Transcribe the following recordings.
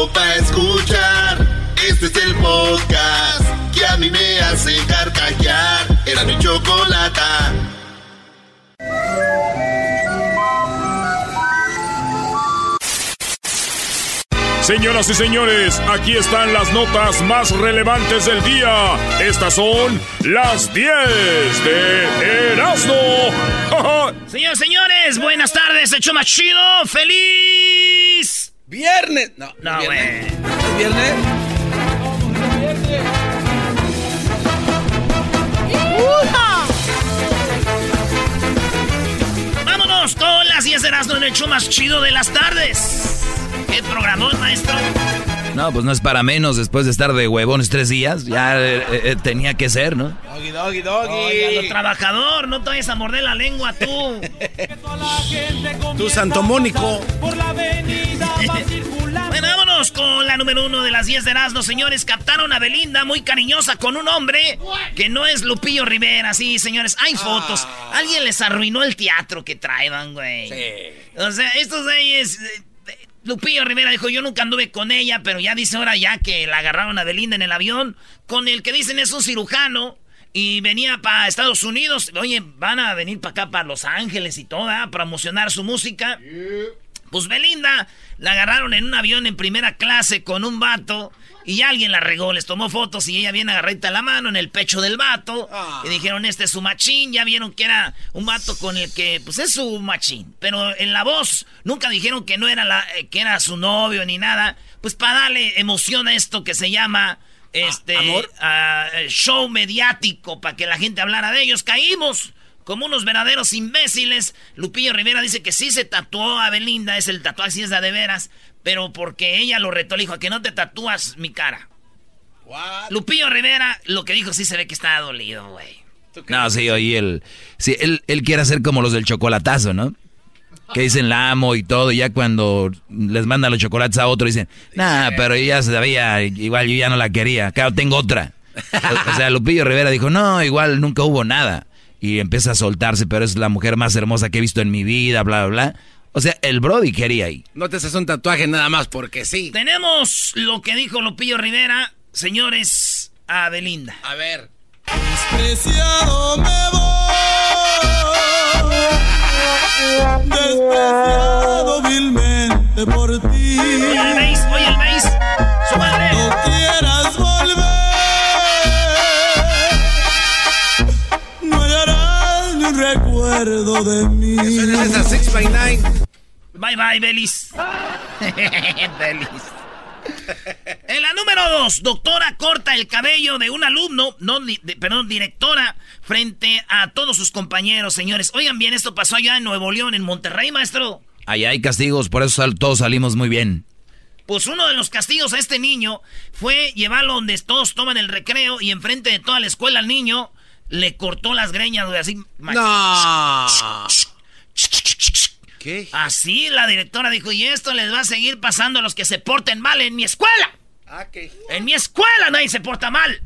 Chido pa escuchar. Este es el podcast que a mí me hace carcajear. Era mi chocolata. Señoras y señores, aquí están las notas más relevantes del día. Estas son las 10 de Erasmo. Señores, señores, buenas tardes, hecho más chido, feliz. Viernes. No, No, güey. ¿Es viernes? Vámonos con las 10 de Erasmo en el show más chido de las tardes. ¿Qué programón, maestro? No, pues no es para menos después de estar de huevones tres días. Ya eh, eh, tenía que ser, ¿no? Doggy, doggy, doggy. Lo trabajador, no te vayas a morder la lengua tú. Tú, Santo Mónico. Bueno, vámonos con la número uno de las 10 de Erasmo, señores. Captaron a Belinda muy cariñosa con un hombre que no es Lupillo Rivera. Sí, señores, hay fotos. Alguien les arruinó el teatro que traían, güey. O sea, estos güeyes... Lupillo Rivera dijo, yo nunca anduve con ella, pero ya dice ahora ya que la agarraron a Belinda en el avión, con el que dicen es un cirujano, y venía para Estados Unidos. Oye, van a venir para acá, para Los Ángeles y todo, ¿ah? a promocionar su música. Pues Belinda la agarraron en un avión en primera clase con un vato y alguien la regó, les tomó fotos y ella viene agarradita la mano en el pecho del vato. Y dijeron este es su machín, ya vieron que era un vato con el que pues es su machín, pero en la voz nunca dijeron que no era la eh, que era su novio ni nada, pues para darle emoción a esto que se llama este ¿amor? ah, show mediático para que la gente hablara de ellos, caímos como unos verdaderos imbéciles. Lupillo Rivera dice que sí se tatuó a Belinda, es el tatuaje, sí es la de veras, pero porque ella lo retó, le dijo, a que no te tatúas mi cara. Lupillo Rivera, lo que dijo sí se ve que está dolido, güey. No, sí, oye, él, sí, él, él quiere hacer como los del chocolatazo, ¿no? Que dicen la amo y todo, y ya cuando les mandan los chocolates a otro dicen, nah, pero ella sabía, igual yo ya no la quería, claro, tengo otra. O, o sea, Lupillo Rivera dijo, no, igual nunca hubo nada. Y empieza a soltarse, pero es la mujer más hermosa que he visto en mi vida, bla, bla, bla. O sea, el Brody quería ahí. No te haces un tatuaje nada más porque sí. Tenemos lo que dijo Lupillo Rivera, señores, a Belinda. A ver. Despreciado me voy, despreciado vilmente por ti. Recuerdo de mí. Eso es esa 6 by 9 Bye bye, Belis. Belis. En la número dos, doctora corta el cabello de un alumno, no, di- de- perdón, directora, frente a todos sus compañeros, señores. Oigan bien, esto pasó allá en Nuevo León, en Monterrey, maestro. Allá hay castigos, por eso sal- todos salimos muy bien. Pues uno de los castigos a este niño fue llevarlo donde todos toman el recreo y enfrente de toda la escuela al niño le cortó las greñas, güey, así. No. ¿Qué? Así la directora dijo, y esto les va a seguir pasando a los que se porten mal en mi escuela. Ah, ¿qué? En mi escuela nadie se porta mal.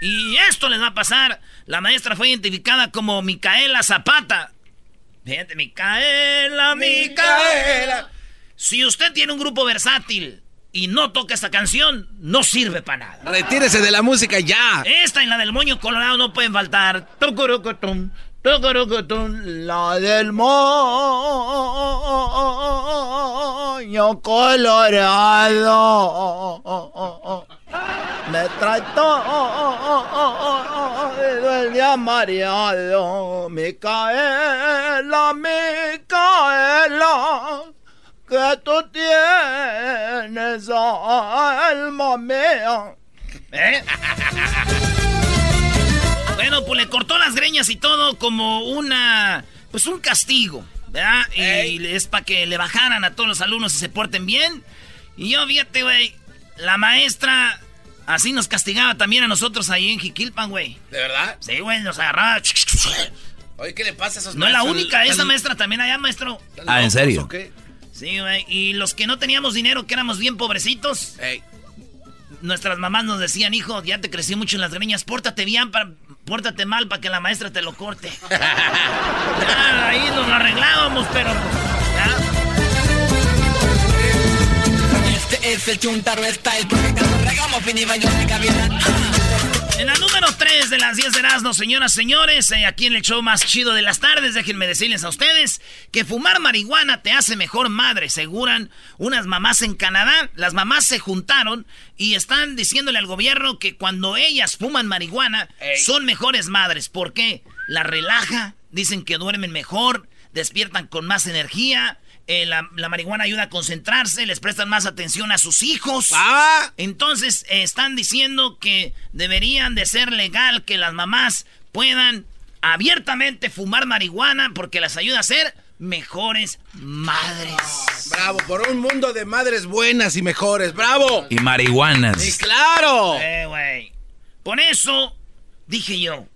Y esto les va a pasar. La maestra fue identificada como Micaela Zapata. Fíjate, Micaela, Micaela. Si usted tiene un grupo versátil y no toca esta canción, no sirve para nada. Retírese de la música ya. Esta y la del moño colorado no pueden faltar. Tucurucutum, tucurucutum, La del moño colorado. Me trae todo el día mareado. Micaela, Micaela, que tú tienes alma mía. ¿Eh? bueno, pues le cortó las greñas y todo como una. Pues un castigo, ¿verdad? Y es para que le bajaran a todos los alumnos y se porten bien. Y yo, fíjate, güey, la maestra así nos castigaba también a nosotros ahí en Jiquilpan, güey. ¿De verdad? Sí, güey, nos agarraba. Oye, ¿qué le pasa a esos No es la única, esa ¿Están- maestra también allá, maestro. Ah, ¿en serio? o qué? Sí, güey. Y los que no teníamos dinero, que éramos bien pobrecitos, Ey, nuestras mamás nos decían, hijo, ya te creció mucho en las greñas, pórtate bien, para, pórtate mal para que la maestra te lo corte. Ya, ahí nos lo arreglábamos, pero... ya. Este es el Chuntaro Style, porque regamos. Número 3 de las 10 de Erasmo, señoras, señores, eh, aquí en el show más chido de las tardes, déjenme decirles a ustedes que fumar marihuana te hace mejor madre, aseguran unas mamás en Canadá. Las mamás se juntaron y están diciéndole al gobierno que cuando ellas fuman marihuana son mejores madres. ¿Por qué? La relaja, dicen que duermen mejor, despiertan con más energía. Eh, la, la marihuana ayuda a concentrarse, les prestan más atención a sus hijos. Ah, Entonces, eh, están diciendo que deberían de ser legal que las mamás puedan abiertamente fumar marihuana porque las ayuda a ser mejores madres. bravo, por un mundo de madres buenas y mejores, bravo. Y marihuanas. Sí, claro. Eh, güey. Por eso dije yo,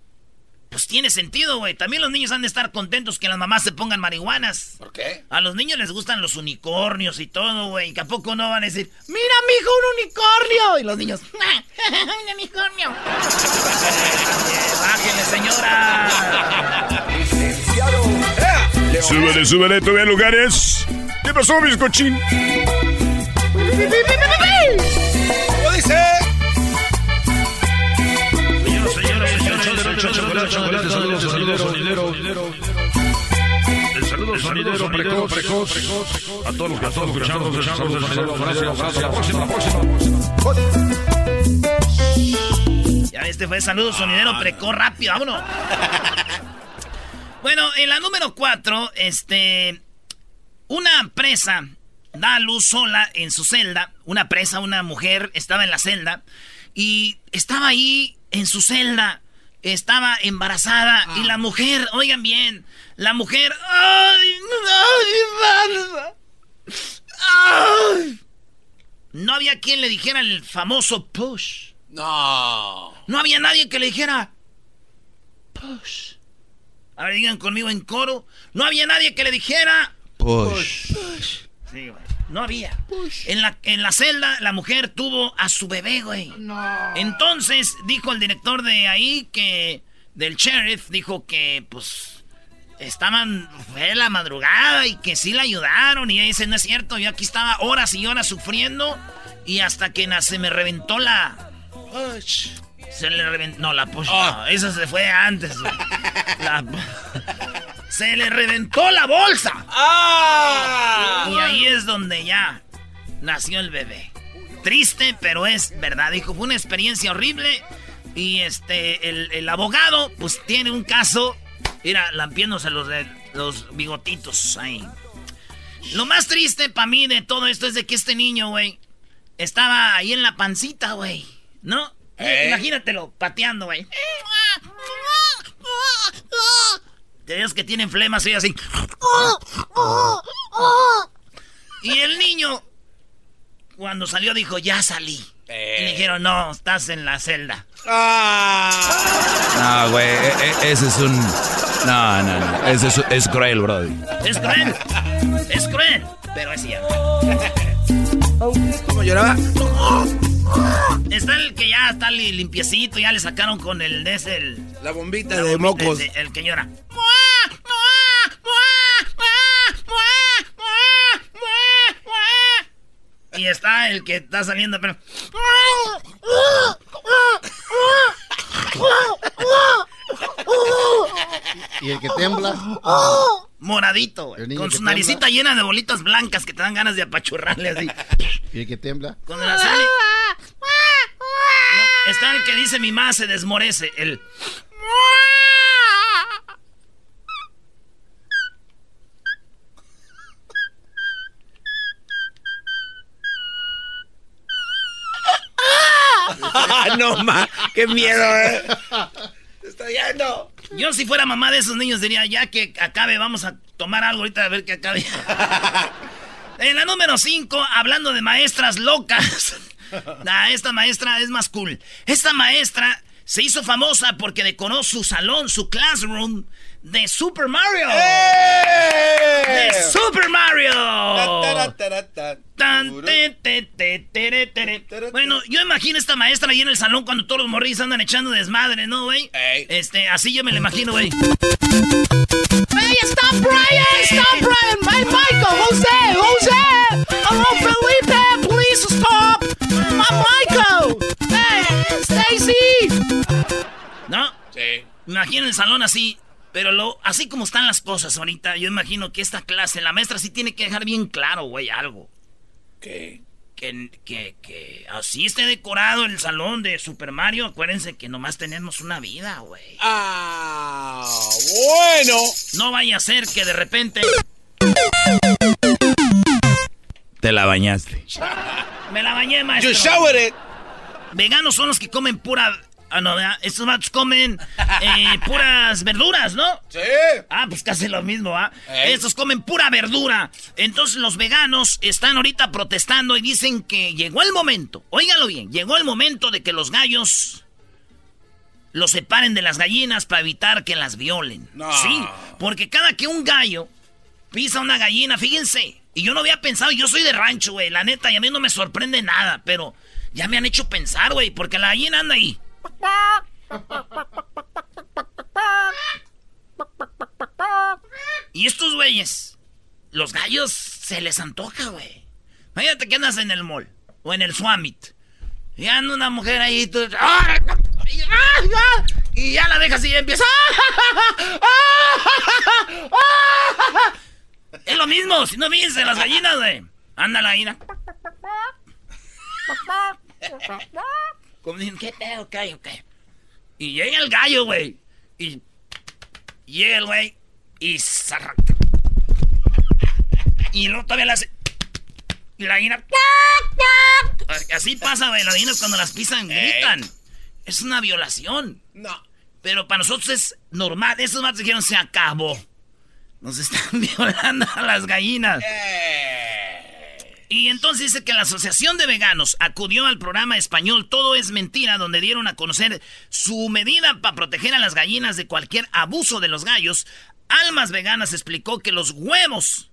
pues tiene sentido, güey. También los niños han de estar contentos que las mamás se pongan marihuanas. ¿Por qué? A los niños les gustan los unicornios y todo, güey. Que a poco no van a decir, mira, mijo, un unicornio. Y los niños, un unicornio. Eh, Bájenle, señora. Súbele, súbele, todavía lugares. ¿Qué pasó, bizcochín? El saludo sonidero precoz, precoz, A todos los que están escuchando, escuchando, escuchando, gracias, gracias. La próxima, la próxima. Ya este fue saludo sonidero precoz rápido, vámonos. bueno, en la número 4, este. Una presa da a luz sola en su celda. Una presa, una mujer, estaba en la celda. Y estaba ahí en su celda. Estaba embarazada. Y la mujer, oigan bien, la mujer. ¡Ay! ¡Ay, embarazada! ¡Ay! No había quien le dijera el famoso push. No. No había nadie que le dijera push. A ver, digan conmigo en coro. No había nadie que le dijera Push. Sí, güey. No había. En la, en la celda, la mujer tuvo a su bebé, güey. Entonces, dijo el director de ahí que. Del sheriff, dijo que, pues. Estaban. Fue la madrugada y que sí la ayudaron. Y ella dice: No es cierto, yo aquí estaba horas y horas sufriendo. Y hasta que se me reventó la. Push. Se le reventó. No, la push. no, eso se fue antes, güey. La- se le reventó la bolsa. ¡Ah! Y ahí es donde ya nació el bebé. Triste, pero es verdad. Dijo, fue una experiencia horrible. Y este, el, el abogado, pues tiene un caso. Mira, lampiéndose los, los bigotitos ahí. Lo más triste para mí de todo esto es de que este niño, güey, estaba ahí en la pancita, güey. ¿No? ¿Eh? Imagínatelo, pateando, güey. De Dios que tienen flemas y así. Y el niño, cuando salió, dijo, ya salí. Y le dijeron, no, estás en la celda. ¡Ah! No, güey, e- e- ese es un... No, no, no, ese es, es cruel, brody. Es cruel. Es cruel. Pero es cierto. ¿Cómo lloraba? Está el que ya está li- limpiecito, ya le sacaron con el de ese, el, La bombita la de bombita, mocos. el, el que llora. Y está el que está saliendo, pero. Y el que tembla. Moradito, güey. El niño Con su naricita llena de bolitas blancas que te dan ganas de apachurrarle así. ¿Y el que tiembla? Con el azul. No, está el que dice mi mamá se desmorece. El. no, ma. Qué miedo, eh. Está yendo. Yo si fuera mamá de esos niños diría, ya que acabe, vamos a tomar algo ahorita a ver que acabe. en la número 5, hablando de maestras locas. Nah, esta maestra es más cool. Esta maestra se hizo famosa porque decoró su salón, su classroom, de Super Mario. ¡De Super Mario! Bueno, yo imagino esta maestra ahí en el salón cuando todos los morrillos andan echando desmadre, ¿no, güey? Este, así yo me lo imagino, güey. Hey, stop Brian! Stop Brian! My Michael! Jose! Jose! Hello, Felipe! Please stop! My Michael! Hey, Stacy! ¿No? Sí. Imagino el salón así. Pero lo, así como están las cosas ahorita, yo imagino que esta clase, la maestra sí tiene que dejar bien claro, güey, algo. ¿Qué? Que, que, que así esté decorado el salón de Super Mario. Acuérdense que nomás tenemos una vida, güey. Ah, bueno. No vaya a ser que de repente Te la bañaste. me la bañé, maestro. You showered it. Veganos son los que comen pura... Ah, no, ¿verdad? Estos vatos comen eh, puras verduras, ¿no? Sí. Ah, pues casi lo mismo, ¿ah? Ey. Estos comen pura verdura. Entonces los veganos están ahorita protestando y dicen que llegó el momento, óigalo bien, llegó el momento de que los gallos los separen de las gallinas para evitar que las violen. No. Sí, porque cada que un gallo pisa una gallina, fíjense, y yo no había pensado, yo soy de rancho, güey, la neta, y a mí no me sorprende nada, pero ya me han hecho pensar, güey, porque la gallina anda ahí. Y estos güeyes, los gallos se les antoja, güey. Imagínate que andas en el mall o en el Swamit. Y anda una mujer ahí y tú- ¡Ah! Y, ¡ah! ¡ah! ya la dejas y empieza. Es lo mismo, si no fíjense las gallinas, güey. Anda la gallina. Como dicen, ¿qué pedo? Ok, ok. Y llega el gallo, güey. Y llega el güey. Y zarra- Y luego todavía la hace. Y la gallina. Así pasa, güey. Las gallinas cuando las pisan gritan. Es una violación. No. Pero para nosotros es normal. Esos matos dijeron, se acabó. Nos están violando a las gallinas. Y entonces dice que la Asociación de Veganos acudió al programa español Todo es Mentira, donde dieron a conocer su medida para proteger a las gallinas de cualquier abuso de los gallos. Almas Veganas explicó que los huevos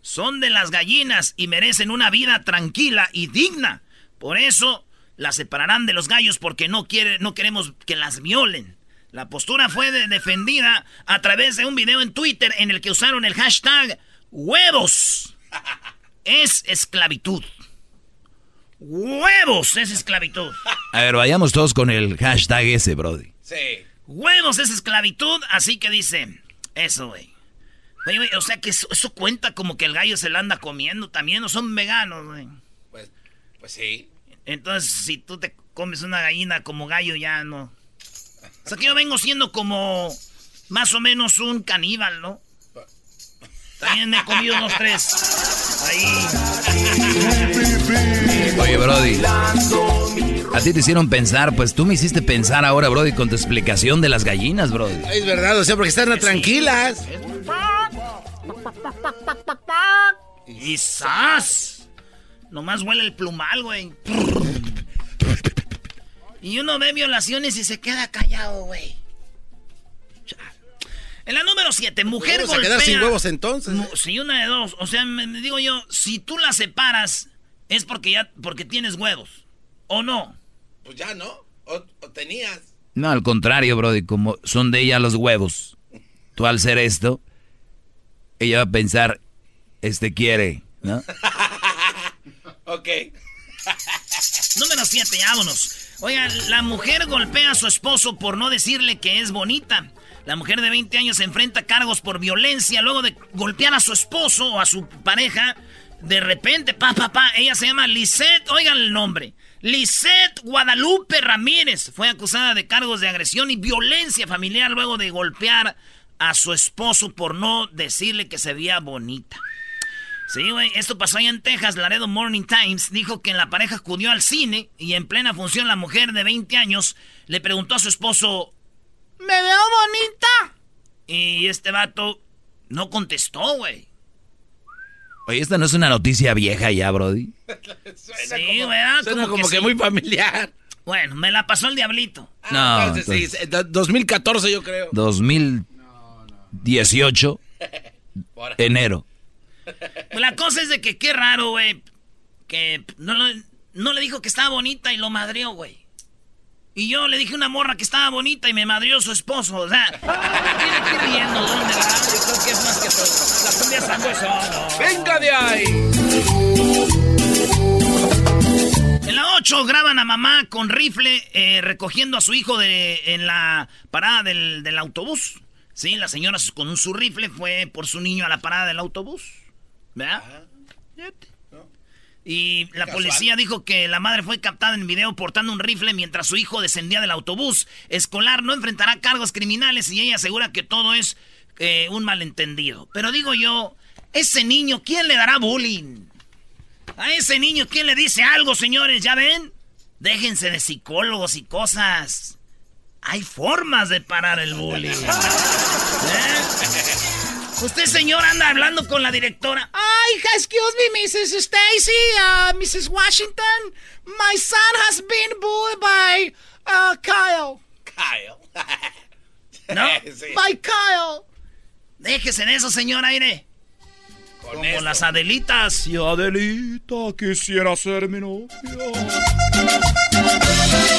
son de las gallinas y merecen una vida tranquila y digna. Por eso las separarán de los gallos porque no, quiere, no queremos que las violen. La postura fue de- defendida a través de un video en Twitter en el que usaron el hashtag huevos. Es esclavitud. Huevos es esclavitud. A ver, vayamos todos con el hashtag ese, Brody. Sí. Huevos es esclavitud, así que dice eso, güey. Oye, güey, O sea que eso, eso cuenta como que el gallo se la anda comiendo también, o son veganos, güey. Pues, pues sí. Entonces, si tú te comes una gallina como gallo, ya no. O sea que yo vengo siendo como más o menos un caníbal, ¿no? También me he comido unos tres. Ahí. Oye, Brody. A ti te hicieron pensar, pues tú me hiciste pensar ahora, Brody, con tu explicación de las gallinas, Brody. Es verdad, o sea, porque están tranquilas. Y ¡zas! Nomás huele el plumal, güey. Y uno ve violaciones y se queda callado, güey. En la número 7, mujer Vamos a golpea... quedar sin huevos entonces. Mu- Sí, una de dos. O sea, me, me digo yo, si tú la separas, es porque ya porque tienes huevos. ¿O no? Pues ya, ¿no? O, o tenías. No, al contrario, Brody, como son de ella los huevos. Tú al ser esto, ella va a pensar, este quiere, ¿no? Ok. Número 7, vámonos. Oigan, la mujer golpea a su esposo por no decirle que es bonita. La mujer de 20 años se enfrenta a cargos por violencia luego de golpear a su esposo o a su pareja. De repente, pa, pa, pa, ella se llama Lisette, oigan el nombre. Lisette Guadalupe Ramírez fue acusada de cargos de agresión y violencia familiar luego de golpear a su esposo por no decirle que se veía bonita. Sí, güey, esto pasó allá en Texas. Laredo Morning Times dijo que la pareja acudió al cine y en plena función la mujer de 20 años le preguntó a su esposo, ¿me veo bonita? Y este vato no contestó, güey. Oye, esta no es una noticia vieja ya, Brody. sí, güey. Suena como, que, muy familiar. Bueno, me la pasó el diablito. No, entonces, sí, 2014 yo creo. 2018, enero. Pues la cosa es de que qué raro, güey. Que no, no le dijo que estaba bonita y lo madrió, güey. Y yo le dije a una morra que estaba bonita y me madrió su esposo. O sea, tiene que ir riendo dónde va. Yo creo que es más que todo. La cumbia. ¡Venga de ahí! En la 8 graban a mamá con rifle eh, recogiendo a su hijo de, en la parada del, del autobús. Sí, la señora con su rifle fue por su niño a la parada del autobús. ¿Verdad? Y la policía dijo que la madre fue captada en video portando un rifle mientras su hijo descendía del autobús escolar. No enfrentará cargos criminales y ella asegura que todo es eh, un malentendido. Pero digo yo, ese niño, ¿quién le dará bullying? A ese niño, ¿quién le dice algo, señores? ¿Ya ven? Déjense de psicólogos y cosas. Hay formas de parar el bullying. ¿Eh? Usted, señor, anda hablando con la directora. Ay, excuse me, Mrs. Stacy, uh, Mrs. Washington. My son has been bullied by uh, Kyle. Kyle. ¿No? Sí. By Kyle. Déjese de eso, señor Aire. Con Como esto. las Adelitas. Y Adelita quisiera ser mi novia.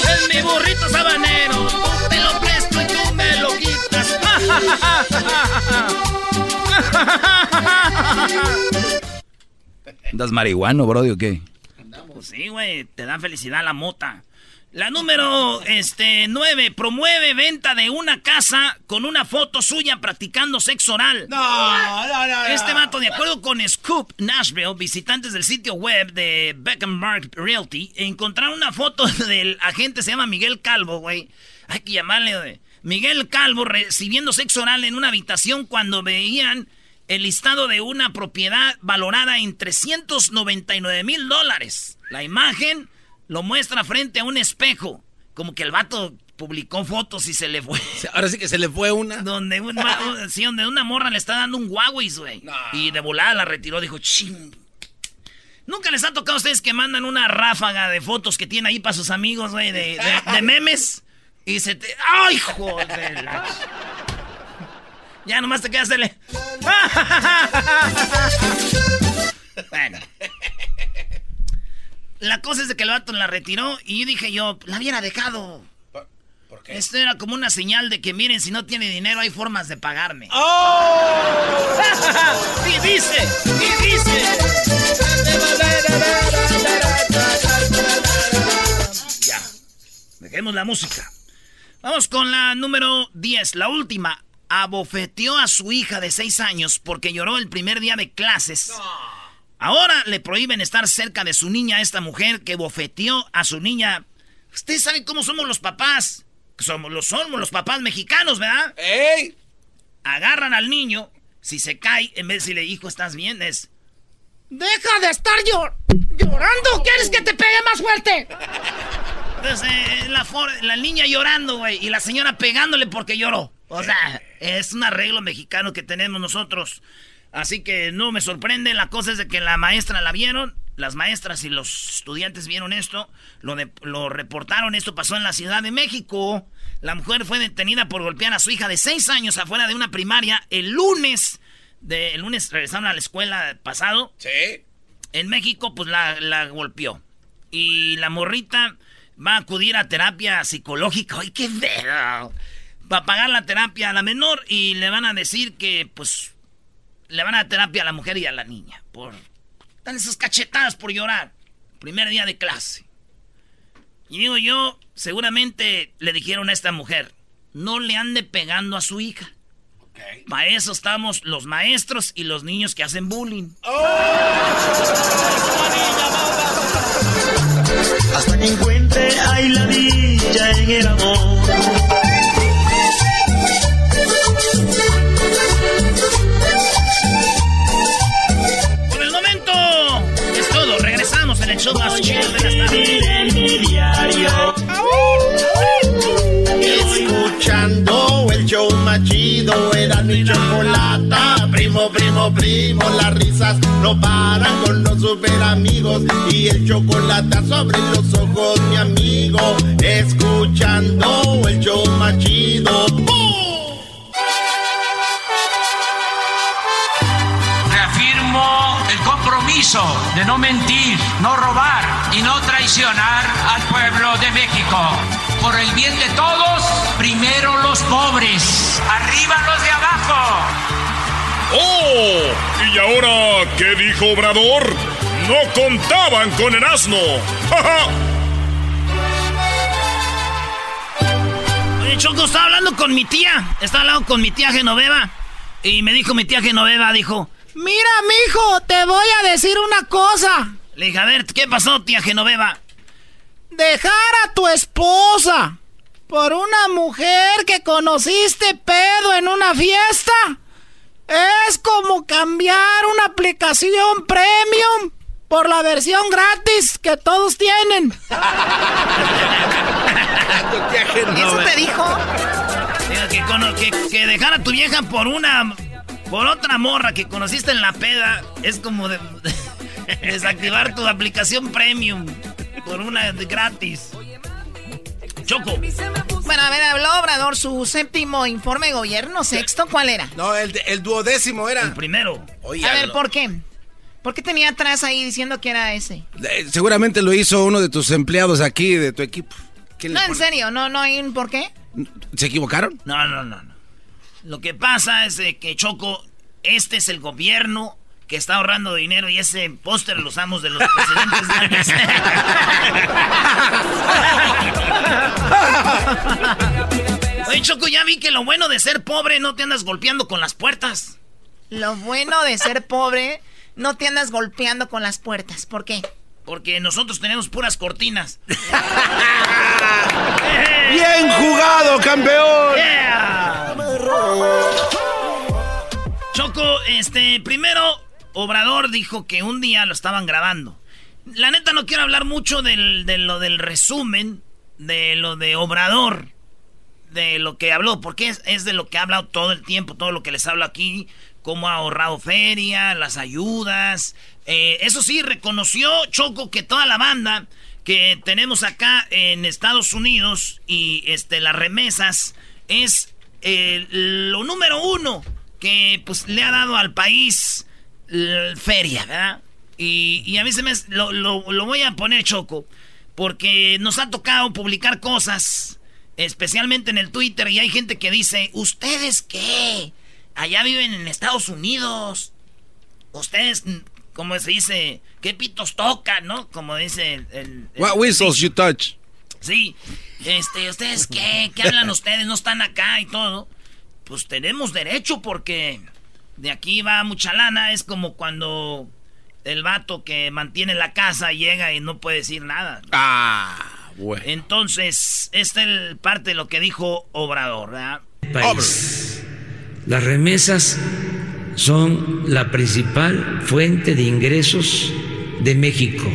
Es mi burrito sabanero. Te lo presto y tú me lo quitas. ¿Andas marihuano, Brody, o qué? Pues sí, güey, te da felicidad la mota. La número este, 9 promueve venta de una casa con una foto suya practicando sexo oral. No, no, no. Este vato, de acuerdo con Scoop Nashville, visitantes del sitio web de Beckenmark Realty, encontraron una foto del agente, se llama Miguel Calvo, güey. Hay que llamarle, güey. Miguel Calvo recibiendo sexo oral en una habitación cuando veían el listado de una propiedad valorada en 399 mil dólares. La imagen lo muestra frente a un espejo. Como que el vato publicó fotos y se le fue. Ahora sí que se le fue una. Donde, un sí, donde una morra le está dando un guaguis, güey. No. Y de volada la retiró, dijo, ching. ¿Nunca les ha tocado a ustedes que mandan una ráfaga de fotos que tienen ahí para sus amigos, güey, de, de- de memes? Y se te... ¡Ay, joder! la- Ya nomás te quedas hacerle... bueno. La cosa es de que el vato la retiró y yo dije yo, la hubiera dejado. ¿Por qué? Esto era como una señal de que miren, si no tiene dinero hay formas de pagarme. ¡Oh! y dice, y dice. Ya. Dejemos la música. Vamos con la número 10, la última. Abofeteó a su hija de 6 años porque lloró el primer día de clases. Ahora le prohíben estar cerca de su niña a esta mujer que bofeteó a su niña. Ustedes saben cómo somos los papás. Somos los, somos los papás mexicanos, ¿verdad? ¡Ey! Agarran al niño. Si se cae, en vez de decirle, hijo, ¿estás bien? Es, Deja de estar llor- llorando. ¿Quieres que te pegue más fuerte? Entonces, eh, la, for- la niña llorando, güey, y la señora pegándole porque lloró. O sea, es un arreglo mexicano que tenemos nosotros. Así que no me sorprende. La cosa es de que la maestra la vieron. Las maestras y los estudiantes vieron esto. Lo, de- lo reportaron. Esto pasó en la Ciudad de México. La mujer fue detenida por golpear a su hija de seis años afuera de una primaria el lunes. De, el lunes regresaron a la escuela pasado. Sí. En México, pues la, la golpeó. Y la morrita va a acudir a terapia psicológica. ¡Ay, qué verga! Va a pagar la terapia a la menor y le van a decir que, pues, le van a dar terapia a la mujer y a la niña. Por. Dan esas cachetadas por llorar. Primer día de clase. Y digo yo, seguramente le dijeron a esta mujer: no le ande pegando a su hija. Para eso estamos los maestros y los niños que hacen bullying. Hasta que encuentre la dicha en el amor. Por el momento es todo. Regresamos en el show más chido de las tardes. Escuchando show más era mi chocolata. Primo, primo, primo, las risas no paran con los super amigos. Y el chocolate sobre los ojos, mi amigo. Escuchando el show más chido. Reafirmo el compromiso de no mentir, no robar y no traicionar al pueblo de México. Por el bien de todos, primero los pobres, arriba los de abajo. ¡Oh! ¿Y ahora qué dijo Obrador? No contaban con el asno. ¡Ja, ja! Oye, Choco, estaba hablando con mi tía. Estaba hablando con mi tía Genoveva. Y me dijo mi tía Genoveva, dijo... Mira, mijo, te voy a decir una cosa. Le dije, a ver, ¿qué pasó, tía Genoveva? Dejar a tu esposa por una mujer que conociste pedo en una fiesta es como cambiar una aplicación premium por la versión gratis que todos tienen. ¿Eso te dijo? Que, cono- que, que dejar a tu vieja por una... Por otra morra que conociste en la peda es como de, desactivar tu aplicación premium por una gratis. Choco. Bueno, a ver, habló Obrador su séptimo informe de gobierno, sexto, ¿cuál era? No, el, el duodécimo era. El primero. Oye, a ver, ¿por qué? ¿Por qué tenía atrás ahí diciendo que era ese? Eh, Seguramente lo hizo uno de tus empleados aquí, de tu equipo. ¿Quién le No, en serio, no, no hay un por qué. ¿Se equivocaron? No, no, no, no. Lo que pasa es que Choco, este es el gobierno que está ahorrando dinero y ese póster lo usamos de los presidentes. Oye, Choco, ya vi que lo bueno de ser pobre no te andas golpeando con las puertas. Lo bueno de ser pobre, no te andas golpeando con las puertas. ¿Por qué? Porque nosotros tenemos puras cortinas. ¡Bien jugado, campeón! Yeah. Choco, este, primero, Obrador dijo que un día lo estaban grabando. La neta no quiero hablar mucho de lo del resumen, de lo de Obrador, de lo que habló, porque es, de lo que ha hablado todo el tiempo, todo lo que les hablo aquí, cómo ha ahorrado feria, las ayudas. Eh, eso sí, reconoció Choco que toda la banda que tenemos acá en Estados Unidos y este, las remesas es eh, lo número uno que pues le ha dado al país feria, ¿verdad? Y, y a mí se me... Lo, lo- lo voy a poner choco, porque nos ha tocado publicar cosas, especialmente en el Twitter, y hay gente que dice, ¿ustedes qué? Allá viven en Estados Unidos. Ustedes, como se dice, ¿qué pitos tocan, no? Como dice el... el- el- What whistles you touch? Sí, este, ¿ustedes qué? ¿Qué hablan ustedes? No están acá y todo. Pues tenemos derecho porque de aquí va mucha lana. Es como cuando el vato que mantiene la casa llega y no puede decir nada. Ah, bueno. Entonces, esta es parte de lo que dijo Obrador, ¿verdad? país. Las remesas son la principal fuente de ingresos de México.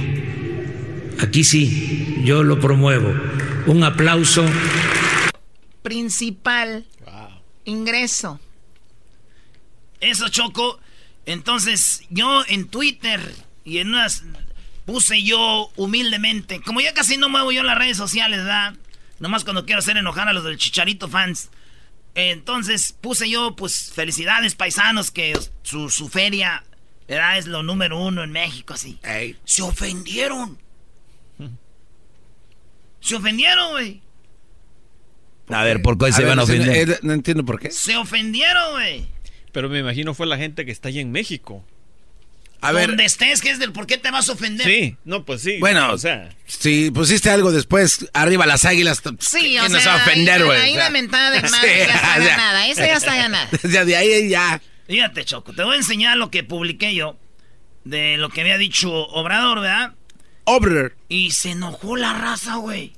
Aquí sí, yo lo promuevo. Un aplauso. Principal ingreso. Eso, Choco. Entonces, yo en Twitter y en unas puse yo humildemente, como ya casi no muevo yo las redes sociales, ¿verdad? Nomás cuando quiero hacer enojar a los del Chicharito fans. Entonces puse yo, pues, felicidades paisanos, que su, su feria, ¿verdad? Es lo número uno en México, así. Se ofendieron. Se ofendieron, güey. A ver, ¿por qué se van a ofender? eh, no entiendo por qué. Se ofendieron, güey. Pero me imagino fue la gente que está allá en México. A ver. Donde estés, que es del por qué te vas a ofender. Sí, no, pues sí. Bueno, o sea. si pusiste algo después, arriba las águilas. Sí, ¿quién o nos sea, va a ofender, güey? ahí la mentada de madre sí, ya está o sea, ganada. Esa ya está ganada. Ya de ahí ya. Fíjate, Choco, te voy a enseñar lo que publiqué yo de lo que había dicho Obrador, ¿verdad? Obrador. Y se enojó la raza, güey.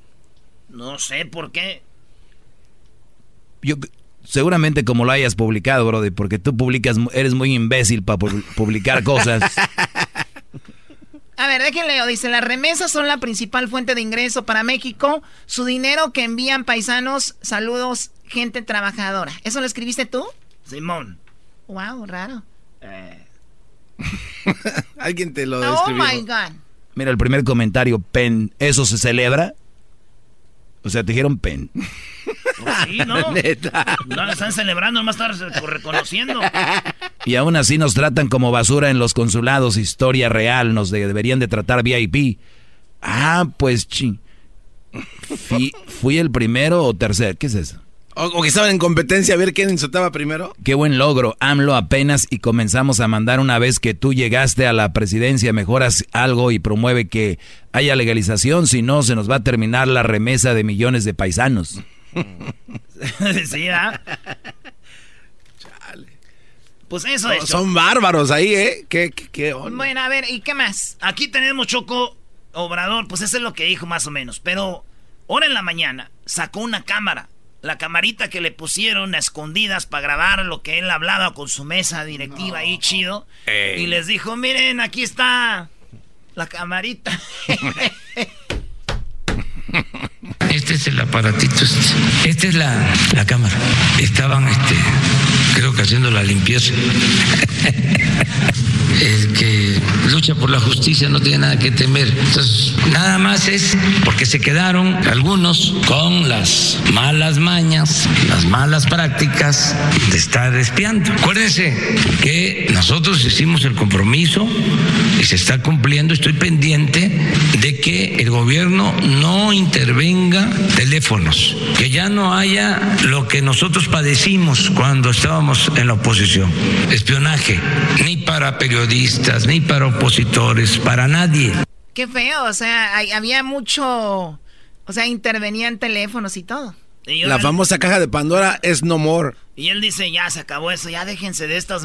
No sé por qué. Yo, seguramente como lo hayas publicado, Brody, porque tú publicas, eres muy imbécil para publicar cosas. A ver, déjenle leo. Dice, las remesas son la principal fuente de ingreso para México. Su dinero que envían paisanos, saludos, gente trabajadora. ¿Eso lo escribiste tú? Simón. Wow, raro. Alguien te lo Oh describió. my God. Mira, el primer comentario, pen, ¿eso se celebra? O sea, te dijeron pen. Pues sí, ¿no? No la están celebrando, nomás están reconociendo. Y aún así nos tratan como basura en los consulados, historia real, nos de- deberían de tratar VIP. Ah, pues chi. Fui, fui el primero o tercero, ¿qué es eso? O, o que estaban en competencia a ver quién insultaba primero. Qué buen logro, AMLO apenas y comenzamos a mandar una vez que tú llegaste a la presidencia, mejoras algo y promueve que haya legalización, si no se nos va a terminar la remesa de millones de paisanos. sí, ¿ah? Pues eso es. Son bárbaros ahí, ¿eh? ¿Qué, qué, qué onda? Bueno, a ver, ¿y qué más? Aquí tenemos Choco Obrador, pues eso es lo que dijo más o menos. Pero ahora en la mañana sacó una cámara. La camarita que le pusieron a escondidas para grabar lo que él hablaba con su mesa directiva ahí chido. Ey. Y les dijo, miren, aquí está la camarita. Este es el aparatito. Este. Esta es la, la cámara. Estaban, este, creo que haciendo la limpieza. El que lucha por la justicia no tiene nada que temer. Entonces, nada más es porque se quedaron algunos con las malas mañas, las malas prácticas de estar espiando. Acuérdense que nosotros hicimos el compromiso y se está cumpliendo. Estoy pendiente de que el gobierno no intervenga teléfonos, que ya no haya lo que nosotros padecimos cuando estábamos en la oposición, espionaje, ni para periodistas, ni para opositores, para nadie. Qué feo, o sea, hay- había mucho, o sea, intervenían teléfonos y todo. Y La famosa caja de Pandora es no more. Y él dice, ya se acabó eso, ya déjense de estas,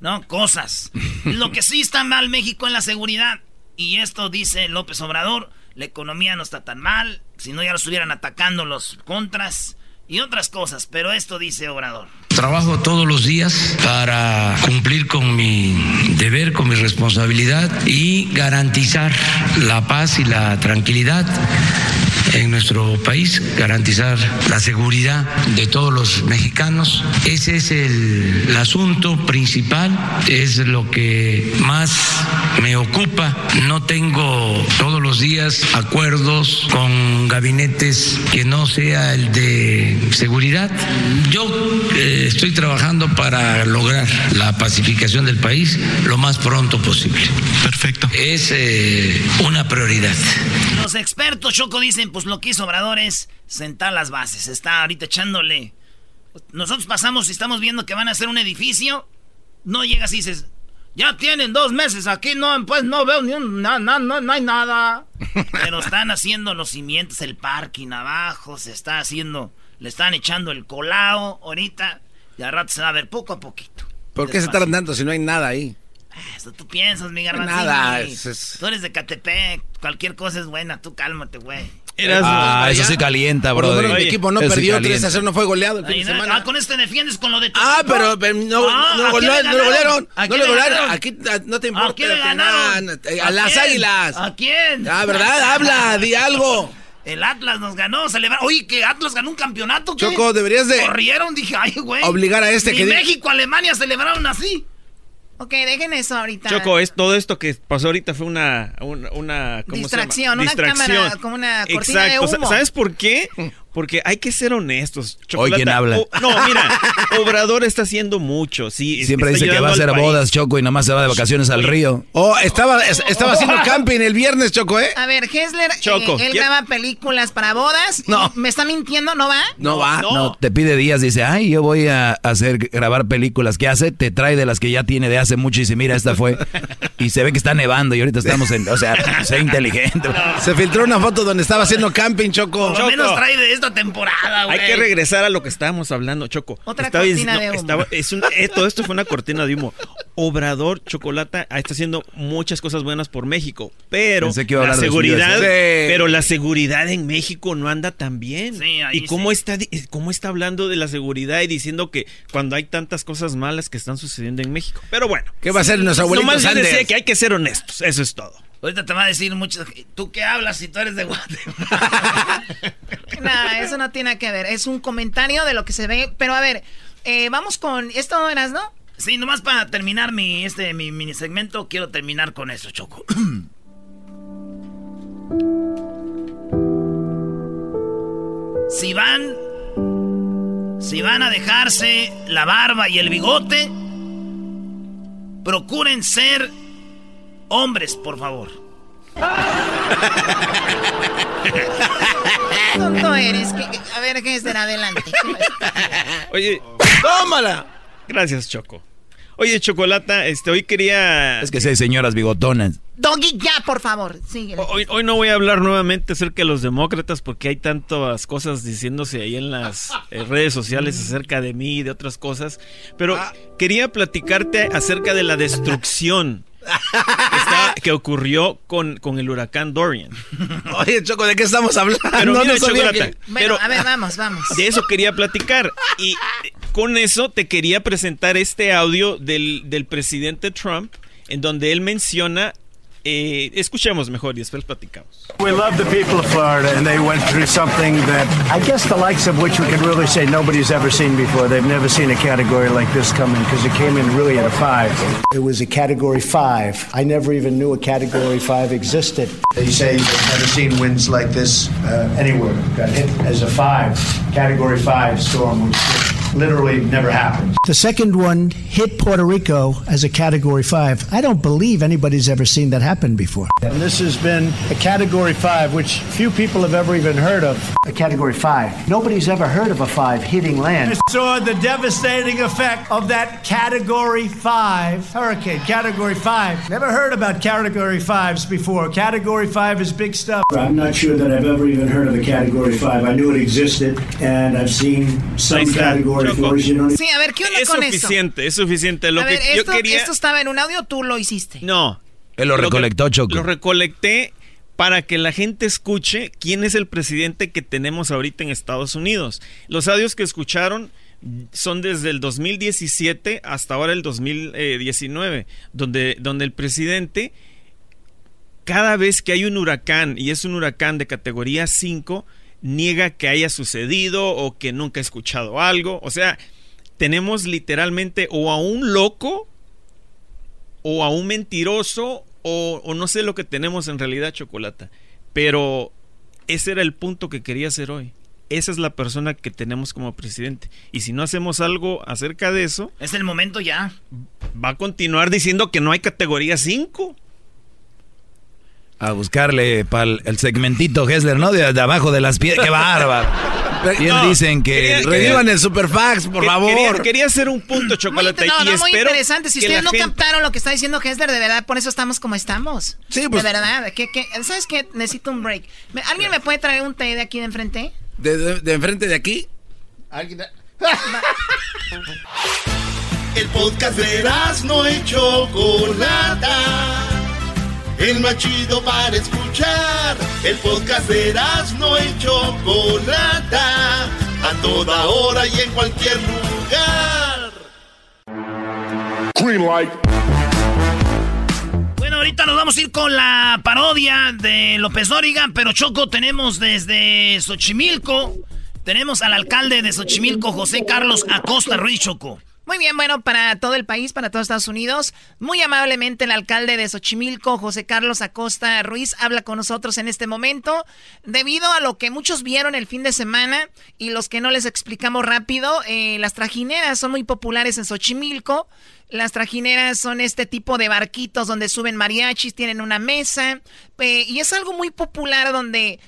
no, cosas. Lo que sí está mal México en la seguridad. Y esto dice López Obrador, la economía no está tan mal, si no ya lo estuvieran atacando los contras y otras cosas. Pero esto dice Obrador. Trabajo todos los días para cumplir con mi deber, con mi responsabilidad y garantizar la paz y la tranquilidad en nuestro país, garantizar la seguridad de todos los mexicanos. Ese es el, asunto principal, es lo que más me ocupa. No tengo todos los días acuerdos con gabinetes que no sea el de seguridad. Yo eh, estoy trabajando para lograr la pacificación del país lo más pronto posible. Perfecto. Es eh, una prioridad. Los expertos, Choco, dicen, pues lo que hizo Obrador es sentar las bases. Está ahorita echándole... Nosotros pasamos y estamos viendo que van a hacer un edificio. No llegas y dices, ya tienen dos meses aquí, no, pues no veo ni un... No, no, no, no hay nada. Pero están haciendo los cimientos, el parking abajo, se está haciendo... Le están echando el colao ahorita. Y al rato se va a ver poco a poquito. ¿Por qué se tardan tanto si no hay nada ahí? Eso tú piensas, mi garbanzini. nada, es- es- Tú eres de Catepec, cualquier cosa es buena, tú cálmate, güey. Ah, eso sí calienta, bro. menos mi equipo no perdió 3 a 0, no fue goleado el fin Ay, de no, semana. ah, con este defiendes con lo de tu Ah, equipo? pero, pero no, Ah, no, ¿a goleó- quién le no lo golearon. ¿A No le le golearon. Aquí ah, no te importa. ¿A quién le que ganaron? nada, eh, A, ¿A las quién? águilas. ¿A quién? Ah, ¿verdad? Habla, di algo. El Atlas nos ganó, celebraron. Oye, que Atlas ganó un campeonato, ¿qué? Choco, deberías de Corrieron, dije, ay, güey. obligar a este Ni que México, Alemania celebraron así. Ok, dejen eso ahorita. Choco, es, todo esto que pasó ahorita fue una, una, una- ¿cómo se llama? Distracción, una cámara, como una cortina de Exacto. humo. ¿Sabes por qué? Porque hay que ser honestos. Hoy, ¿quién habla? O- no, mira, Obrador está haciendo mucho. Sí, Siempre dice que va a hacer bodas, Choco, y nomás se va de vacaciones al río. Oh, estaba, es- estaba haciendo camping el viernes, Choco, ¿eh? A ver, Hessler, eh, Choco, él ¿quién- graba películas para bodas. No. ¿Me está mintiendo? ¿No va? No va. No. te pide días, dice, ay, yo voy a hacer, grabar películas. ¿Qué hace? Te trae de las que ya tiene de hace mucho y dice, mira, esta fue. Y se ve que está nevando y ahorita estamos en, o sea, sé inteligente. Se filtró una foto donde estaba haciendo camping, Choco. Por lo menos trae de esta temporada, güey. Hay que regresar a lo que estábamos hablando, Choco. Otra Estaba cortina diciendo- de humo. estaba- es un- eh, todo esto fue una cortina de humo. Obrador Chocolata ah, está haciendo muchas cosas buenas por México, pero Pensé que iba a la seguridad. Sí. pero la seguridad en México no anda tan bien. Sí, ahí y cómo está di- cómo está hablando de la seguridad y diciendo que cuando hay tantas cosas malas que están sucediendo en México. Pero bueno, ¿Qué va a hacer nuestro abuelito Nomás yo decía que hay que ser honestos, eso es todo. Ahorita te va a decir mucho. ¿Tú qué hablas si tú eres de Guatemala? Nada, eso no tiene que ver. Es un comentario de lo que se ve. Pero a ver, eh, vamos con. ¿Esto eras, no? Sí, nomás para terminar mi, este, mi mini segmento, quiero terminar con eso, Choco. si van. Si van a dejarse la barba y el bigote, procuren ser hombres, por favor. Qué tonto eres. que- a ver, Hessler, adelante. Oye, tómala. Gracias, Choco. Oye, Chocolata, este, hoy quería... Es que sí hay señoras bigotonas. Doggy, ya, por favor. Síguele. Hoy, hoy no voy a hablar nuevamente acerca de los demócratas porque hay tantas cosas diciéndose ahí en las eh, redes sociales acerca de mí y de otras cosas. Pero quería platicarte acerca de la destrucción está- que ocurrió con, con el huracán Dorian. Oye, Choco, ¿de qué estamos hablando? Pero No, mira, no sabía Chocolata, que- Bueno, pero a ver, vamos, vamos. de eso quería platicar. Y con eso te quería presentar este audio del, del presidente Trump en donde él menciona... eh, escuchemos mejor y después platicamos. We love the people of Florida, and they went through something that I guess the likes of which we can really say nobody's ever seen before. They've never seen a category like this coming because it came in really at a five. It was a category five. I never even knew a category five existed. They say they've never seen winds like this uh, anywhere. Got hit as a five, category five storm, which literally never happened. The second one hit Puerto Rico as a category five. I don't believe anybody's ever seen that happen before. And this has been a category five, which few people have ever even heard of. A category five. Nobody's ever heard of a five hitting land. I saw the devastating effect of that Category 5 hurricane. Category 5. Never heard about Category 5s before. Category 5 is big stuff. I'm not sure that I've ever even heard of a category five. I knew it existed, and I've seen some Ahí category Choco. Sí, a ver, ¿qué onda Es con suficiente, es suficiente. Lo a ver, que yo esto, quería... ¿esto estaba en un audio tú lo hiciste? No. Él lo recolectó, Choco. Lo recolecté para que la gente escuche quién es el presidente que tenemos ahorita en Estados Unidos. Los audios que escucharon son desde el 2017 hasta ahora el 2019, donde, donde el presidente, cada vez que hay un huracán, y es un huracán de categoría 5, niega que haya sucedido o que nunca ha escuchado algo. O sea, tenemos literalmente o a un loco o a un mentiroso o, o no sé lo que tenemos en realidad, Chocolata. Pero ese era el punto que quería hacer hoy. Esa es la persona que tenemos como presidente. Y si no hacemos algo acerca de eso, Es el momento ya. va a continuar diciendo que no hay categoría 5. A buscarle para el, segmentito Hessler, ¿no? De, de abajo de las piedras. ¡Qué bárbaro! Bien No, dicen que... quería- Revivan el Superfax, por Que- favor. Quería, quería hacer un punto, Muy, Chocolata. no, y no, muy espero interesante. Si ustedes no gente- captaron lo que está diciendo Hessler, de verdad, por eso estamos como estamos. Sí, pues- De verdad. ¿qué, qué? sabes qué? Necesito un break. ¿Me- ¿Alguien me puede traer un té de aquí de enfrente? De, de- de enfrente de aquí. ¿Alguien? El podcast de no y Chocolata. El más chido para escuchar. El podcast de no y Chocolata. A toda hora y en cualquier lugar. Green light. Bueno, ahorita nos vamos a ir con la parodia de López Dóriga, pero Choco tenemos desde Xochimilco, tenemos al alcalde de Xochimilco, José Carlos Acosta Ruiz Choco. Muy bien, bueno, para todo el país, para todos Estados Unidos, muy amablemente el alcalde de Xochimilco, José Carlos Acosta Ruiz, habla con nosotros en este momento, debido a lo que muchos vieron el fin de semana y los que no les explicamos rápido, eh, las trajineras son muy populares en Xochimilco. Las trajineras son este tipo de barquitos donde suben mariachis, tienen una mesa, eh, y es algo muy popular donde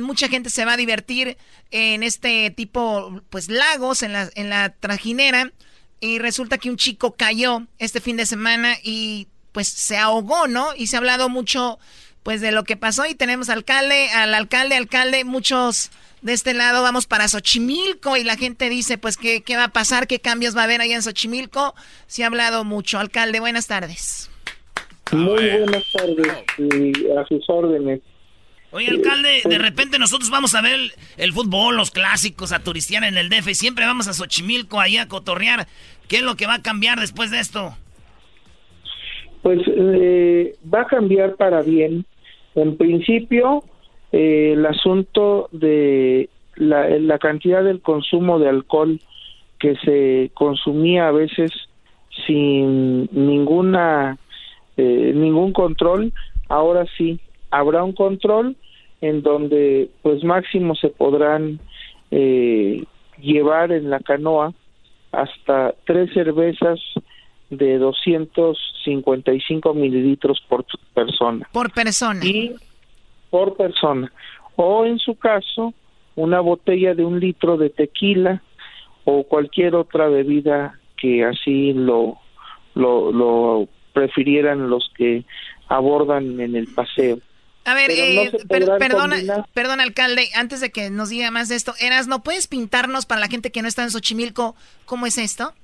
mucha gente se va a divertir en este tipo, pues lagos, en la, en la trajinera y resulta que un chico cayó este fin de semana y pues se ahogó, ¿no? Y se ha hablado mucho pues de lo que pasó y tenemos alcalde, al alcalde, alcalde, muchos de este lado vamos para Xochimilco y la gente dice pues qué, qué va a pasar, qué cambios va a haber allá en Xochimilco. Se ha hablado mucho. Alcalde, buenas tardes. Muy buenas tardes y a sus órdenes. Oye, alcalde, de repente nosotros vamos a ver el, fútbol, los clásicos, a turistear en el DF y siempre vamos a Xochimilco ahí a cotorrear. ¿Qué es lo que va a cambiar después de esto? Pues eh, va a cambiar para bien. En principio, eh, el asunto de la, cantidad del consumo de alcohol que se consumía a veces sin ninguna eh, ningún control, ahora sí habrá un control en donde pues máximo se podrán eh, llevar en la canoa hasta tres cervezas de 255 mililitros por persona. Por persona. Y por persona. O en su caso, una botella de un litro de tequila o cualquier otra bebida que así lo, lo, lo prefirieran los que abordan en el paseo. A ver, eh, perdona, perdona, alcalde, antes de que nos diga más de esto, Eras, ¿no puedes pintarnos para la gente que no está en Xochimilco cómo es esto?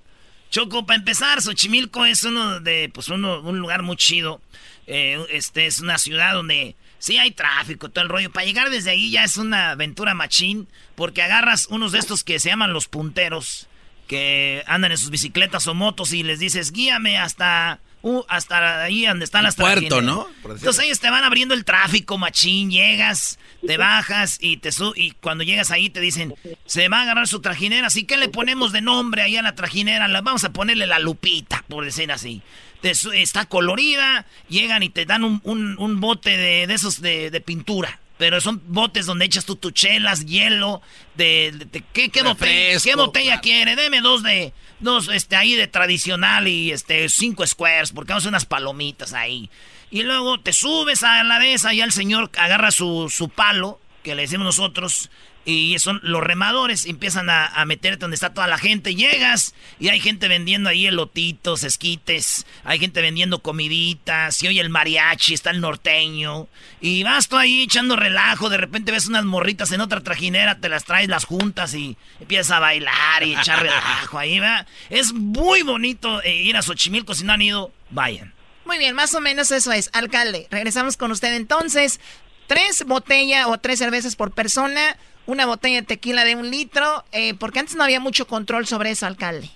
Choco, para empezar, Xochimilco es uno de, pues uno, un lugar muy chido. Eh, este es una ciudad donde sí hay tráfico, todo el rollo. Para llegar desde ahí ya es una aventura machín, porque agarras unos de estos que se llaman los punteros, que andan en sus bicicletas o motos y les dices, guíame hasta Uh, hasta ahí donde están las Puerto, ¿no? Entonces ellos te van abriendo el tráfico, machín, llegas, te bajas y te y cuando llegas ahí te dicen, se va a agarrar su trajinera, así que le ponemos de nombre ahí a la trajinera, vamos a ponerle la lupita, por decir así. está colorida, llegan y te dan un, bote de, esos de pintura. Pero son botes donde echas tu tuchelas, hielo, de, ¿qué, qué, botella, ¿qué botella quiere? Deme dos de, dos, este, ahí de tradicional y, este, cinco squares, porque vamos unas palomitas ahí. Y luego te subes a la de esa y el señor agarra su, su palo, que le decimos nosotros, y son los remadores, empiezan a, meterte donde está toda la gente. Llegas y hay gente vendiendo ahí elotitos, esquites, hay gente vendiendo comiditas, y oye el mariachi, está el norteño. Y vas tú ahí echando relajo, de repente ves unas morritas en otra trajinera, te las traes, las juntas y empiezas a bailar y echar relajo ahí, va. Es muy bonito eh, ir a Xochimilco, si no han ido, vayan. Muy bien, más o menos eso es. Alcalde, regresamos con usted entonces. Tres botellas o tres cervezas por persona una botella de tequila de un litro, eh, porque antes no había mucho control sobre eso, alcalde.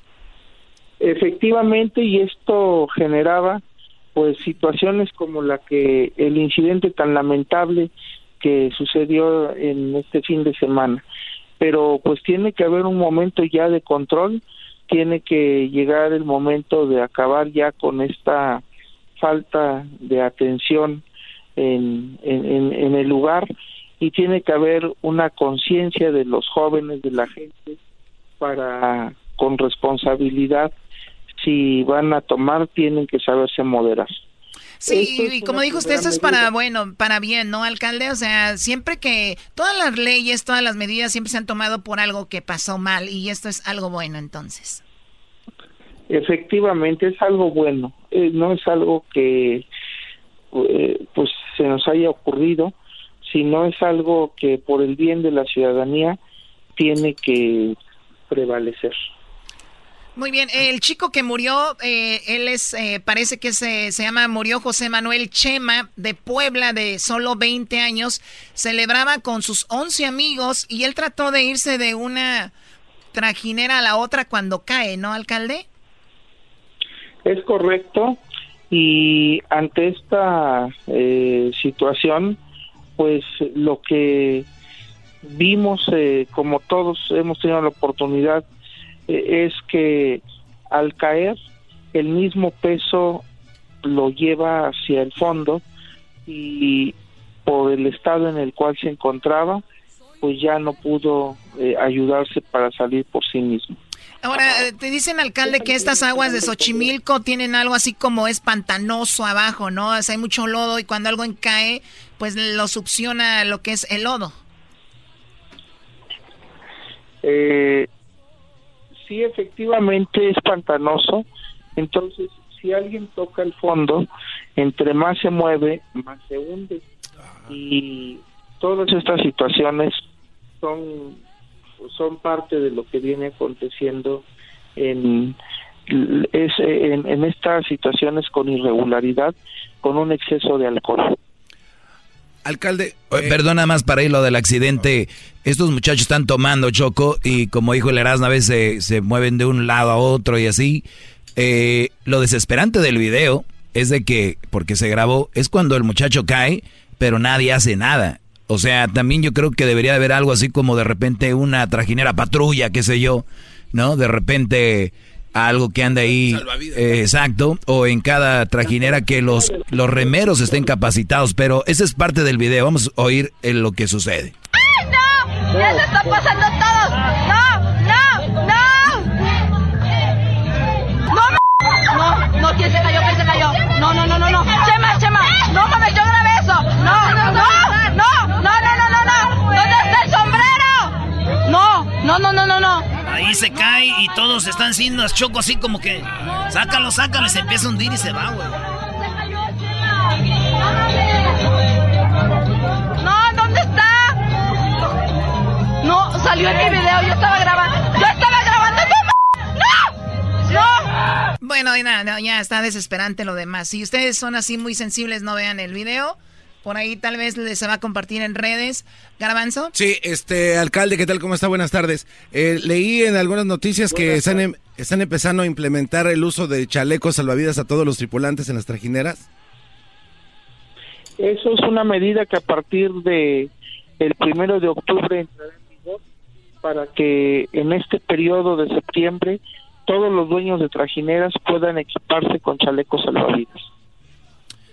Efectivamente, y esto generaba pues situaciones como la que el incidente tan lamentable que sucedió en este fin de semana. Pero pues tiene que haber un momento ya de control, tiene que llegar el momento de acabar ya con esta falta de atención en, en, en el lugar y tiene que haber una conciencia de los jóvenes, de la gente, para con responsabilidad, si van a tomar, tienen que saberse moderar. Sí, y como dijo usted, eso es para, bueno, para bien, ¿no, alcalde? O sea, siempre que todas las leyes, todas las medidas siempre se han tomado por algo que pasó mal y esto es algo bueno entonces. Efectivamente, es algo bueno, eh, no es algo que eh, pues se nos haya ocurrido, si no es algo que por el bien de la ciudadanía tiene que prevalecer. Muy bien, el chico que murió, eh, él es, eh, parece que se, se llama, murió José Manuel Chema de Puebla de solo 20 años, celebraba con sus 11 amigos y él trató de irse de una trajinera a la otra cuando cae, ¿no, alcalde? Es correcto y ante esta eh, situación, pues lo que vimos, eh, como todos hemos tenido la oportunidad, eh, es que al caer el mismo peso lo lleva hacia el fondo y por el estado en el cual se encontraba, pues ya no pudo eh, ayudarse para salir por sí mismo. Ahora, eh, te dicen, alcalde, que estas aguas de Xochimilco tienen algo así como es pantanoso abajo, ¿no? Hay mucho lodo y cuando algo cae, pues lo succiona lo que es el lodo. Eh, sí, efectivamente es pantanoso. Entonces, si alguien toca el fondo, entre más se mueve, más se hunde. Y todas estas situaciones son, son parte de lo que viene aconteciendo en, es, en, en estas situaciones con irregularidad, con un exceso de alcohol. Alcalde. Eh, perdona más para ir lo del accidente. Estos muchachos están tomando choco y como dijo el Erasmo, a veces se, mueven de un lado a otro y así. Eh, lo desesperante del video es de que, porque se grabó, es cuando el muchacho cae, pero nadie hace nada. O sea, también yo creo que debería haber algo así como de repente una trajinera patrulla, qué sé yo, ¿no? De repente algo que anda ahí. Eh, exacto. O en cada trajinera que los, los remeros estén capacitados. Pero esa es parte del video. Vamos a oír en lo que sucede. ¡Ay, no! ¡Ya se está pasando todos! ¡No! ¡No! ¡No! ¡No! ¡No! ¡No! ¿Quién se cayó? ¿Quién se cayó? No, no, no, no, no. Chema, Chema. No mames, yo grabé eso. No, no, no, no, no, no, no, no. ¿Dónde está el sombrero? No, no, no, no, no, no. Ahí se cae y todos están haciendo choco así como que sácalo, sácalo y se empieza a hundir y se va, güey. No, ¿dónde está? No, salió en mi video, yo estaba grabando. Yo estaba grabando. ¡No! ¡No! Bueno, y nada, no, ya está desesperante lo demás. Si ustedes son así muy sensibles, no vean el video. Por ahí tal vez se va a compartir en redes. Garbanzo. Sí, este, alcalde, ¿qué tal? ¿Cómo está? Buenas tardes. Eh, leí en algunas noticias que están, em, están empezando a implementar el uso de chalecos salvavidas a todos los tripulantes en las trajineras. Eso es una medida que a partir de el primero de octubre entrará en vigor para que en este periodo de septiembre todos los dueños de trajineras puedan equiparse con chalecos salvavidas.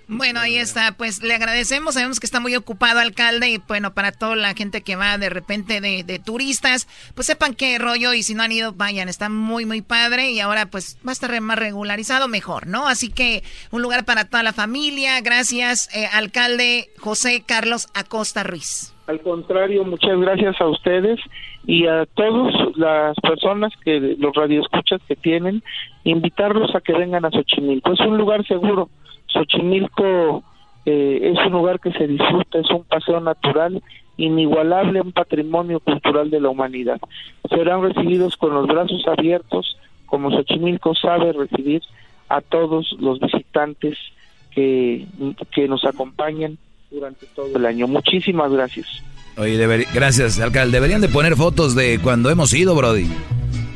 Bueno, ahí está. Pues le agradecemos. Sabemos que está muy ocupado, alcalde. Y bueno, para toda la gente que va de repente de, de, turistas, pues sepan qué rollo. Y si no han ido, vayan. Está muy, muy padre. Y ahora, pues va a estar más regularizado, mejor, ¿no? Así que un lugar para toda la familia. Gracias, eh, alcalde José Carlos Acosta Ruiz. Al contrario, muchas gracias a ustedes y a todas las personas que los radioescuchas que tienen, invitarlos a que vengan a Xochimilco. Es un lugar seguro. Xochimilco eh, es un lugar que se disfruta, es un paseo natural inigualable, un patrimonio cultural de la humanidad. Serán recibidos con los brazos abiertos, como Xochimilco sabe recibir a todos los visitantes que, que nos acompañan durante todo el año. Muchísimas gracias. Oye, gracias, alcalde. Deberían de poner fotos de cuando hemos ido, Brody.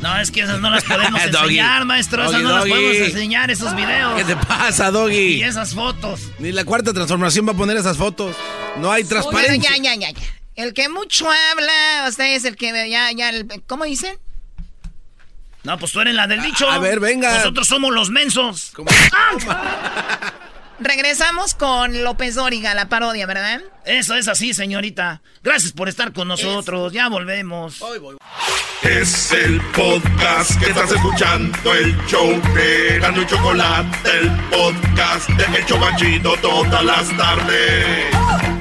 No, es que esas no las podemos enseñar, maestro. Esas Doggy, no las podemos enseñar, esos videos. ¿Qué te pasa, Doggy? Y esas fotos. Ni la cuarta transformación va a poner esas fotos. No hay transparencia. ya, ya, ya, ya. El que mucho habla, usted es el que ya, ya, el- ¿cómo dicen? No, pues tú eres la del dicho. a ver, venga. Nosotros somos los mensos. Regresamos con López Dóriga, la parodia, ¿verdad? Eso es así, señorita. Gracias por estar con nosotros. Ya volvemos. Es el podcast que estás escuchando, el show de Gano y Chocolate, el podcast de El Chobachito todas las tardes.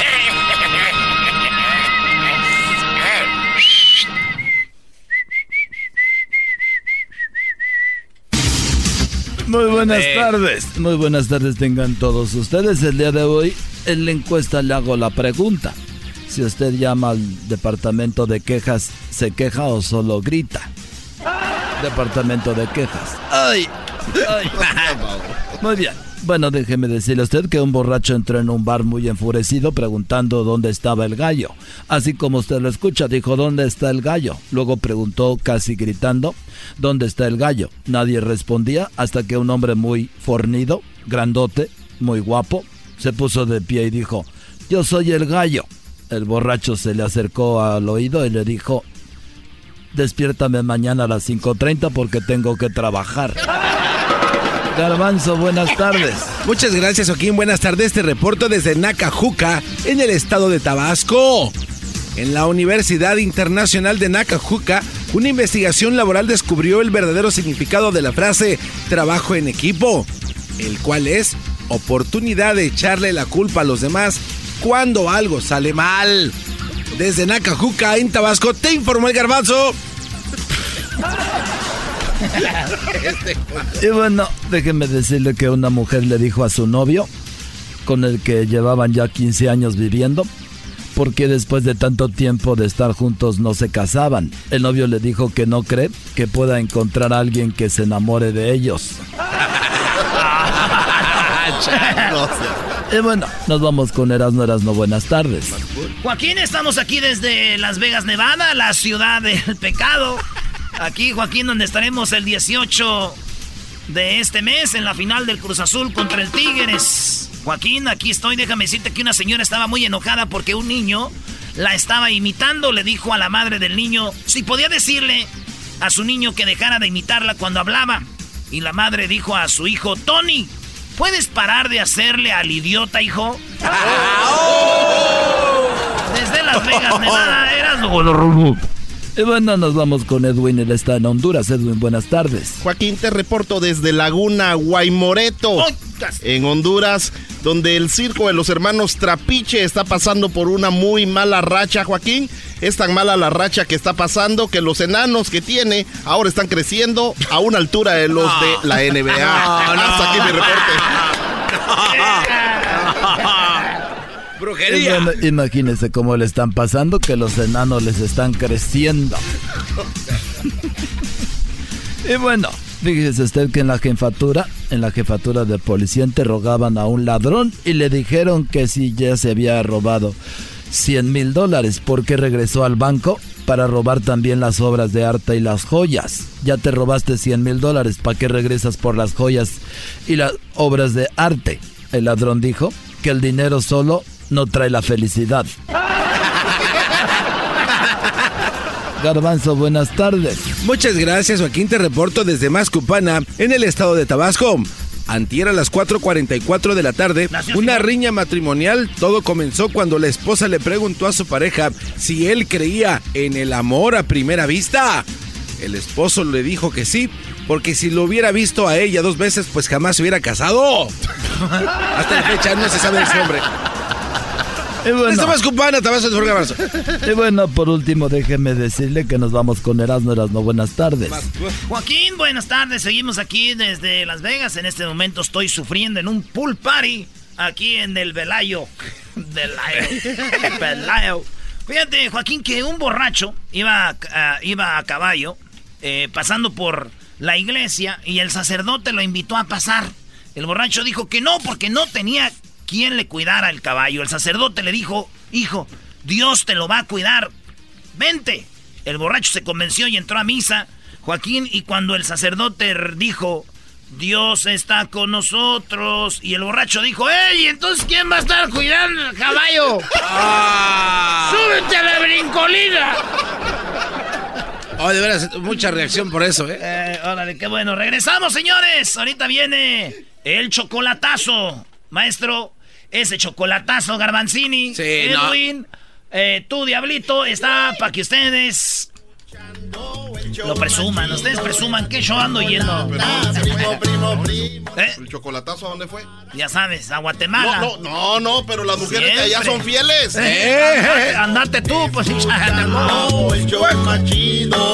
Muy buenas tardes. Muy buenas tardes tengan todos ustedes. El día de hoy en la encuesta le hago la pregunta. Si usted llama al departamento de quejas, ¿se queja o solo grita? Departamento de quejas. ¡Ay! ¡Ay! Muy bien. Bueno, déjeme decirle a usted que un borracho entró en un bar muy enfurecido preguntando dónde estaba el gallo. Así como usted lo escucha, dijo ¿dónde está el gallo? Luego preguntó casi gritando ¿dónde está el gallo? Nadie respondía hasta que un hombre muy fornido, grandote, muy guapo, se puso de pie y dijo yo soy el gallo. El borracho se le acercó al oído y le dijo despiértame mañana a las 5.30 porque tengo que trabajar. Garbanzo, buenas tardes. Muchas gracias, Joaquín. Buenas tardes. Te reporto desde Nacajuca, en el estado de Tabasco. En la Universidad Internacional de Nacajuca, una investigación laboral descubrió el verdadero significado de la frase trabajo en equipo, el cual es oportunidad de echarle la culpa a los demás cuando algo sale mal. Desde Nacajuca, en Tabasco, te informó el garbanzo. y bueno, déjeme decirle que una mujer le dijo a su novio, con el que llevaban ya 15 años viviendo, porque después de tanto tiempo de estar juntos no se casaban. El novio le dijo que no cree que pueda encontrar a alguien que se enamore de ellos. y bueno, nos vamos con Erasmo Erasmo. Buenas tardes. Joaquín, estamos aquí desde Las Vegas, Nevada, la ciudad del pecado. Aquí, Joaquín, donde estaremos el 18 de este mes en la final del Cruz Azul contra el Tigres. Joaquín, aquí estoy. Déjame decirte que una señora estaba muy enojada porque un niño la estaba imitando. Le dijo a la madre del niño si podía decirle a su niño que dejara de imitarla cuando hablaba. Y la madre dijo a su hijo, Tony, ¿puedes parar de hacerle al idiota, hijo? Desde Las Vegas, Nevada, eras y bueno, nos vamos con Edwin, él está en Honduras. Edwin, buenas tardes. Joaquín, te reporto desde Laguna Guaymoreto, en Honduras, donde el circo de los hermanos Trapiche está pasando por una muy mala racha, Joaquín. Es tan mala la racha que está pasando que los enanos que tiene ahora están creciendo a una altura de los de la NBA. Hasta aquí mi reporte. Brujería. imagínense cómo le están pasando, que los enanos les están creciendo. y bueno, fíjese usted que en la jefatura, en la jefatura de policía interrogaban a un ladrón y le dijeron que si ya se había robado 100 mil dólares, porque regresó al banco para robar también las obras de arte y las joyas. Ya te robaste 100 mil dólares, ¿para qué regresas por las joyas y las obras de arte? El ladrón dijo que el dinero solo no trae la felicidad. Garbanzo, buenas tardes. Muchas gracias, Joaquín. Te reporto desde Mascupana, en el estado de Tabasco. Antier a las 4.44 de la tarde, una riña matrimonial. Todo comenzó cuando la esposa le preguntó a su pareja si él creía en el amor a primera vista. El esposo le dijo que sí, porque si lo hubiera visto a ella dos veces, pues jamás se hubiera casado. Hasta la fecha no se sabe su nombre. Y bueno, y bueno, por último, déjeme decirle que nos vamos con Erasmo Erasmo. Buenas tardes. Joaquín, buenas tardes. Seguimos aquí desde Las Vegas. En este momento estoy sufriendo en un pool party aquí en el Velayo. Velayo. Velayo. Fíjate, Joaquín, que un borracho iba a, iba a caballo eh, pasando por la iglesia y el sacerdote lo invitó a pasar. El borracho dijo que no, porque no tenía quien le cuidara el caballo. El sacerdote le dijo, hijo, Dios te lo va a cuidar. Vente. El borracho se convenció y entró a misa, Joaquín, y cuando el sacerdote dijo, Dios está con nosotros, y el borracho dijo, ¡Ey! Entonces, ¿quién va a estar cuidando el caballo? Ah. ¡Súbete a la brincolina! Oh, de veras, mucha reacción por eso, ¿eh? ¿eh? Órale, qué bueno. Regresamos, señores. Ahorita viene el chocolatazo. Maestro, ese chocolatazo, Garbanzini, Edwin, eh, tú, Diablito, está para que ustedes lo presuman. Ustedes presuman que yo ando yendo. ¿Eh? ¿El chocolatazo a dónde fue? Ya sabes, a Guatemala. No, no, no, pero las mujeres que allá son fieles. Eh, andate tú, pues. No, el show más chido.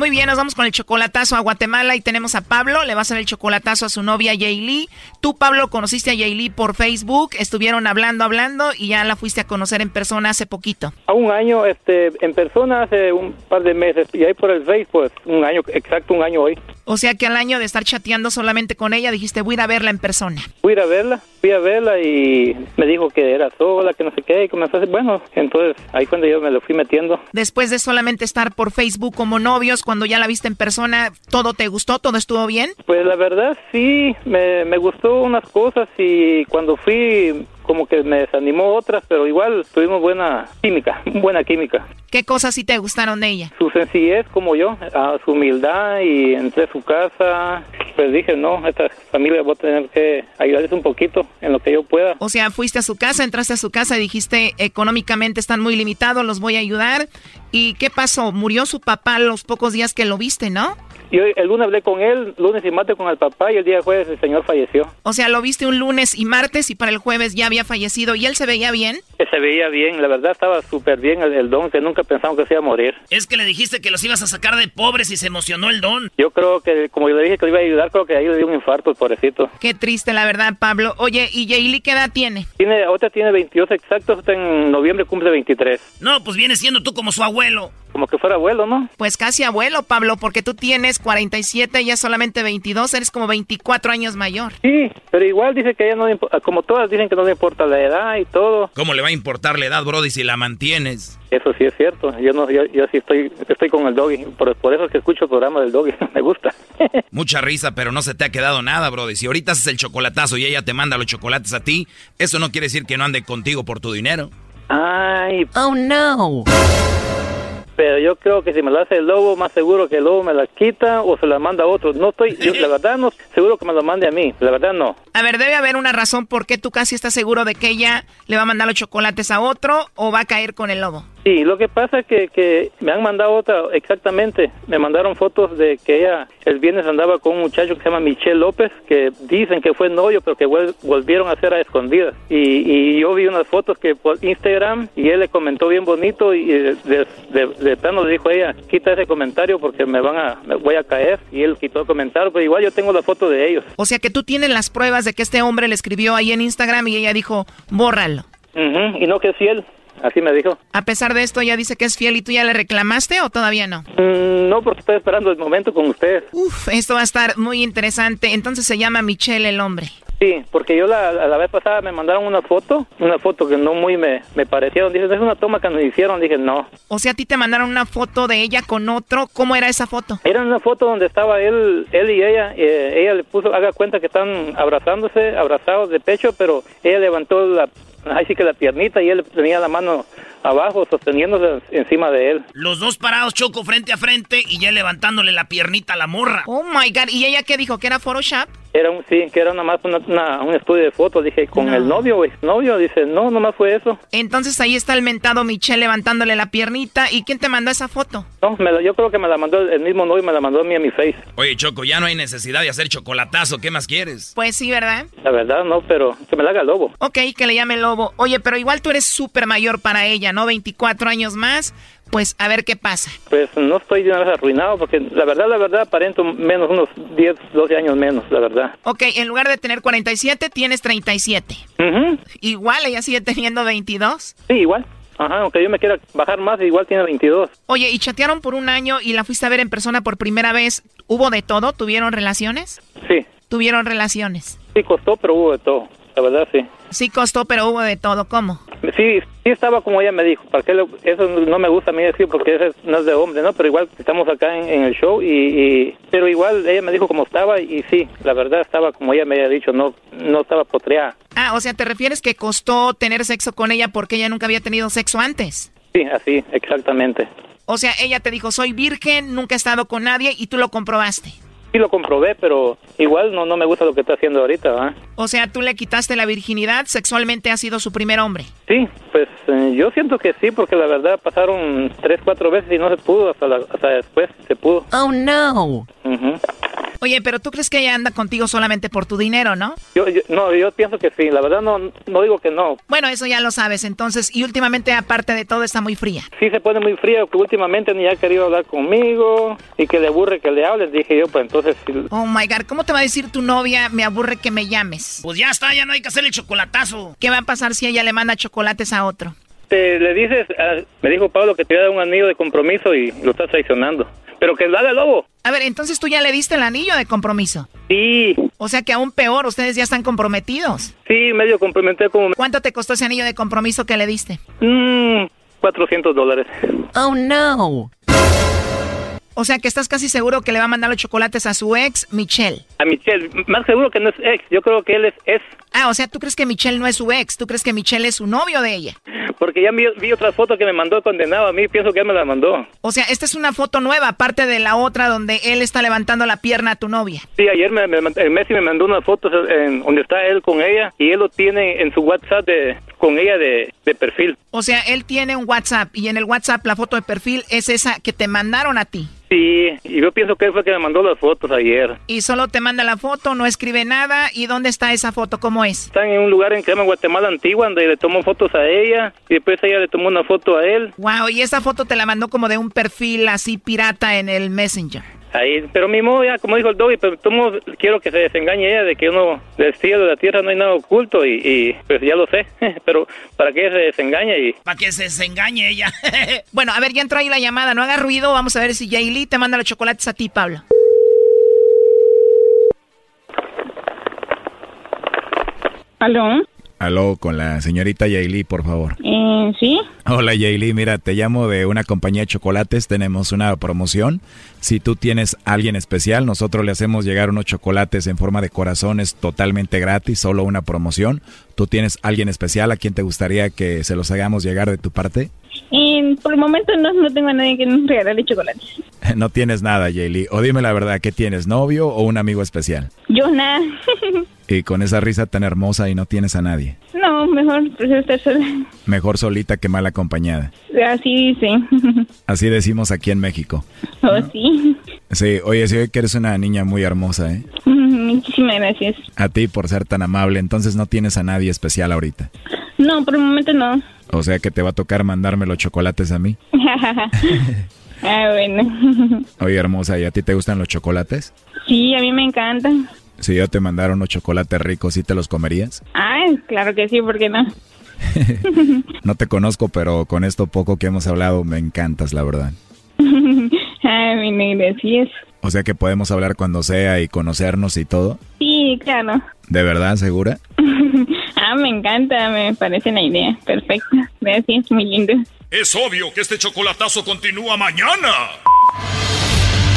Muy bien, nos vamos con el chocolatazo a Guatemala y tenemos a Pablo. Le va a hacer el chocolatazo a su novia Yaylee. Tú, Pablo, conociste a Yaylee por Facebook. Estuvieron hablando, hablando y ya la fuiste a conocer en persona hace poquito. A un año, este, en persona hace un par de meses y ahí por el Facebook, pues un año, exacto un año hoy. O sea que al año de estar chateando solamente con ella dijiste voy a ir a verla en persona. A ir a verla, fui a verla y me dijo que era sola, que no sé qué, y comenzó a decir, bueno, entonces ahí cuando yo me lo fui metiendo. Después de solamente estar por Facebook como novios, cuando ya la viste en persona, ¿todo te gustó? ¿Todo estuvo bien? Pues la verdad sí, me, me gustó unas cosas y cuando fui como que me desanimó otras, pero igual tuvimos buena química, buena química. ¿Qué cosas sí te gustaron de ella? Su sencillez como yo, a su humildad y entré a su casa, pues dije, no, esta familia voy a tener que ayudarles un poquito en lo que yo pueda. O sea, fuiste a su casa, entraste a su casa y dijiste, económicamente están muy limitados, los voy a ayudar. ¿Y qué pasó? Murió su papá los pocos días que lo viste, ¿no? Yo el lunes hablé con él, lunes y martes con el papá y el día jueves el señor falleció. O sea, lo viste un lunes y martes y para el jueves ya había fallecido y él se veía bien. Que se veía bien, la verdad estaba súper bien el, don, que nunca pensamos que se iba a morir. Es que le dijiste que los ibas a sacar de pobres y se emocionó el don. Yo creo que, como yo le dije que lo iba a ayudar, creo que ahí le dio un infarto, pobrecito. Qué triste, la verdad, Pablo. Oye, ¿y Jaylee qué edad tiene? Tiene, otra tiene 22 exactos, en noviembre cumple 23. No, pues viene siendo tú como su abuelo. Como que fuera abuelo, ¿no? Pues casi abuelo, Pablo, porque tú tienes 47 y ella solamente 22, eres como 24 años mayor. Sí, pero igual dice que ella no, como todas dicen que no le importa la edad y todo. ¿Cómo le va a importar la edad, Brody, si la mantienes? Eso sí es cierto. Yo no, yo, sí estoy, estoy con el doggy. Por, por eso es que escucho el programa del doggy. Me gusta. Mucha risa, pero no se te ha quedado nada, Brody. Si ahorita haces el chocolatazo y ella te manda los chocolates a ti, eso no quiere decir que no ande contigo por tu dinero. Ay. Oh no pero yo creo que si me lo hace el lobo, más seguro que el lobo me la quita o se la manda a otro. No estoy, yo, la verdad no seguro que me lo mande a mí, la verdad no. A ver, debe haber una razón por qué tú casi estás seguro de que ella le va a mandar los chocolates a otro o va a caer con el lobo. Sí, lo que pasa es que, que me han mandado otra, exactamente, me mandaron fotos de que ella el viernes andaba con un muchacho que se llama Michelle López, que dicen que fue novio, pero que volvieron a ser a escondidas. Y, y, yo vi unas fotos que por Instagram y él le comentó bien bonito y de, de, plano le dijo a ella, quita ese comentario porque me van a, me voy a caer. Y él quitó el comentario, pero igual yo tengo la foto de ellos. O sea que tú tienes las pruebas de que este hombre le escribió ahí en Instagram y ella dijo, bórralo. y no que es fiel. Así me dijo. A pesar de esto, ya dice que es fiel y tú ya le reclamaste o todavía no? Mm, no, porque estoy esperando el momento con usted. Uf, esto va a estar muy interesante. Entonces se llama Michelle el hombre. Sí, porque yo la, la vez pasada me mandaron una foto, una foto que no muy me, me parecieron. Dije, es una toma que nos hicieron. Dije, no. O sea, a ti te mandaron una foto de ella con otro. ¿Cómo era esa foto? Era una foto donde estaba él, él y ella. Eh, ella le puso, haga cuenta que están abrazándose, abrazados de pecho, pero ella levantó la, ahí sí que la piernita y él tenía la mano abajo, sosteniéndose encima de él. Los dos parados, Choco, frente a frente y ya levantándole la piernita a la morra. Oh my God. ¿Y ella qué dijo? ¿Que era Photoshop? Era un, sí, que era nada más un estudio de fotos. Dije, ¿con el novio o novio Dice, no, nomás fue eso. Entonces ahí está el mentado Michelle levantándole la piernita. ¿Y quién te mandó esa foto? No, me yo creo que me la mandó el mismo novio, me la mandó a mí a mi face. Oye, Choco, ya no hay necesidad de hacer chocolatazo. ¿Qué más quieres? Pues sí, ¿verdad? La verdad, no, pero que me la haga el lobo. Ok, que le llame el lobo. Oye, pero igual tú eres súper mayor para ella, ¿no? 24 años más pues a ver qué pasa. Pues no estoy de una arruinado porque la verdad, la verdad, aparento menos unos 10, 12 años menos, la verdad. Ok, en lugar de tener 47, tienes 37. Igual, ella sigue teniendo 22. Sí, igual. Ajá, aunque yo me quiera bajar más, igual tiene 22. Oye, ¿y chatearon por un año y la fuiste a ver en persona por primera vez? ¿Hubo de todo? ¿Tuvieron relaciones? Sí. ¿Tuvieron relaciones? Sí, costó, pero hubo de todo. La verdad, sí. Sí costó, pero hubo de todo. ¿Cómo? Sí, sí estaba como ella me dijo. ¿Para qué eso no me gusta a mí decir porque eso no es de hombre, ¿no? Pero igual estamos acá en, el show y, Pero igual ella me dijo cómo estaba y sí, la verdad estaba como ella me había dicho, no, no estaba potreada. Ah, o sea, ¿te refieres que costó tener sexo con ella porque ella nunca había tenido sexo antes? Sí, así, exactamente. O sea, ella te dijo, soy virgen, nunca he estado con nadie y tú lo comprobaste. Sí lo comprobé, pero igual no, no me gusta lo que está haciendo ahorita. O sea, tú le quitaste la virginidad, sexualmente ha sido su primer hombre. Sí, pues eh, yo siento que sí, porque la verdad pasaron tres, cuatro veces y no se pudo, hasta, hasta después se pudo. Oh, no. Ujú. Oye, pero tú crees que ella anda contigo solamente por tu dinero, ¿no? yo, yo- no, yo pienso que sí, la verdad no, no digo que no. Bueno, eso ya lo sabes, entonces, y últimamente, aparte de todo, está muy fría. Sí se pone muy fría, que últimamente ni ha querido hablar conmigo y que le aburre que le hables, dije yo, pues entonces Oh my god, ¿cómo te va a decir tu novia? Me aburre que me llames. Pues ya está, ya no hay que hacerle chocolatazo. ¿Qué va a pasar si ella le manda chocolates a otro? te, le dices, me dijo Pablo que te iba a dar un anillo de compromiso y lo estás traicionando. Pero que lo haga el lobo. A ver, entonces tú ya le diste el anillo de compromiso. Sí. O sea que aún peor, ustedes ya están comprometidos. Sí, medio comprometí como... ¿Cuánto te costó ese anillo de compromiso que le diste? Mmm, 400 dólares. Oh no. O sea que estás casi seguro que le va a mandar los chocolates a su ex, Michelle. A Michelle, más seguro que no es ex, yo creo que él es ex. Ah, o sea, tú crees que Michelle no es su ex, tú crees que Michelle es su novio de ella. Porque ya vi, vi otra foto que me mandó condenado a mí, pienso que él me la mandó. O sea, esta es una foto nueva, aparte de la otra donde él está levantando la pierna a tu novia. Sí, ayer me, Messi me mandó unas fotos en, donde está él con ella y él lo tiene en su WhatsApp de, con ella de, de perfil. O sea, él tiene un WhatsApp y en el WhatsApp la foto de perfil es esa que te mandaron a ti. Sí, y yo pienso que él fue que me mandó las fotos ayer. Y solo te manda la foto, no escribe nada. ¿Y dónde está esa foto? ¿Cómo es? Están en un lugar en llama Guatemala Antigua, donde le tomó fotos a ella y después ella le tomó una foto a él. Wow, y esa foto te la mandó como de un perfil así pirata en el Messenger. Ahí, pero mi modo ya, como dijo el Dobby, pero tomo, quiero que se desengañe ella de que uno del cielo, de la tierra no hay nada oculto y, y, pues ya lo sé, pero para que ella se desengañe y... Para que se desengañe ella. bueno, a ver, ya entró ahí la llamada, no haga ruido, vamos a ver si Jaylee te manda los chocolates a ti, Pablo. ¿Aló? Aló, con la señorita Yaili, por favor. Eh, ¿Sí? Hola Yaili, mira, te llamo de una compañía de chocolates, tenemos una promoción. Si tú tienes a alguien especial, nosotros le hacemos llegar unos chocolates en forma de corazones totalmente gratis, solo una promoción. ¿Tú tienes a alguien especial a quien te gustaría que se los hagamos llegar de tu parte? Eh, por el momento no, no tengo a nadie que nos regale chocolates. No tienes nada, Yaili. O dime la verdad, ¿qué tienes? ¿Novio o un amigo especial? Yo nada. Y con esa risa tan hermosa y no tienes a nadie. no, mejor prefiero estar sola. Mejor solita que mal acompañada. Así dicen. Así decimos aquí en México. Oh, sí. Sí, oye, sí, que eres una niña muy hermosa, ¿eh? Muchísimas gracias. A ti por ser tan amable, entonces no tienes a nadie especial ahorita. No, por el momento no. O sea que te va a tocar mandarme los chocolates a mí. ah, bueno. Oye, hermosa, ¿y a ti te gustan los chocolates? Sí, a mí me encantan. Si yo te mandara unos chocolates ricos, ¿sí te los comerías? Ah, claro que sí, ¿por qué no? No te conozco, pero con esto poco que hemos hablado me encantas, la verdad. ah, mi negra, sí es. O sea que podemos hablar cuando sea y conocernos y todo. Sí, claro. ¿De verdad, segura? ah, me encanta, me parece la idea. Perfecta. Gracias, muy lindo. Es obvio que este chocolatazo continúa mañana.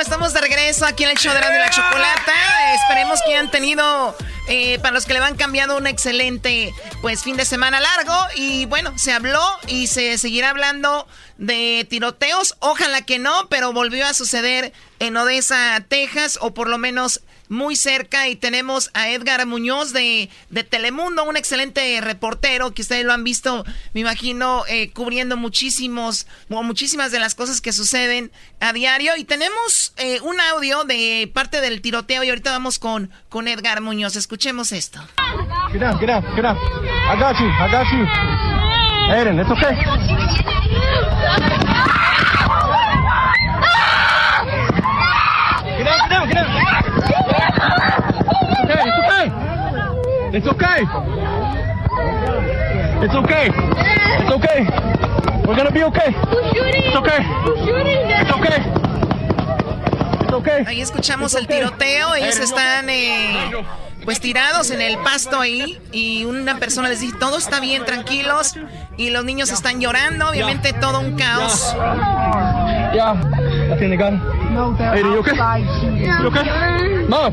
bueno, estamos de regreso aquí en el show de la, de la chocolata. Esperemos que hayan tenido, eh, para los que le van cambiando, un excelente pues fin de semana largo. Y bueno, se habló y se seguirá hablando de tiroteos. Ojalá que no, pero volvió a suceder en Odessa, Texas, o por lo menos muy cerca y tenemos a Edgar Muñoz de, de Telemundo, un excelente reportero que ustedes lo han visto, me imagino, eh, cubriendo muchísimos o muchísimas de las cosas que suceden a diario. Y tenemos eh, un audio de parte del tiroteo y ahorita vamos con, con Edgar Muñoz. Escuchemos esto. Get down, get down, get down. I got you, I got you. Aiden, it's okay. Get down, get down, get down. It's okay, it's okay. It's okay. It's okay. We're gonna be okay. It's okay. It's okay. It's okay. Ahí escuchamos el tiroteo, ellos están eh, pues tirados en el pasto ahí y una persona les dice, todo está bien, tranquilos, y los niños están llorando, obviamente todo un caos. Ya, No,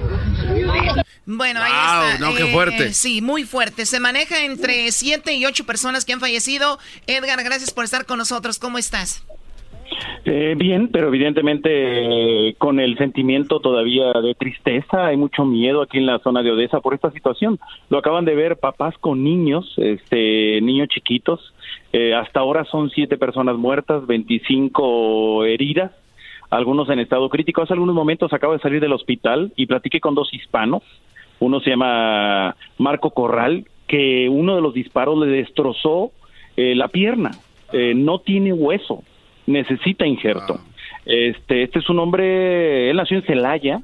Bueno, ahí está. No, qué fuerte. Eh, sí, muy fuerte. Se maneja entre siete y ocho personas que han fallecido. Edgar, gracias por estar con nosotros. ¿Cómo estás? Eh, bien, pero evidentemente eh, con el sentimiento todavía de tristeza, hay mucho miedo aquí en la zona de Odessa por esta situación. Lo acaban de ver papás con niños, este, niños chiquitos. Eh, hasta ahora son siete personas muertas, 25 heridas, algunos en estado crítico. Hace algunos momentos acabo de salir del hospital y platiqué con dos hispanos. Uno se llama Marco Corral, que uno de los disparos le destrozó la pierna. no tiene hueso necesita injerto. Este, este es un hombre, él nació en Celaya,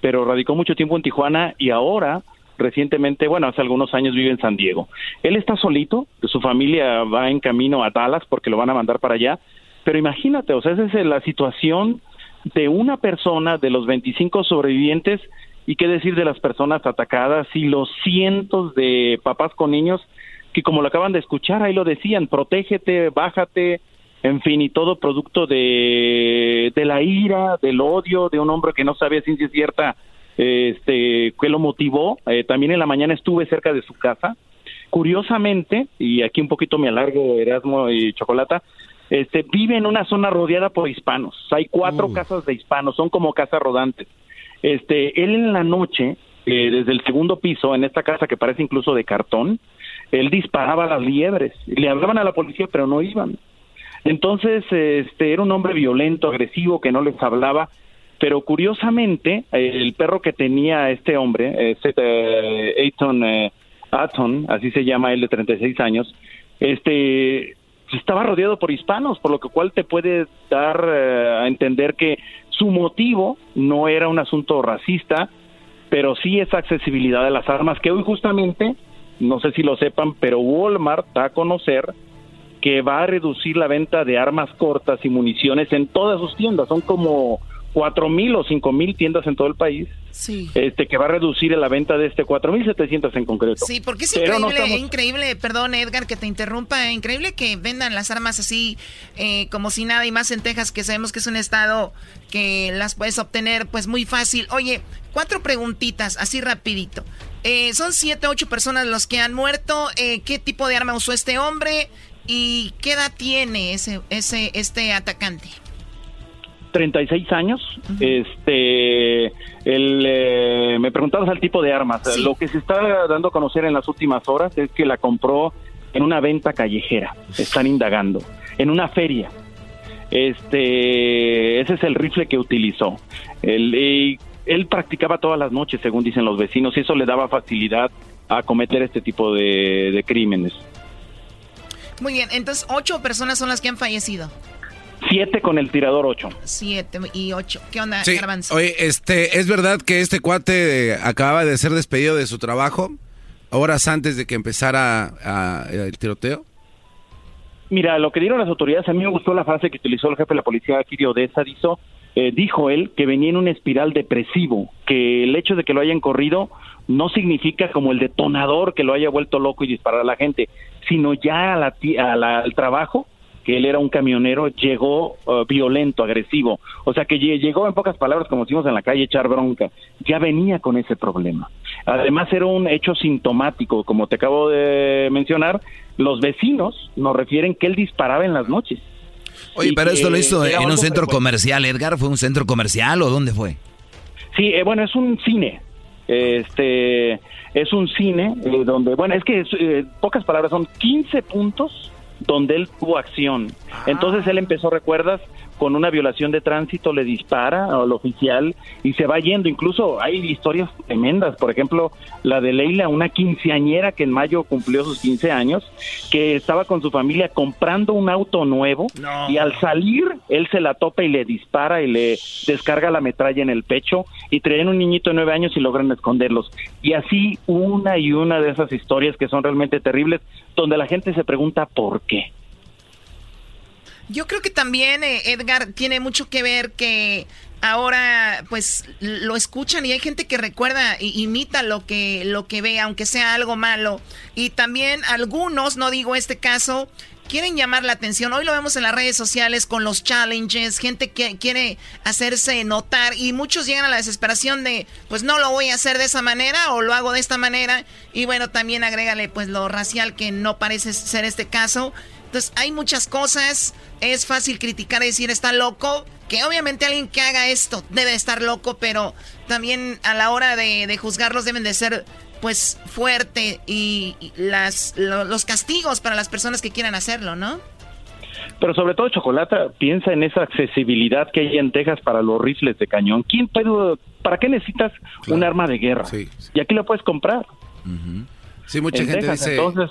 pero radicó mucho tiempo en Tijuana y ahora recientemente, bueno, hace algunos años vive en San Diego. Él está solito, su familia va en camino a Dallas porque lo van a mandar para allá, pero imagínate, o sea, esa es la situación de una persona de los 25 sobrevivientes y qué decir de las personas atacadas y los cientos de papás con niños que como lo acaban de escuchar, ahí lo decían, protégete, bájate, en fin, y todo producto de, de la ira, del odio de un hombre que no sabía ciencia cierta este, qué lo motivó. Eh, también en la mañana estuve cerca de su casa. Curiosamente, y aquí un poquito me alargo Erasmo y Chocolata, este, vive en una zona rodeada por hispanos. Hay cuatro casas de hispanos, son como casas rodantes. Este, él en la noche, eh, desde el segundo piso, en esta casa que parece incluso de cartón, él disparaba a las liebres. Le hablaban a la policía, pero no iban. Entonces, este, era un hombre violento, agresivo, que no les hablaba, pero curiosamente, el perro que tenía este hombre, este eh, Aton, así se llama él de 36 años, este, estaba rodeado por hispanos, por lo cual te puede dar eh, a entender que su motivo no era un asunto racista, pero sí esa accesibilidad de las armas, que hoy justamente, no sé si lo sepan, pero Walmart da a conocer que va a reducir la venta de armas cortas y municiones en todas sus tiendas. Son como cuatro mil o cinco mil tiendas en todo el país. Sí. Este que va a reducir la venta de este cuatro mil setecientos en concreto. Sí, porque es increíble, increíble, perdón Edgar que te interrumpa, increíble que vendan las armas así eh, como si nada y más en Texas que sabemos que es un estado que las puedes obtener pues muy fácil. Oye, cuatro preguntitas así rapidito. Eh, son siete, ocho personas los que han muerto. Eh, ¿Qué tipo de arma usó este hombre? ¿Y qué edad tiene ese, ese, este atacante? 36 años. Este, el, eh, me preguntabas al tipo de armas. Lo que se está dando a conocer en las últimas horas es que la compró en una venta callejera. Están indagando. En una feria. Este, ese es el rifle que utilizó. El, él practicaba todas las noches, según dicen los vecinos, y eso le daba facilidad a cometer este tipo de crímenes. Muy bien, entonces ocho personas son las que han fallecido. Siete con el tirador ocho. Siete y ocho. ¿Qué onda, sí. Oye, este, ¿es verdad que este cuate acababa de ser despedido de su trabajo horas antes de que empezara el tiroteo? Mira, lo que dieron las autoridades, a mí me gustó la frase que utilizó el jefe de la policía aquí de Odessa, dijo, eh, dijo él que venía en un espiral depresivo, que el hecho de que lo hayan corrido no significa como el detonador que lo haya vuelto loco y disparar a la gente, sino ya al trabajo, que él era un camionero, llegó uh, violento, agresivo. O sea que llegó en pocas palabras, como decimos en la calle, echar bronca. Ya venía con ese problema. Además era un hecho sintomático, como te acabo de mencionar, los vecinos nos refieren que él disparaba en las noches. Oye, pero esto lo hizo en un centro comercial, Edgar, ¿fue un centro comercial o dónde fue? Sí, eh, bueno, es un cine, este es un cine eh, donde, bueno, es que eh, pocas palabras, son 15 puntos donde él tuvo acción. Ah. Entonces él empezó, ¿recuerdas? Con una violación de tránsito le dispara al oficial y se va yendo. Incluso hay historias tremendas, por ejemplo, la de Leila, una quinceañera que en mayo cumplió sus 15 años, que estaba con su familia comprando un auto nuevo y al salir él se la topa y le dispara y le descarga la metralla en el pecho y traen un niñito de nueve años y logran esconderlos. Y así una y una de esas historias que son realmente terribles, donde la gente se pregunta por qué. Yo creo que también, eh, Edgar, tiene mucho que ver que ahora pues lo escuchan y hay gente que recuerda e imita lo que lo que ve aunque sea algo malo. Y también algunos no digo este caso quieren llamar la atención. Hoy lo vemos en las redes sociales con los challenges gente que quiere hacerse notar y muchos llegan a la desesperación de pues no lo voy a hacer de esa manera o lo hago de esta manera. Y bueno también agrégale pues lo racial que no parece ser este caso entonces hay muchas cosas es fácil criticar y decir está loco que obviamente alguien que haga esto debe estar loco, pero también a la hora de, juzgarlos deben de ser pues fuerte y, las, los castigos para las personas que quieran hacerlo, ¿no? Pero sobre todo, Chocolata, piensa en esa accesibilidad que hay en Texas para los rifles de cañón. ¿Quién puede, ¿Para qué necesitas un arma de guerra? Y aquí lo puedes comprar. Sí, mucha gente dice... Entonces,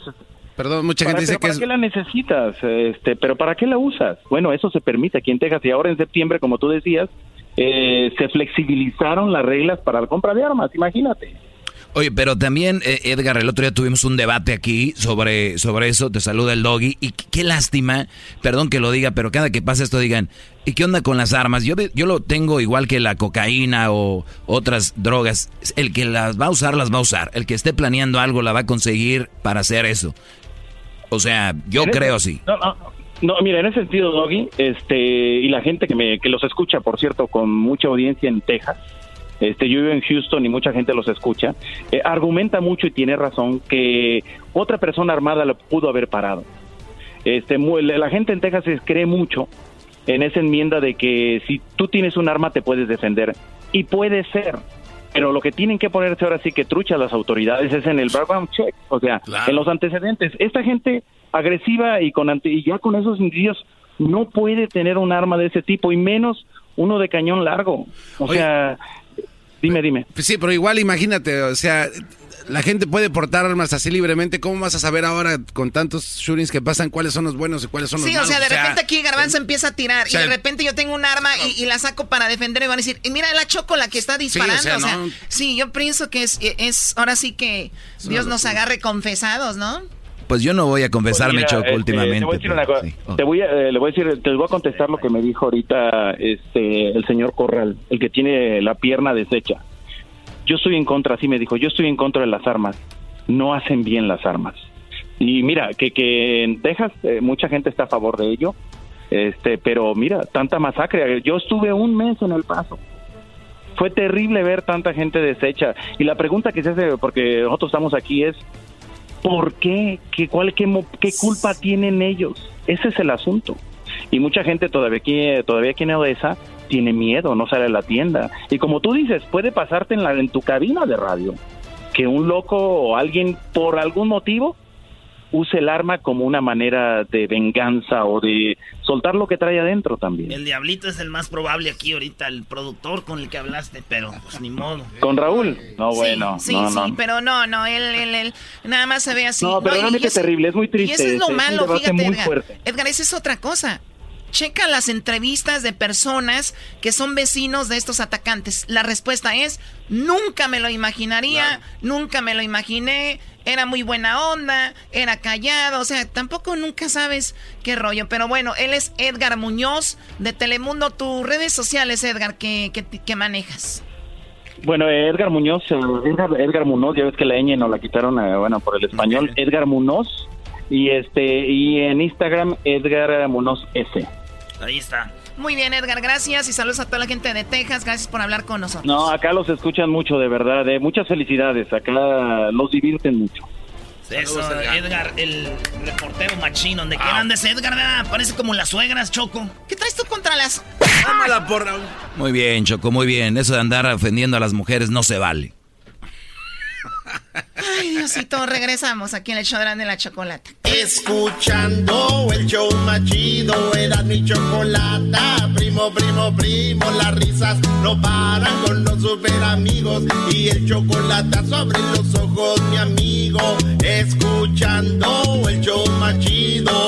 Perdón, mucha gente dice que ¿Para qué la necesitas? Este, pero ¿para qué la usas? Bueno, eso se permite aquí en Texas y ahora en septiembre, como tú decías, eh, se flexibilizaron las reglas para la compra de armas, imagínate. Oye, pero también, eh, Edgar, el otro día tuvimos un debate aquí sobre, sobre eso, te saluda el doggy, y qué lástima, perdón que lo diga, pero cada que pasa esto digan, ¿y qué onda con las armas? Yo, yo lo tengo igual que la cocaína o otras drogas, el que las va a usar, las va a usar, el que esté planeando algo la va a conseguir para hacer eso. O sea, yo creo así. No, no, no, mira, en ese sentido, Doggy, este, y la gente que, me, que los escucha, por cierto, con mucha audiencia en Texas, este, yo vivo en Houston y mucha gente los escucha, eh, argumenta mucho y tiene razón que otra persona armada lo pudo haber parado. Este, la gente en Texas cree mucho en esa enmienda de que si tú tienes un arma te puedes defender. Y puede ser, pero lo que tienen que ponerse ahora sí que trucha las autoridades es en el background check, o sea, en los antecedentes. Esta gente agresiva y con y ya con esos indicios no puede tener un arma de ese tipo y menos uno de cañón largo. O sea, dime, dime. Sí, pero igual imagínate, o sea, la gente puede portar armas así libremente. ¿Cómo vas a saber ahora con tantos shootings que pasan cuáles son los buenos y cuáles son los malos? Sí, o sea, de repente aquí Garbanzo empieza a tirar y de repente yo tengo un arma y, la saco para defender y van a decir, y mira la choco la que está disparando. Sí, o sea, sí yo pienso que es, es ahora sí que Dios nos agarre confesados, ¿no? Pues yo no voy a confesarme, pues Choco, últimamente. Te voy a decir le voy a decir, te voy a contestar lo que me dijo ahorita este el señor Corral, el que tiene la pierna deshecha yo estoy en contra, así me dijo, yo estoy en contra de las armas, no hacen bien las armas. Y mira, que, que en Texas eh, mucha gente está a favor de ello, este, pero mira, tanta masacre, yo estuve un mes en El Paso, fue terrible ver tanta gente deshecha. Y la pregunta que se hace, porque nosotros estamos aquí, es, ¿por qué? ¿Qué, cuál, qué, qué culpa tienen ellos? Ese es el asunto. Y mucha gente todavía aquí, todavía aquí en Odessa tiene miedo, no sale a la tienda. Y como tú dices, puede pasarte en, la, en tu cabina de radio que un loco o alguien por algún motivo use el arma como una manera de venganza o de soltar lo que trae adentro también. El diablito es el más probable aquí ahorita, el productor con el que hablaste, pero pues ni modo. ¿Con Raúl? No, bueno. Sí, sí, pero no, no, él, él, él, nada más se ve así. No, pero realmente es terrible, es muy triste. Y eso es lo malo, fíjate, Edgar. Edgar, esa es otra cosa checa las entrevistas de personas que son vecinos de estos atacantes. La respuesta es, nunca me lo imaginaría, nunca me lo imaginé, era muy buena onda, era callado, o sea, tampoco nunca sabes qué rollo. Pero bueno, él es Edgar Muñoz de Telemundo. Tus redes sociales, Edgar, ¿qué, manejas? Bueno, Edgar Muñoz, eh, Edgar, Edgar, Muñoz, ya ves que la ñ no la quitaron, eh, bueno, por el español, Edgar Muñoz, y este, y en Instagram, Edgar Muñoz S. Ahí está. Muy bien, Edgar, gracias y saludos a toda la gente de Texas. Gracias por hablar con nosotros. No, acá los escuchan mucho, de verdad. Eh. Muchas felicidades. Acá los divierten mucho. Eso, Edgar. el reportero machino. ¿De qué ah. andes, Edgar? Parece como las suegras, Choco. ¿Qué traes tú contra las...? la porra. Muy bien, Choco, muy bien. Eso de andar ofendiendo a las mujeres no se vale. Ay, Diosito, regresamos aquí en el show de la chocolate. Escuchando el show machido, era mi chocolata. Primo, primo, primo, las risas no paran con los super amigos. Y el chocolate sobre los ojos, mi amigo. Escuchando el show machido.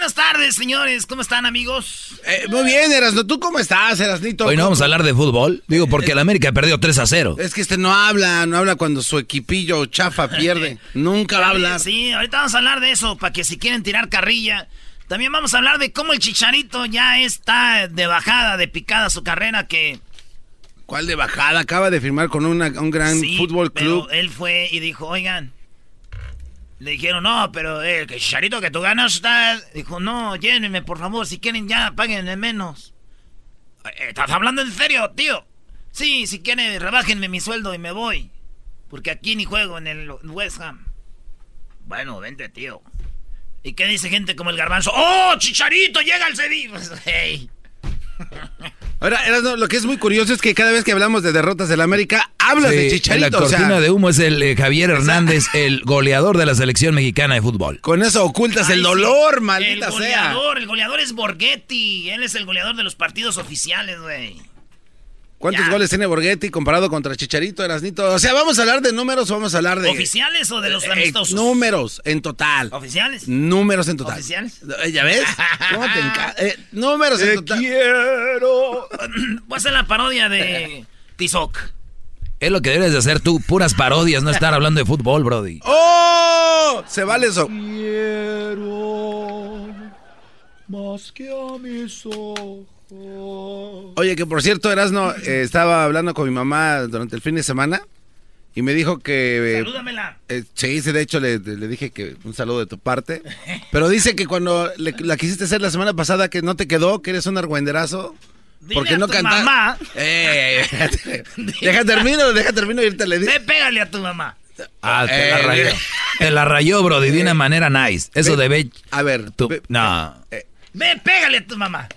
Buenas tardes, señores. ¿Cómo están, amigos? Eh, muy bien, Erasno. ¿Tú cómo estás, Erasnito? Hoy no vamos a hablar de fútbol. Digo, porque el América perdió 3 a 0. Es que este no habla, no habla cuando su equipillo chafa pierde. Nunca va a hablar. Sí, ahorita vamos a hablar de eso, para que si quieren tirar carrilla. También vamos a hablar de cómo el Chicharito ya está de bajada, de picada su carrera, que... ¿Cuál de bajada? Acaba de firmar con una- un gran Sí, fútbol club. pero él fue y dijo, oigan, le dijeron, no, pero eh, que Chicharito, que tú ganas, está... Dijo, no, llévenme, por favor, si quieren ya, páguenme menos. Eh, ¿Estás hablando en serio, tío? Sí, si quieren, rebájenme mi sueldo y me voy. Porque aquí ni juego en el West Ham. Bueno, vente, tío. ¿Y qué dice gente como el garbanzo? ¡Oh, Chicharito, llega al Sevilla! Pues, hey. Ahora, Erasno, lo que es muy curioso es que cada vez que hablamos de derrotas del América, hablas de Sí, Chicharito. La o cortina sea, de humo es el eh, Javier Hernández, el goleador de la selección mexicana de fútbol. Con eso ocultas Ay, el sí. dolor, maldita el sea. goleador, El goleador es Borghetti. Él es el goleador de los partidos oficiales, güey. ¿Cuántos goles tiene Borghetti comparado contra Chicharito, Erasnito? O sea, ¿vamos a hablar de números o vamos a hablar de... ¿Oficiales o de los Eh, amistosos? números en total. ¿Oficiales? Números en total. ¿Oficiales? Eh, ¿Ya ves? ¿Cómo te enca- eh, números en total. quiero. Voy a hacer la parodia de Tizoc. Es lo que debes de hacer tú, puras parodias, no estar hablando de fútbol, Brody. ¡Oh! Se vale eso. Más que a mis ojos. Oye, que por cierto, Erasno, eh, estaba hablando con mi mamá durante el fin de semana y me dijo que... eh, Salúdamela. eh, sí, de hecho le, le dije que un saludo de tu parte. Pero dice que cuando le- la quisiste hacer la semana pasada que no te quedó, que eres un argüenderazo. Porque no canta. mamá. Eh, déjate. deja termino, deja termino y ahorita le digo. Ve, pégale a tu mamá. Ah, te la Eh, rayó. Te la rayó, Brody, de una manera nice. Eso Ve- debe... A ver, Tú, ve- no. Ve, pégale a tu mamá.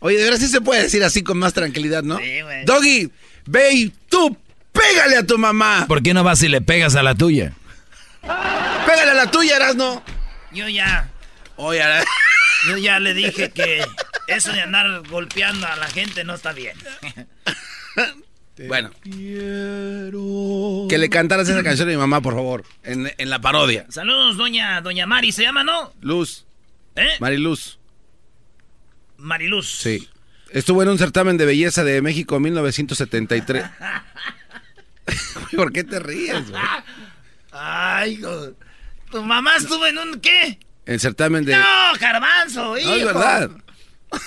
Oye, de verdad sí se puede decir así con más tranquilidad, ¿no? Sí, güey. Doggy, ve y tú pégale a tu mamá. ¿Por qué no vas y le pegas a la tuya? Pégale a la tuya, Erasno. Yo ya, Oye, Ara- yo ya le dije que eso de andar golpeando a la gente no está bien. bueno. Que le cantaras esa canción a mi mamá, por favor, en, en la parodia. Saludos, doña, doña Mari, ¿se llama, no? Luz, ¿Eh? Mariluz. Mariluz. Sí. Estuvo en un certamen de belleza de México en 1973. ¿Por qué te ríes, güey? Ay, hijo. ¿Tu mamá estuvo en un qué? El certamen de... No, garbanzo, hijo. No, es verdad.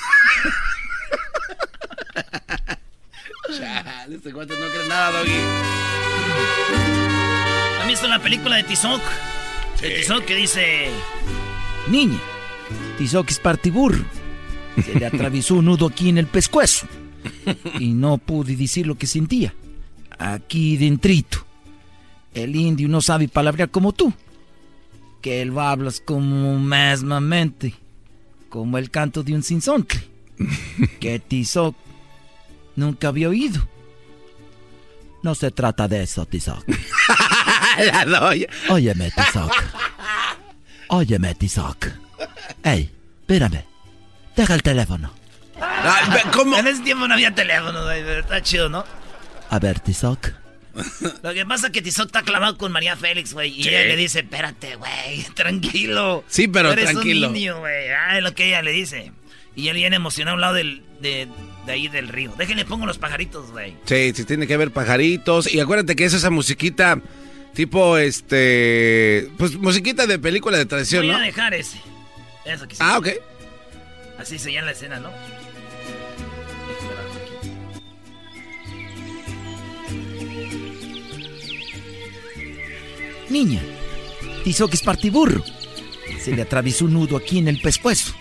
Chale, este cuate no cree nada, Doggy. ¿Han visto la película de Tizoc? De Tizoc que dice... Niña, Tizoc es partiburro. Se le atravesó un nudo aquí en el pescuezo. Y no pude decir lo que sentía. Aquí dentrito. El indio no sabe palabrear como tú. Que él hablas como mesmamente. Como el canto de un sinsontle. Que Tizoc nunca había oído. No se trata de eso, Tizoc. La doy. Óyeme, Tizoc. Óyeme, Tizoc. Ey, espérame. Deja el teléfono. ¿Cómo? En ese tiempo no había teléfono, güey, pero está chido, ¿no? A ver, Tizoc. Lo que pasa es que Tizoc está clavado con María Félix, güey. Y ella le dice, espérate, güey, tranquilo. Sí, pero eres tranquilo. un niño, güey. Ah, es lo que ella le dice. Y él viene emocionado a un lado del, de, de ahí del río. Déjenle pongo los pajaritos, güey. Sí, sí, tiene que haber pajaritos. Y acuérdate que es esa musiquita tipo, este... Pues musiquita de película de tradición, Voy ¿no? a dejar ese. Eso que sí. Ah, ok. Así se llama la escena, ¿no? Niña, Tizoc es partiburro. Se le atravesó un nudo aquí en el pescuezo.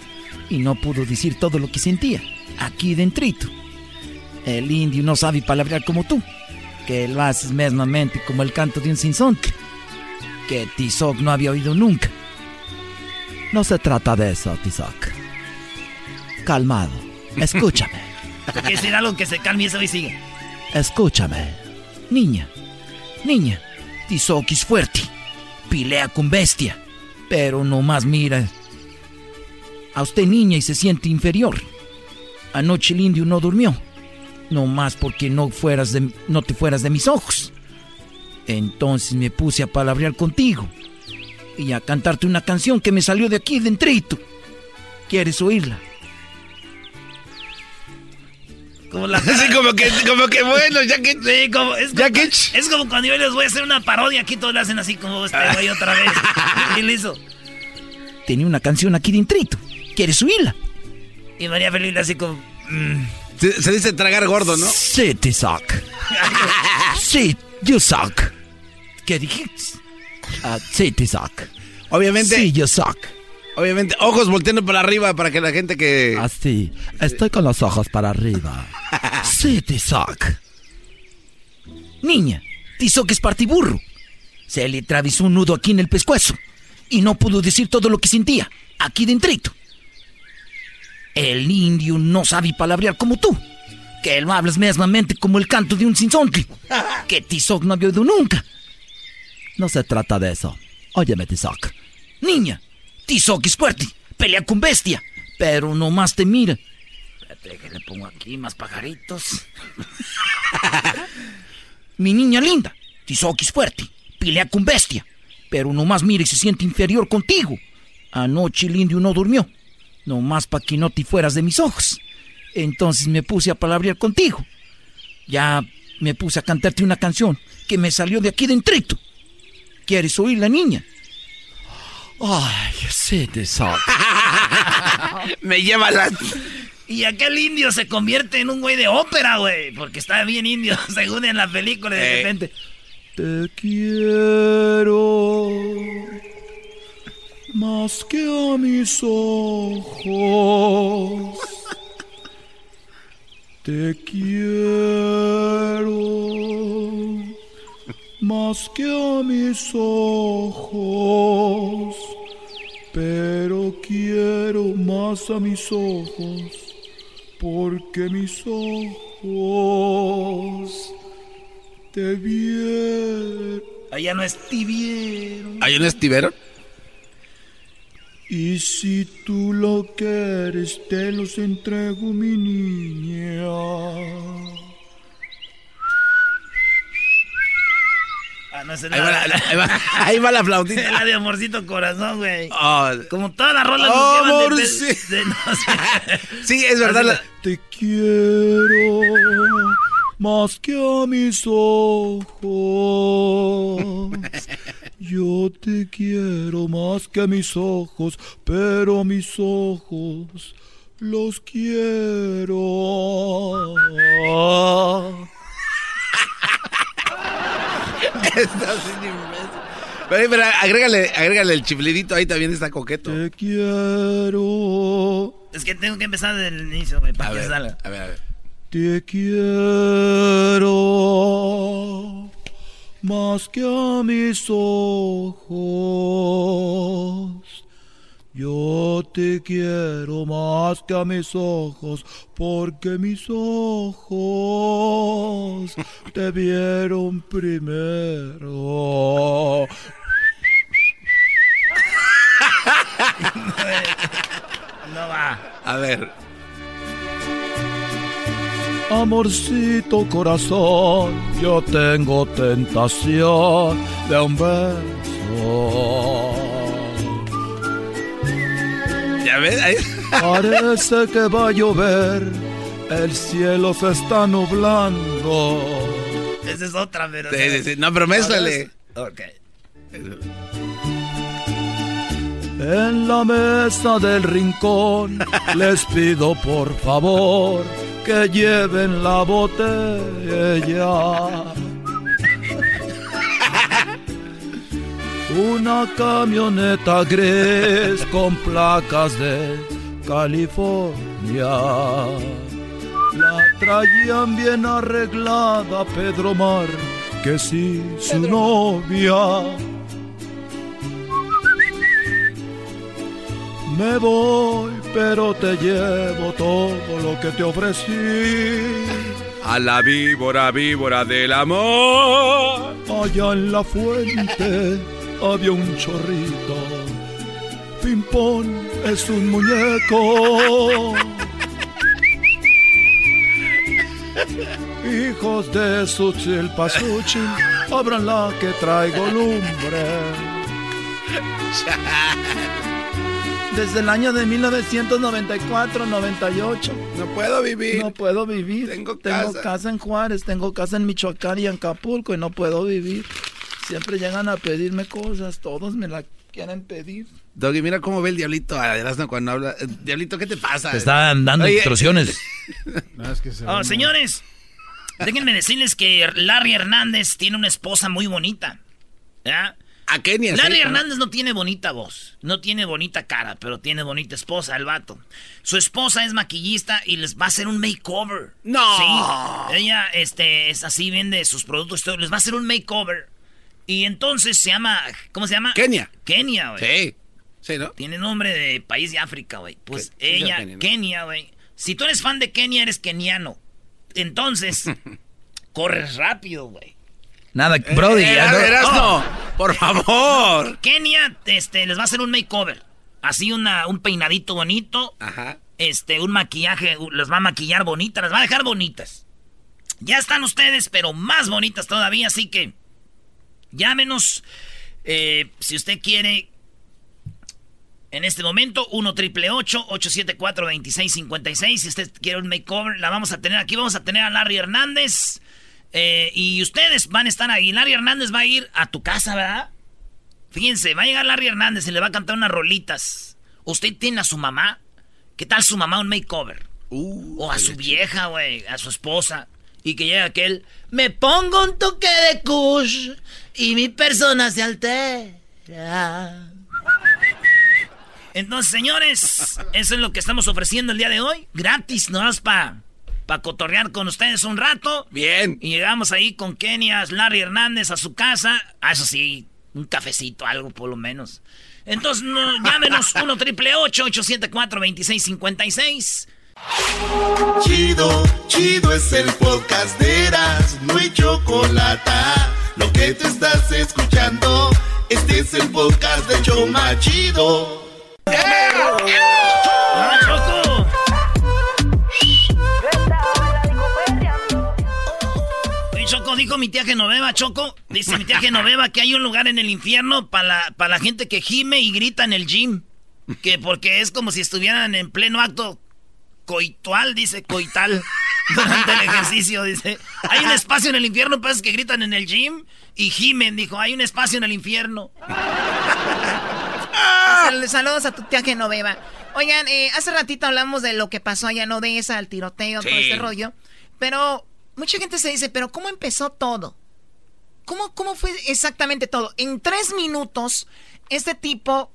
Y no pudo decir todo lo que sentía. Aquí dentrito. El indio no sabe palabrear como tú. Que lo haces mesmamente como el canto de un sinsonte. Que Tizoc no había oído nunca. No se trata de eso, Tizoc. Calmado. Escúchame. Que decir algo que se calme y eso y sigue. Escúchame. Niña, niña, Tizoc es fuerte. Pilea con bestia. Pero no más mira. A usted niña y se siente inferior. Anoche el indio no durmió. No más porque no, fueras de, no te fueras de mis ojos. Entonces me puse a palabrear contigo. y a cantarte una canción que me salió de aquí dentrito. ¿Quieres oírla? Como la Así como que, como que bueno, ya que. Sí, como, es, como, es como cuando yo les voy a hacer una parodia, aquí todos le hacen así como este güey otra vez. ¿Qué le hizo? Tenía una canción aquí dentrito. ¿Quieres oírla? Y María Feliz así como. mm. Se, se dice tragar gordo, ¿no? Sí, te suck. sí, you suck. ¿Qué dijiste? Ah, sí, te. Obviamente. Sí, you suck. Obviamente, ojos volteando para arriba para que la gente que. Así. Estoy con los ojos para arriba. Sí, suck. Niña, Tizoc es partiburro. Se le atravesó un nudo aquí en el pescuezo. Y no pudo decir todo lo que sentía. Aquí dentrito. El indio no sabe palabrear como tú. Que lo hablas mesmamente como el canto de un sinsonte. Que Tizoc no había oído nunca. No se trata de eso. Óyeme, Tizoc. Niña, Tizoc es fuerte. Pelea con bestia. Pero nomás te mira. Espérate que le pongo aquí más pajaritos. Mi niña linda. Tizoc es fuerte. Pelea con bestia. Pero nomás mira y se siente inferior contigo. Anoche el indio no durmió. Nomás pa' que no te fueras de mis ojos. Entonces me puse a palabrear contigo. Ya me puse a cantarte una canción que me salió de aquí dentrito. ¿Quieres oír la niña? Ay, sí, te Me lleva la. Y aquel indio se convierte en un güey de ópera, güey. Porque está bien indio, según en la película, de Eh. repente. Te quiero más que a mis ojos. Te quiero más que a mis ojos. Pero quiero más a mis ojos. Porque mis ojos te vieron. Allá no es tibieron. ¿Hay un estivero? Y si tú lo quieres, te los entrego, mi niña. Ah, no Ahí va la- la- ahí va- ahí va la flautita. La de amorcito corazón, güey. Oh. Como todas las rolas nos llevan de- de- de- no sé. Sí, es verdad. la- Te quiero más que a mis ojos. Yo te quiero más que a mis ojos, pero a mis ojos los quiero. Estás sin imbécil. Pero, pero agrégale, agrégale el chiflidito, ahí también está coqueto. Te quiero. Es que tengo que empezar desde el inicio, güey, para A que ver, salga. a ver, a ver. Te quiero más que a mis ojos. Yo te quiero más que a mis ojos, porque mis ojos te vieron primero. No va. A ver. Amorcito corazón, yo tengo tentación de un beso. ¿Ya ves? Ahí- Parece que va a llover, el cielo se está nublando. Esa es otra, pero. Sí, sí, sí. No, pero mézclale. Ok. En la mesa del rincón les pido por favor que lleven la botella. Una camioneta gris con placas de California. La traían bien arreglada Pedro Mar, que sí, su novia. Me voy, pero te llevo todo lo que te ofrecí. A la víbora, víbora del amor. Allá en la fuente había un chorrito. Pimpón es un muñeco. Hijos de Suchil Pasuchil, abran la que traigo lumbre. Desde el año de 1994, 98. No puedo vivir. No puedo vivir. Tengo Tengo casa. casa en Juárez, tengo casa en Michoacán y en Acapulco y no puedo vivir. Siempre llegan a pedirme cosas, todos me la quieren pedir. Doggy, mira cómo ve el diablito a Erasmo cuando habla. Eh, Diablito, ¿qué te pasa? Te están dando Oye, instrucciones. Oh, señores, déjenme decirles que Larry Hernández tiene una esposa muy bonita. ¿Ya? A Kenia, Larry sí, ¿no? Hernández no tiene bonita voz, no tiene bonita cara, pero tiene bonita esposa, el vato. Su esposa es maquillista y les va a hacer un makeover. ¡No! Sí. Ella este, es así, vende sus productos, les va a hacer un makeover. Y entonces se llama, ¿cómo se llama? Kenia. Kenia, güey. Sí. Sí, ¿no? Tiene nombre de país de África, güey. Pues ella, Kenia, ¿no? Kenia, güey. Si tú eres fan de Kenia, eres keniano. Entonces, corres rápido, güey. Nada, Brody. Eh, ya no- Erasmo, Oh. por favor. Kenia este, les va a hacer un makeover. Así una, un peinadito bonito. Ajá. Este, un maquillaje, les va a maquillar bonitas, las va a dejar bonitas. Ya están ustedes, pero más bonitas todavía, así que llámenos eh, si usted quiere. En este momento, 1 triple 874 2656 Si usted quiere un makeover, la vamos a tener aquí. Vamos a tener a Larry Hernández. eh, y ustedes van a estar ahí. Larry Hernández va a ir a tu casa, ¿verdad? Fíjense, va a llegar Larry Hernández y le va a cantar unas rolitas. ¿Usted tiene a su mamá? ¿Qué tal su mamá un makeover? o a su vieja, güey, a su esposa. Y que llegue aquel, me pongo un toque de kush y mi persona se altera. Entonces, señores, eso es lo que estamos ofreciendo el día de hoy. Gratis, no es para pa cotorrear con ustedes un rato. Bien. Y llegamos ahí con Kenia, Larry Hernández a su casa. Ah, eso sí, un cafecito, algo por lo menos. Entonces, no, llámenos 1 triple 874 2656 Chido, chido es el podcast de Eras, no hay chocolate. Lo que te estás escuchando, este es el podcast de Choma Chido. ¡Ah, Choco! Dijo mi tía Genoveva, Choco. Dice mi tía Genoveva que hay un lugar en el infierno para la, para la gente que gime y grita en el gym. Que porque es como si estuvieran en pleno acto coitual, dice coital. Durante el ejercicio, dice. Hay un espacio en el infierno esos que gritan en el gym y gimen, dijo. Hay un espacio en el infierno. Sal- Saludos a tu tía Genoveva. Oigan, eh, hace ratito hablamos de lo que pasó allá en Odessa, el tiroteo, todo este rollo. Pero mucha gente se dice, ¿pero cómo empezó todo? ¿Cómo, cómo fue exactamente todo? En tres minutos, este tipo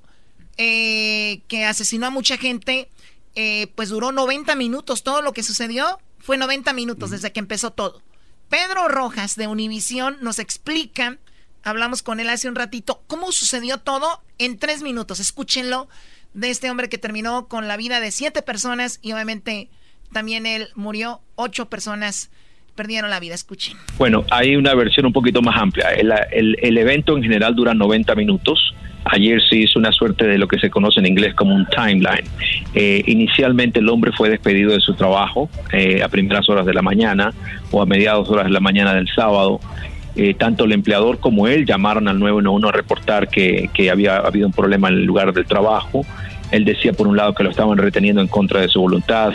eh, que asesinó a mucha gente, eh, pues duró 90 minutos. Todo lo que sucedió fue 90 minutos desde que empezó todo. Pedro Rojas de Univisión nos explica, hablamos con él hace un ratito, cómo sucedió todo en tres minutos. Escúchenlo de este hombre que terminó con la vida de siete personas y obviamente también él murió, ocho personas perdieron la vida. Escuchen. Bueno, hay una versión un poquito más amplia. El, el- el evento en general dura 90 minutos. Ayer se hizo una suerte de lo que se conoce en inglés como un timeline. Eh, inicialmente el hombre fue despedido de su trabajo eh, a primeras horas de la mañana o a mediados horas de la mañana del sábado. Eh, tanto el empleador como él llamaron al 911 a reportar que, que había habido un problema en el lugar del trabajo. Él decía por un lado que lo estaban reteniendo en contra de su voluntad.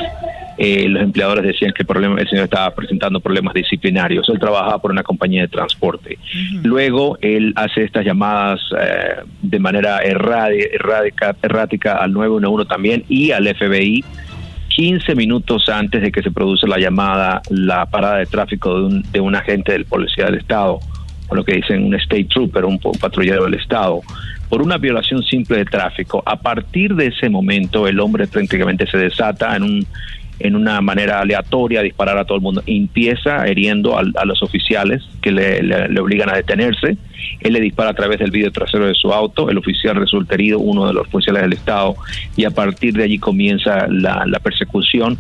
Eh, los empleadores decían que el, problema, el señor estaba presentando problemas disciplinarios. Él trabajaba por una compañía de transporte. Luego él hace estas llamadas eh, de manera errática, errática al 911 también y al FBI. 15 minutos antes de que se produce la llamada, la parada de tráfico de un, de un agente del Policía del Estado, o lo que dicen un state trooper, un patrullero del Estado, por una violación simple de tráfico. A partir de ese momento, el hombre prácticamente se desata en un en una manera aleatoria a disparar a todo el mundo. Empieza hiriendo al- a, los oficiales que le obligan a detenerse. Él le dispara a través del vidrio trasero de su auto. El oficial resulta herido, uno de los oficiales del Estado, y a partir de allí comienza la, la persecución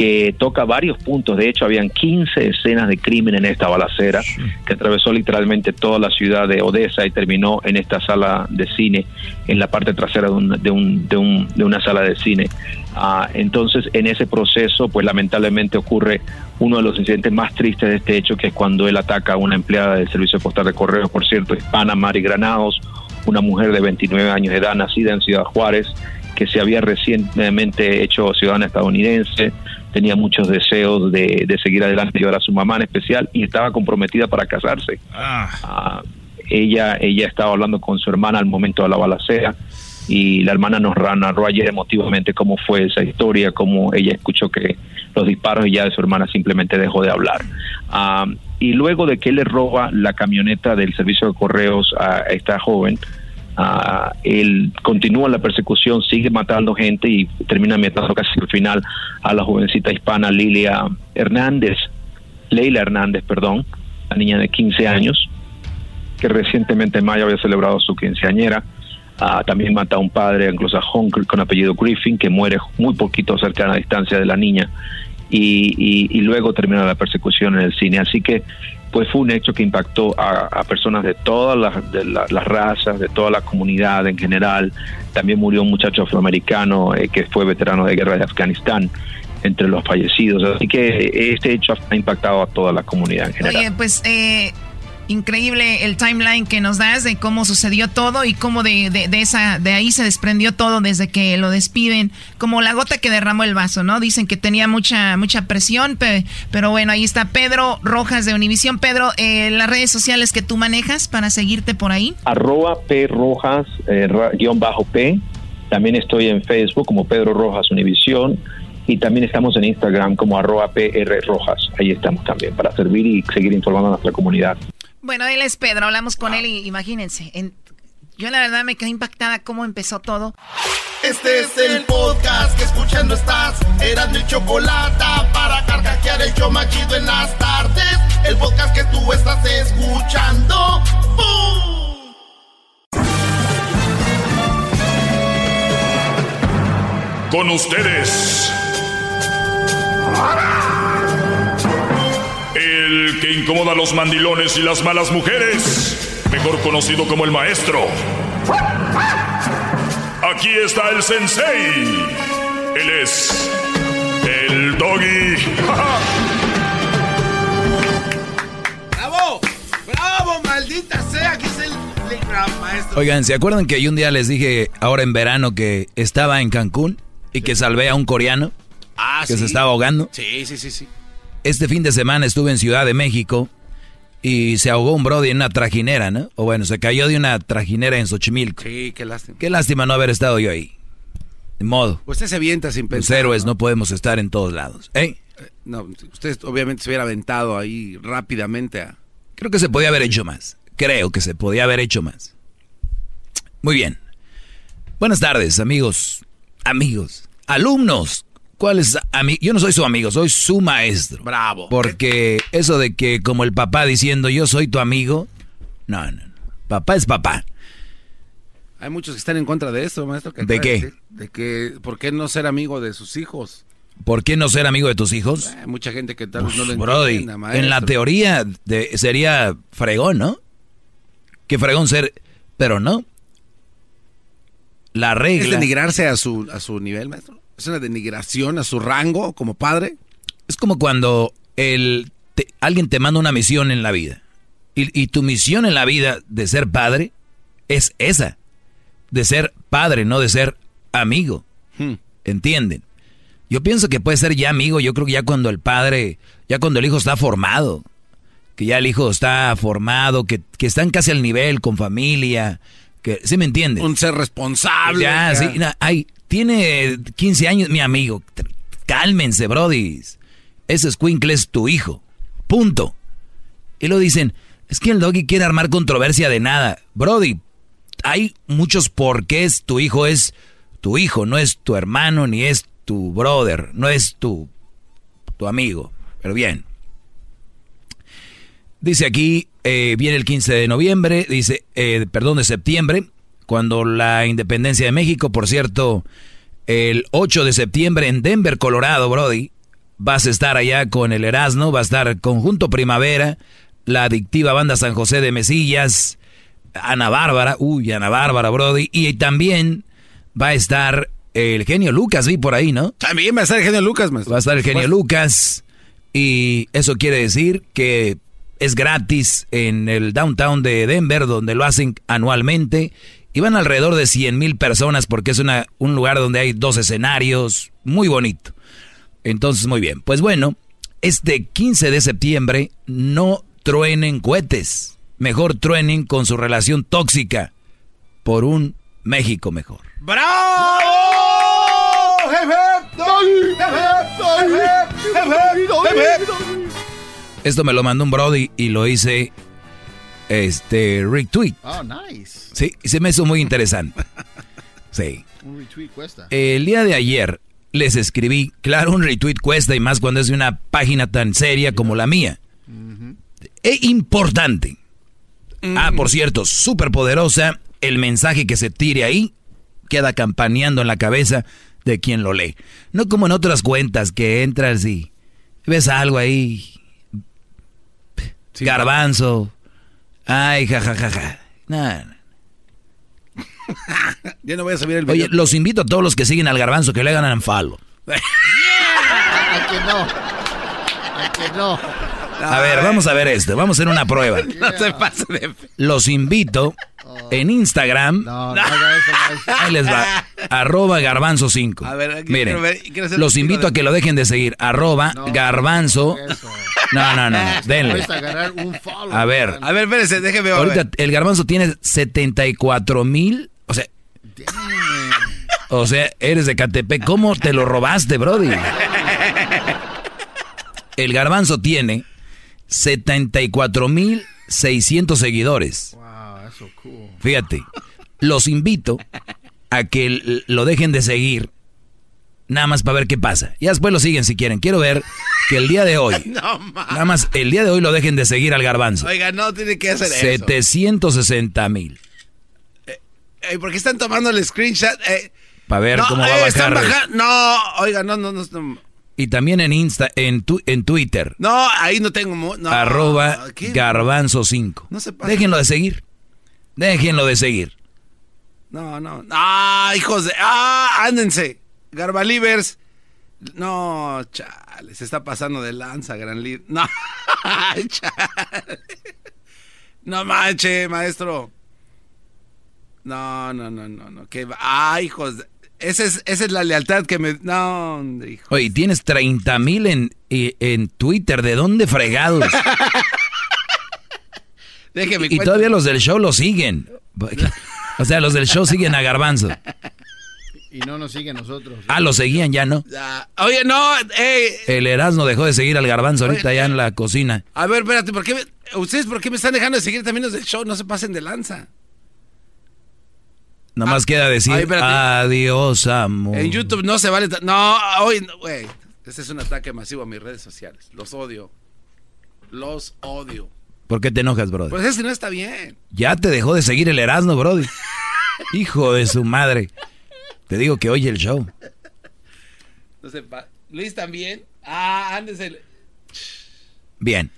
que toca varios puntos. De hecho, habían 15 escenas de crimen en esta balacera que atravesó literalmente toda la ciudad de Odessa y terminó en esta sala de cine, en la parte trasera de, un- de, un- de un- de una sala de cine. Ah, entonces, en ese proceso, pues lamentablemente ocurre uno de los incidentes más tristes de este hecho, que es cuando él ataca a una empleada del Servicio Postal de Correos, por cierto, hispana, Mari Granados, una mujer de 29 años de edad, nacida en Ciudad Juárez, que se había recientemente hecho ciudadana estadounidense, tenía muchos deseos de, de seguir adelante, llevar a su mamá en especial, y estaba comprometida para casarse. Ah, ella, ella estaba hablando con su hermana al momento de la balacera y la hermana nos narró ayer emotivamente cómo fue esa historia, cómo ella escuchó que los disparos y ya de su hermana simplemente dejó de hablar. Ah, y luego de que le roba la camioneta del servicio de correos a esta joven, ah, él continúa la persecución, sigue matando gente y termina matando casi al final a la jovencita hispana Lilia Hernández, Leila Hernández, perdón, la niña de 15 años, que recientemente en mayo había celebrado su quinceañera. Ah, también mata a un padre anglosajón con apellido Griffin, que muere muy poquito cerca de la distancia de la niña. Y, y, luego termina la persecución en el cine. Así que pues fue un hecho que impactó a, personas de todas las, las razas, de toda la comunidad en general. También murió un muchacho afroamericano eh, que fue veterano de guerra de Afganistán entre los fallecidos. Así que este hecho ha impactado a toda la comunidad en general. Oye, pues eh, increíble el timeline que nos das de cómo sucedió todo y cómo de, de, esa de ahí se desprendió todo desde que lo despiden como la gota que derramó el vaso no dicen que tenía mucha mucha presión pero bueno ahí está Pedro Rojas de Univisión Pedro eh, las redes sociales que tú manejas para seguirte por ahí arroba p rojas eh, guion bajo p también estoy en Facebook como Pedro Rojas Univisión y también estamos en Instagram como arroba PR Rojas. Ahí estamos también para servir y seguir informando a nuestra comunidad. Bueno, él es Pedro, hablamos con él y imagínense, yo la verdad me quedé impactada cómo empezó todo. Este es el podcast que escuchando estás. Eran mi chocolate para carcajear el yo machido en las tardes. El podcast que tú estás escuchando. Con ustedes. El que incomoda a los mandilones y las malas mujeres, mejor conocido como el maestro. Aquí está el sensei. Él es el doggy. ¡Bravo! ¡Bravo, maldita sea! Aquí es el, gran maestro. Oigan, ¿se acuerdan que yo un día les dije, ahora en verano, que estaba en Cancún y que salvé a un coreano? Ah, que se estaba ahogando. Sí, sí, sí, sí. Este fin de semana estuve en Ciudad de México y se ahogó un brody en una trajinera, ¿no? O bueno, se cayó de una trajinera en Xochimilco. Sí, qué lástima. Qué lástima no haber estado yo ahí. De modo. Usted se avienta sin pensar. Los héroes ¿no? podemos estar en todos lados. ¿Eh? ¿eh? No, usted obviamente se hubiera aventado ahí rápidamente a... Creo que se podía haber hecho más. Creo que se podía haber hecho más. Muy bien. Buenas tardes, amigos. Amigos. Alumnos. ¿Cuál es Yo no soy su amigo, soy su maestro. Bravo. Porque eso de que como el papá diciendo yo soy tu amigo, no, no, no. Papá es papá. Hay muchos que están en contra de eso, maestro. ¿De qué? De, que, ¿por qué no ser amigo de sus hijos? ¿Por qué no ser amigo de tus hijos? Hay mucha gente que tal vez no lo Brody, entienda, En la teoría de, sería fregón, ¿no? Que fregón ser, pero no. La regla... ¿Es denigrarse a su, a su nivel, maestro? ¿Es una denigración a su rango como padre? Es como cuando el, alguien te manda una misión en la vida. Y, tu misión en la vida de ser padre es esa. De ser padre, no de ser amigo. Hmm. ¿Entienden? Yo pienso que puede ser ya amigo, yo creo que ya cuando el padre, ya cuando el hijo está formado, que ya el hijo está formado, que, que están casi al nivel, con familia, que, ¿sí me entienden? Un ser responsable. Ya, sí, hay, tiene 15 años, mi amigo. Cálmense, Brody. Ese Squinkle es tu hijo. Punto. Y lo dicen, es que el doggy quiere armar controversia de nada. Brody, hay muchos porqués. Tu hijo es tu hijo, no es tu hermano ni es tu brother, no es tu, tu amigo. Pero bien. Dice aquí, eh, viene el 15 de noviembre, dice, eh, perdón, de septiembre cuando la independencia de México, por cierto, el 8 de septiembre en Denver, Colorado, Brody, vas a estar allá con el Erasmo, va a estar Conjunto Primavera, la adictiva banda San José de Mesillas, Ana Bárbara, uy, Ana Bárbara, Brody, y también va a estar el genio Lucas, vi por ahí, ¿no? También va a estar el genio Lucas, maestro. Va a estar el genio Lucas, y eso quiere decir que es gratis en el downtown de Denver, donde lo hacen anualmente. Y van alrededor de 100 mil personas porque es una, un lugar donde hay dos escenarios, muy bonito. Entonces, muy bien. Pues bueno, este 15 de septiembre no truenen cohetes. Mejor truenen con su relación tóxica por un México mejor. ¡Bravo! Esto me lo mandó un Brody y lo hice este retweet. Oh, nice. Sí, se me hizo muy interesante. Sí. Un retweet cuesta. El día de ayer les escribí, claro, un retweet cuesta y más cuando es de una página tan seria como la mía. E importante. Ah, por cierto, súper poderosa. El mensaje que se tire ahí queda campaneando en la cabeza de quien lo lee. No como en otras cuentas que entras y ves algo ahí. Garbanzo. Ay, jajajaja. Nah. Ya no voy a subir el Oye, video. los invito a todos los que siguen al garbanzo que le hagan un follow. Ay, que no. Ay, que no. A ver, vamos a ver esto. Vamos a hacer una prueba. No se pase de... Los invito en Instagram. No, no haga eso, maestro. Ahí les va. Arroba garbanzo 5. A ver, aquí Miren, ver- los invito de- a que lo dejen de seguir. Arroba garbanzo. No, no, no. Denle. Un follow. A ver. A ver, espérese, déjeme ver. Ahorita el garbanzo tiene 74 mil. O sea. O sea, eres de Catepec. ¿Cómo te lo robaste, Brody? El garbanzo tiene 74 mil 600 seguidores. Wow, eso cool. Fíjate, los invito a que lo dejen de seguir. Nada más para ver qué pasa. Ya después lo siguen si quieren. Quiero ver que el día de hoy, No, nada más el día de hoy lo dejen de seguir al garbanzo. Oiga, no tiene que hacer eso. 760 mil. Eh, ¿Por qué están tomando el screenshot? Eh, Para ver no, cómo va a eh, bajar. baja- No, oiga, no, no, no. No, Y también en Insta, en, tu- en Twitter, No, ahí no tengo... No, arroba ¿qué? garbanzo 5. No se. Déjenlo de seguir. Déjenlo de seguir. No, no. Ah, hijos de... Ah, ándense. Garbalivers. No, chale, se está pasando de lanza, gran líder. No, chale. No manche, maestro. No, no, no, no, no. Que... Ah, hijos de... Esa es, esa es la lealtad que me... No, hijo. Oye, tienes 30 mil en, y- en Twitter. ¿De dónde fregados? Déjeme y todavía los del show lo siguen. O sea, los del show siguen a Garbanzo. Y no nos sigue a nosotros. Ah, lo seguían ya, ¿no? Ya. Oye, no, ey, El Erasmo dejó de seguir al Garbanzo ahorita ya en la cocina. A ver, espérate, ¿por qué me- ¿ustedes por qué me están dejando de seguir también los del show? No se pasen de lanza. Nomás queda decir ay, espérate. adiós, amor. En YouTube no se vale... No, hoy, no, güey. Este es un ataque masivo a mis redes sociales. Los odio. Los odio. ¿Por qué te enojas, brother? Pues ese no está bien. Ya te dejó de seguir el Erasmo, Brody. Hijo de su madre. Te digo que oye el show. No pa- Luis también. Ah, ándese. Bien.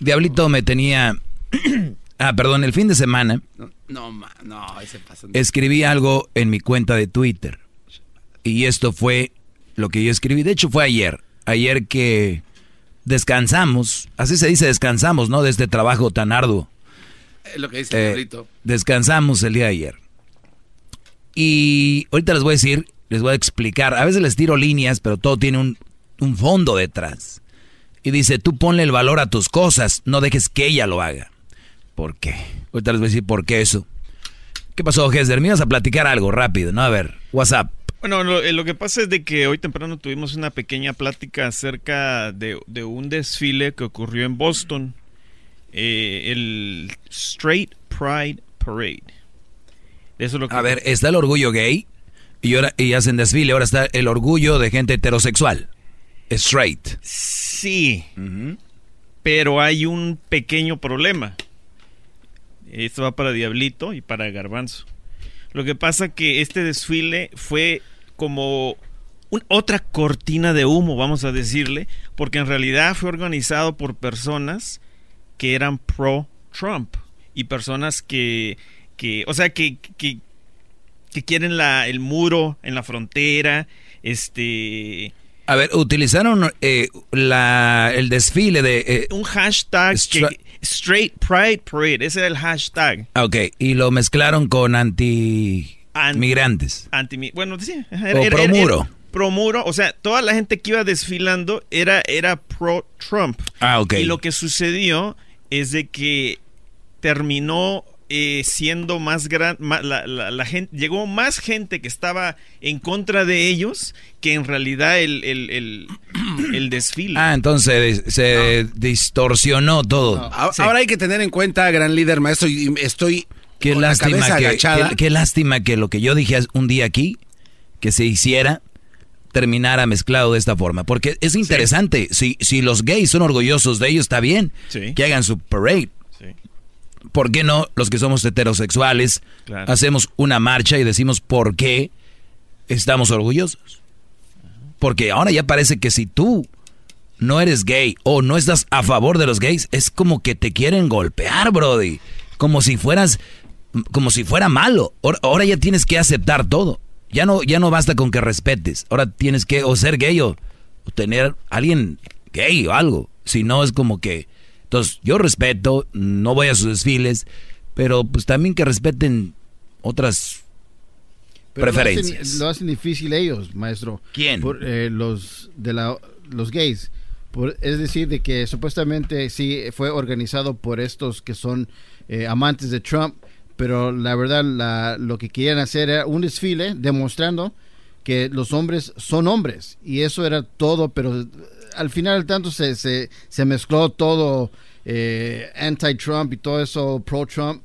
Diablito me tenía... ah, perdón, el fin de semana No, no, no, ese pasa. escribí algo en mi cuenta de Twitter. Y esto fue lo que yo escribí. De hecho, fue ayer. Ayer que descansamos. Así se dice descansamos, ¿no? De este trabajo tan arduo. Es lo que dice Eh, el descansamos el día de ayer. Y ahorita les voy a decir, les voy a explicar. A veces les tiro líneas, pero todo tiene un, un fondo detrás. Y dice, tú ponle el valor a tus cosas, no dejes que ella lo haga. ¿Por qué? Ahorita les voy a decir por qué eso. ¿Qué pasó, Hesder? Me ibas a platicar algo rápido, ¿no? A ver, WhatsApp. Bueno, lo, eh, lo que pasa es de que hoy temprano tuvimos una pequeña plática acerca de, de un desfile que ocurrió en Boston, eh, el Straight Pride Parade. Eso es lo que A ver, está el orgullo gay y, ahora, y hacen desfile. Ahora está el orgullo de gente heterosexual. Straight. Sí, pero hay un pequeño problema. Esto va para Diablito y para Garbanzo. Lo que pasa que este desfile fue como un- otra cortina de humo, vamos a decirle, porque en realidad fue organizado por personas que eran pro Trump y personas que, que o sea, que, que, que quieren la, el muro en la frontera, este... A ver, utilizaron eh, la, el desfile de... eh, un hashtag que Straight Pride Parade, ese era el hashtag. Ok, y lo mezclaron con anti... migrantes. Anti, bueno, sí. o promuro. promuro, o sea, toda la gente que iba desfilando era, era pro-Trump. Ah, ok. Y lo que sucedió es de que terminó eh, siendo más grande, la, gente, llegó más gente que estaba en contra de ellos que en realidad el, el, desfile. Ah, entonces se distorsionó todo. Ahora hay que tener en cuenta, gran líder maestro, y estoy qué lástima que, qué, lástima que lo que yo dije un día aquí, que se hiciera, terminara mezclado de esta forma. Porque es interesante, si, si los gays son orgullosos de ellos, está bien que hagan su parade. ¿Por qué no los que somos heterosexuales hacemos una marcha y decimos por qué estamos orgullosos? Porque ahora ya parece que si tú no eres gay o no estás a favor de los gays, es como que te quieren golpear, Brody. Como si fueras, como si fuera malo. Ahora ya tienes que aceptar todo. Ya no, ya no basta con que respetes. Ahora tienes que o ser gay o, o tener alguien gay o algo. Si no es como que entonces, yo respeto, no voy a sus desfiles, pero pues también que respeten otras preferencias. Lo hacen, difícil ellos, maestro. ¿Quién? Por, eh, los de la, los gays. Por, es decir, de que supuestamente sí fue organizado por estos que son eh, amantes de Trump, pero la verdad la, lo que querían hacer era un desfile demostrando que los hombres son hombres y eso era todo, pero al final tanto se, se, se mezcló todo eh, anti-Trump y todo eso pro-Trump.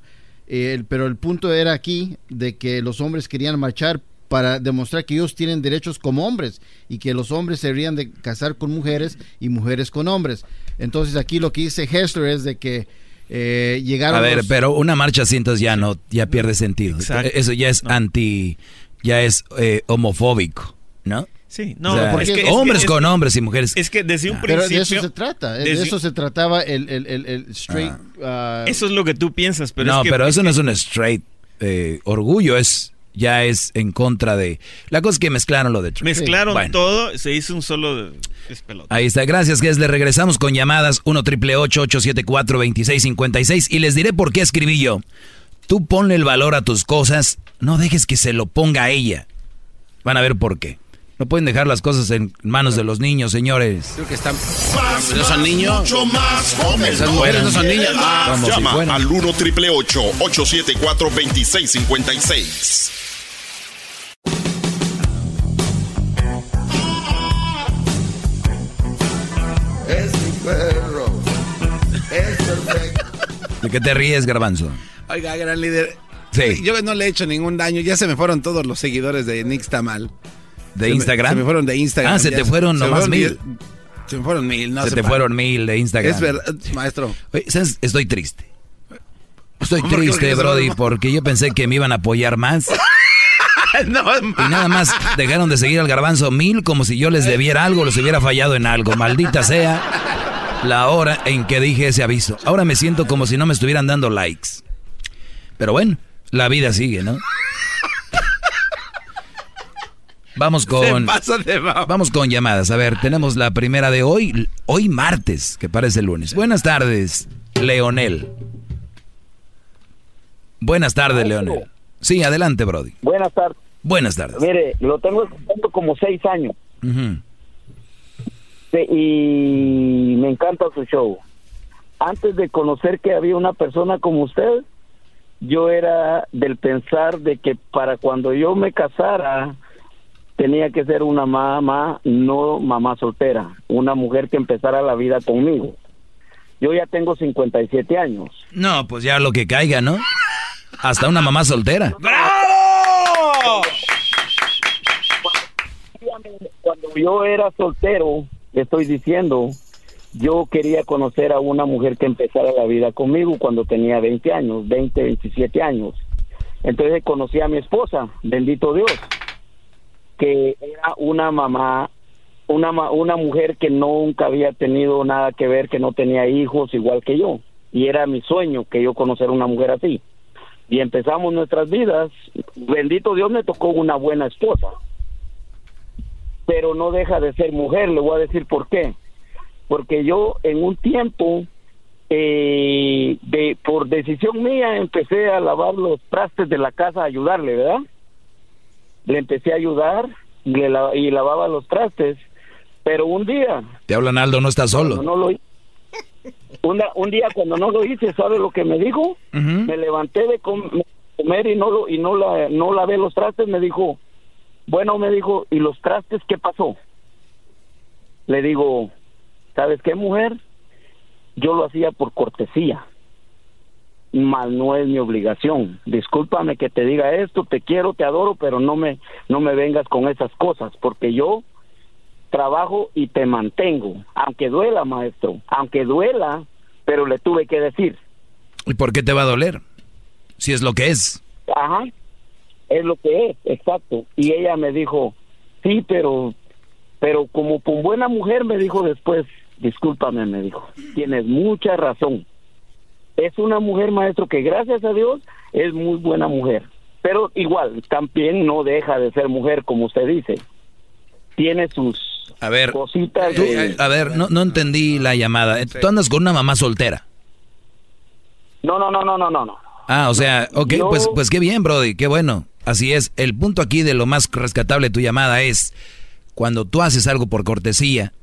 Eh, pero el punto era aquí de que los hombres querían marchar para demostrar que ellos tienen derechos como hombres y que los hombres se deberían de casar con mujeres y mujeres con hombres. Entonces aquí lo que dice Hessler es de que eh, llegaron... A ver, pero una marcha así entonces ya no, ya pierde sentido. Eso ya es anti, ya es eh, homofóbico, ¿no? Sí, no, porque hombres con hombres y mujeres. Es que desde un principio. Pero de eso se trata. De eso se trataba el, el, el, straight. Ah. Uh, eso es lo que tú piensas, pero no, es que, pero eso no es un straight eh, orgullo, es ya es en contra de. La cosa es que mezclaron lo de Trump. Mezclaron todo, se hizo un solo Ahí está, gracias, que le regresamos con llamadas 1 triple 874 2656 y les diré por qué escribí yo. Tú ponle el valor a tus cosas, no dejes que se lo ponga a ella. Van a ver por qué. No pueden dejar las cosas en manos de los niños, señores. Creo que están. ¿No son niños? Mucho más jóvenes. Esas mujeres no son niños. Ah, llama al 1 triple 874 2656. Es mi perro. Es perfecto. ¿De qué te ríes, Garbanzo? Oiga, gran líder. Sí. Yo no le he hecho ningún daño. Ya se me fueron todos los seguidores de Nick Tamal. ¿De Instagram? se me fueron de Instagram. Ah, se te fueron nomás mil. Se me fueron mil, no Se te fueron mil de Instagram. Es verdad, maestro. Estoy triste. Estoy triste, Brody, porque yo pensé que me iban a apoyar más. no, y nada más dejaron de seguir al garbanzo mil como si yo les debiera algo, les hubiera fallado en algo. Maldita sea la hora en que dije ese aviso. Ahora me siento como si no me estuvieran dando likes. Pero bueno, la vida sigue, ¿no? Vamos con. vamos con llamadas. A ver, tenemos la primera de hoy. Hoy martes, que parece lunes. Buenas tardes, Leonel. Buenas tardes, Leonel. Sí, adelante, Brody. Buenas tardes. Buenas tardes. Mire, lo tengo escuchando como seis años. y me encanta su show. Antes de conocer que había una persona como usted, yo era del pensar de que para cuando yo me casara, tenía que ser una mamá, no mamá soltera, una mujer que empezara la vida conmigo. Yo ya tengo 57 años. No, pues ya lo que caiga, ¿no? Hasta una mamá soltera. ¡Bravo! Cuando yo era soltero, le estoy diciendo, yo quería conocer a una mujer que empezara la vida conmigo cuando tenía 20 años, 20, 27 años. Entonces conocí a mi esposa, bendito Dios que era una mamá, una, una mujer que nunca había tenido nada que ver, que no tenía hijos igual que yo. Y era mi sueño que yo conociera una mujer así. Y empezamos nuestras vidas. Bendito Dios me tocó una buena esposa. Pero no deja de ser mujer, le voy a decir por qué. Porque yo en un tiempo eh, de por decisión mía empecé a lavar los trastes de la casa a ayudarle, ¿verdad? Le empecé a ayudar y, le la- y lavaba los trastes, pero un día Te hablan Aldo, no estás solo. no lo una- un día cuando no lo hice, ¿sabe lo que me dijo? Me levanté de com- comer y no lo y no la no lavé los trastes, me dijo, "Bueno", me dijo, "¿y los trastes qué pasó?" Le digo, ¿sabes qué, mujer? Yo lo hacía por cortesía. Mal no es mi obligación. Discúlpame que te diga esto, te quiero, te adoro, pero no me no me vengas con esas cosas, porque yo trabajo y te mantengo, aunque duela, maestro, aunque duela, pero le tuve que decir, ¿Y por qué te va a doler? Si es lo que es. ajá, es lo que es, exacto. Y ella me dijo, sí, pero, pero como con buena mujer me dijo después, discúlpame, me dijo, tienes mucha razón. Es una mujer, maestro, que gracias a Dios es muy buena mujer, pero igual también no deja de ser mujer, como usted dice. Tiene sus A ver, cositas. de- a ver, no, no entendí la llamada. Tú andas con una mamá soltera. No, no, no, no, no, no, no. Ah, o sea, ok, Yo- pues, pues qué bien, Brody, qué bueno. Así es. El punto aquí de lo más rescatable de tu llamada es cuando tú haces algo por cortesía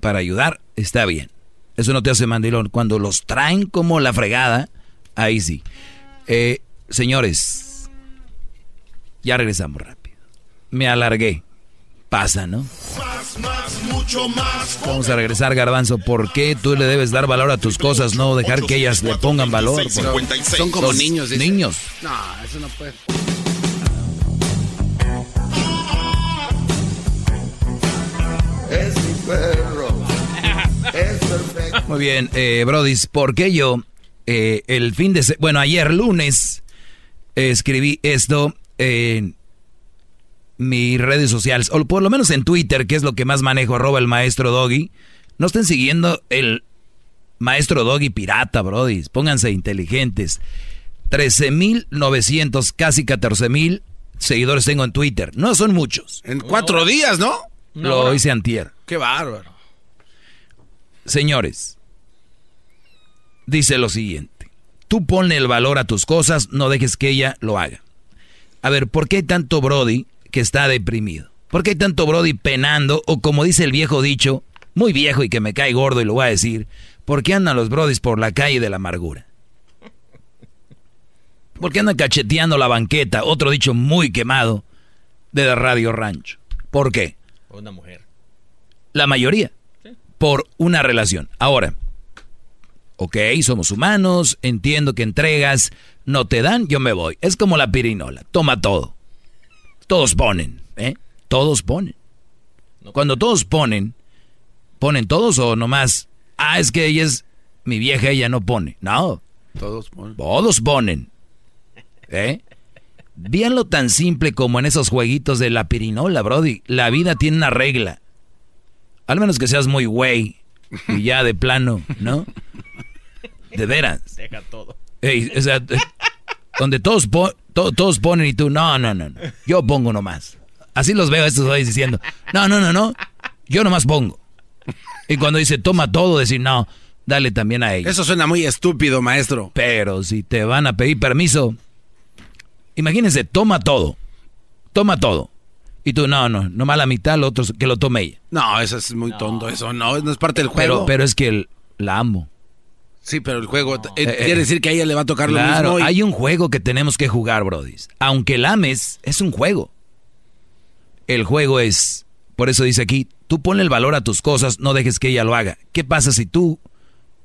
para ayudar, está bien. Eso no te hace mandilón. Cuando los traen como la fregada, ahí sí. Eh, señores, ya regresamos rápido. Me alargué. Pasa, ¿no? Más, más, mucho más. Vamos a regresar, Garbanzo. ¿Por qué tú le debes dar valor a tus cosas, no dejar que ellas le pongan valor? Son como niños. dice. Niños. No, eso no puede. Es mi perro. Muy bien, eh, Brodis, ¿por qué yo eh, el fin de... Bueno, ayer lunes eh, escribí esto en mis redes sociales, o por lo menos en Twitter, que es lo que más manejo, arroba el maestro Doggy. No estén siguiendo el maestro Doggy pirata, Brodis. Pónganse inteligentes. 13.900, casi 14.000 seguidores tengo en Twitter. No son muchos. En cuatro días, ¿no? Lo hice antier. Qué bárbaro. Señores, dice lo siguiente. Tú ponle el valor a tus cosas, no dejes que ella lo haga. A ver, ¿por qué hay tanto Brody que está deprimido? ¿Por qué hay tanto Brody penando? O como dice el viejo dicho, muy viejo y que me cae gordo y lo voy a decir, ¿por qué andan los Brodis por la calle de la amargura? ¿Por qué andan cacheteando la banqueta? Otro dicho muy quemado de Radio Rancho. ¿Por qué? Una mujer. La mayoría. Por una relación. Ahora, ok, somos humanos, entiendo que entregas, no te dan, yo me voy. Es como la pirinola, toma todo. Todos ponen, ¿eh? Todos ponen. Cuando todos ponen, ¿ponen todos o nomás? Ah, es que ella es mi vieja, ella no pone. No, Todos ponen. todos ponen. ¿Eh? Véanlo tan simple como en esos jueguitos de la pirinola, Brody. La vida tiene una regla. Al menos que seas muy güey y ya de plano, ¿no? De veras. Deja todo. Ey, o sea, donde todos, po- to- todos ponen y tú, no, no, no, no. Yo pongo nomás. Así los veo a estos güeyes diciendo, no, no, no, no. Yo nomás pongo. Y cuando dice, toma todo, decir, no, dale también a ellos. Eso suena muy estúpido, maestro. Pero si te van a pedir permiso, imagínense, toma todo. Toma todo. Y tú, no, no, nomás la mitad, lo otro que lo tome ella. No, eso es muy tonto. Eso no, no es parte del juego. Pero, pero es que el- la amo. sí, pero el juego eh, Eh, quiere eh, decir que a ella le va a tocar lo Claro, mismo. y- hay un juego que tenemos que jugar, Brody. Aunque la ames, es un juego. El juego es, por eso dice aquí, tú ponle el valor a tus cosas, no dejes que ella lo haga. ¿Qué pasa si tú,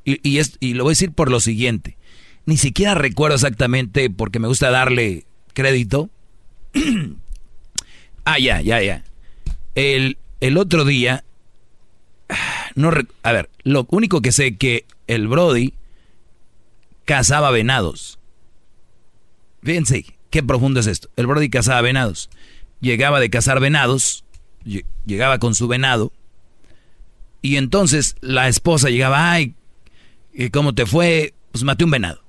y, y, es, y lo voy a decir por lo siguiente, ni siquiera recuerdo exactamente porque me gusta darle crédito. ah, ya, ya, ya. El, el otro día, no, a ver, lo único que sé que el Brody cazaba venados. Fíjense, qué profundo es esto. El Brody cazaba venados. Llegaba de cazar venados, lle- llegaba con su venado, y entonces la esposa llegaba, ay, ¿y ¿cómo te fue? Pues maté un venado.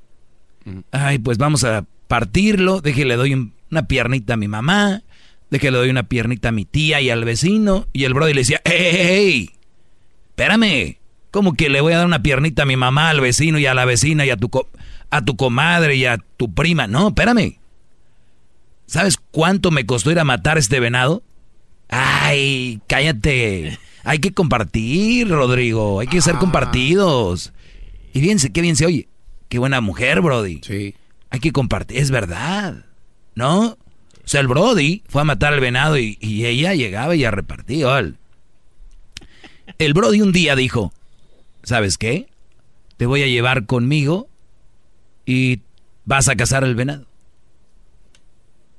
Ay, pues vamos a partirlo, déjale le doy un- una piernita a mi mamá, déjale le doy una piernita a mi tía y al vecino, y el Brody le decía, ¡Ey, ey, ey! Espérame, ¿Cómo que le voy a dar una piernita a mi mamá, al vecino y a la vecina y a tu, a tu comadre y a tu prima? No, espérame. ¿Sabes cuánto me costó ir a matar a este venado? Ay, cállate. Hay que compartir, Rodrigo. Hay que ser ah. compartidos. Y fíjense, qué bien se oye. Qué buena mujer, Brody. Sí. Hay que compartir. Es verdad. ¿No? O sea, el Brody fue a matar al venado y, ella llegaba y a repartir. El Brody un día dijo, ¿sabes qué? Te voy a llevar conmigo y vas a cazar al venado.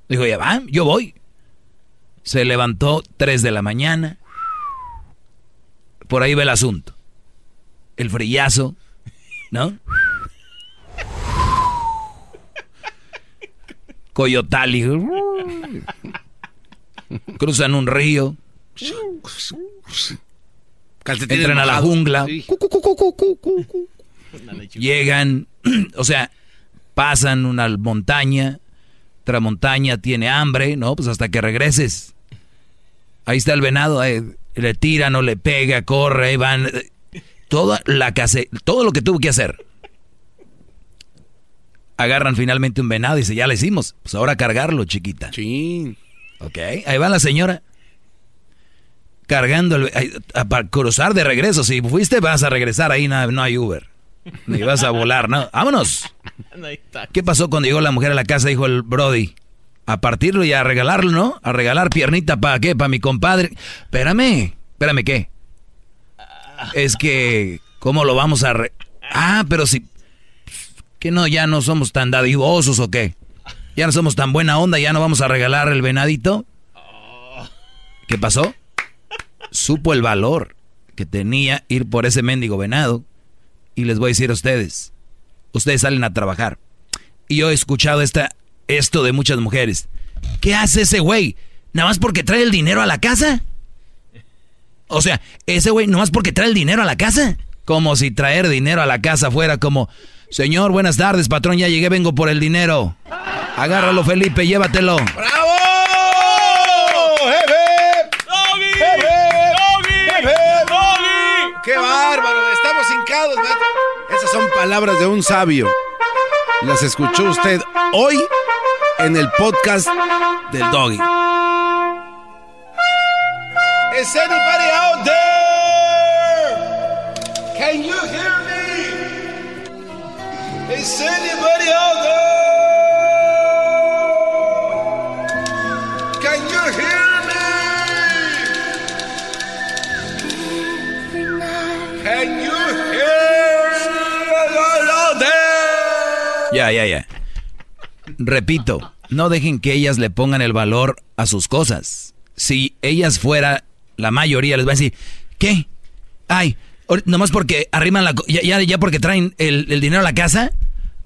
Dijo, ya va, yo voy. Se levantó 3 de la mañana. Por ahí va el asunto. El frillazo, ¿no? Coyotali. Cruzan un río. Entran a la jungla. Llegan, o sea, pasan una montaña otra montaña tiene hambre, ¿no? Pues hasta que regreses. Ahí está el venado, eh, le tira, no le pega, corre, ahí van. Eh, toda la case, todo lo que tuvo que hacer. Agarran finalmente un venado y dice, ya le hicimos. Pues ahora cargarlo, chiquita. Sí. Ok, ahí va la señora. Cargando el, para cruzar de regreso. Si fuiste, vas a regresar ahí, no, no hay Uber. Ni vas a volar, ¿no? ¡Vámonos! ¿Qué pasó cuando llegó la mujer a la casa? Dijo el Brody. A partirlo y a regalarlo, ¿no? A regalar piernita para qué? Para mi compadre. Espérame. Espérame, ¿qué? Es que, ¿cómo lo vamos a... Ah, pero si... ¿Que no, ya no somos tan dadivosos o qué? Ya no somos tan buena onda, ya no vamos a regalar el venadito. ¿Qué pasó? Supo el valor que tenía ir por ese mendigo venado y les voy a decir a ustedes, ustedes salen a trabajar. Y yo he escuchado esta, esto de muchas mujeres. ¿Qué hace ese güey? ¿Nada más porque trae el dinero a la casa? O sea, ese güey, ¿nada más porque trae el dinero a la casa? Como si traer dinero a la casa fuera como, señor, buenas tardes, patrón, ya llegué, vengo por el dinero. Agárralo, Felipe, llévatelo. ¡Bravo! ¡Qué bárbaro! Estamos hincados, Esas son palabras de un sabio. Las escuchó usted hoy en el podcast del Doggy. Is anybody You hear Ya, ya, ya. Repito, no dejen que ellas le pongan el valor a sus cosas. Si ellas fuera la mayoría, les va a decir, ¿qué? Ay, nomás porque arriman la... Ya, ya, porque traen el, dinero a la casa.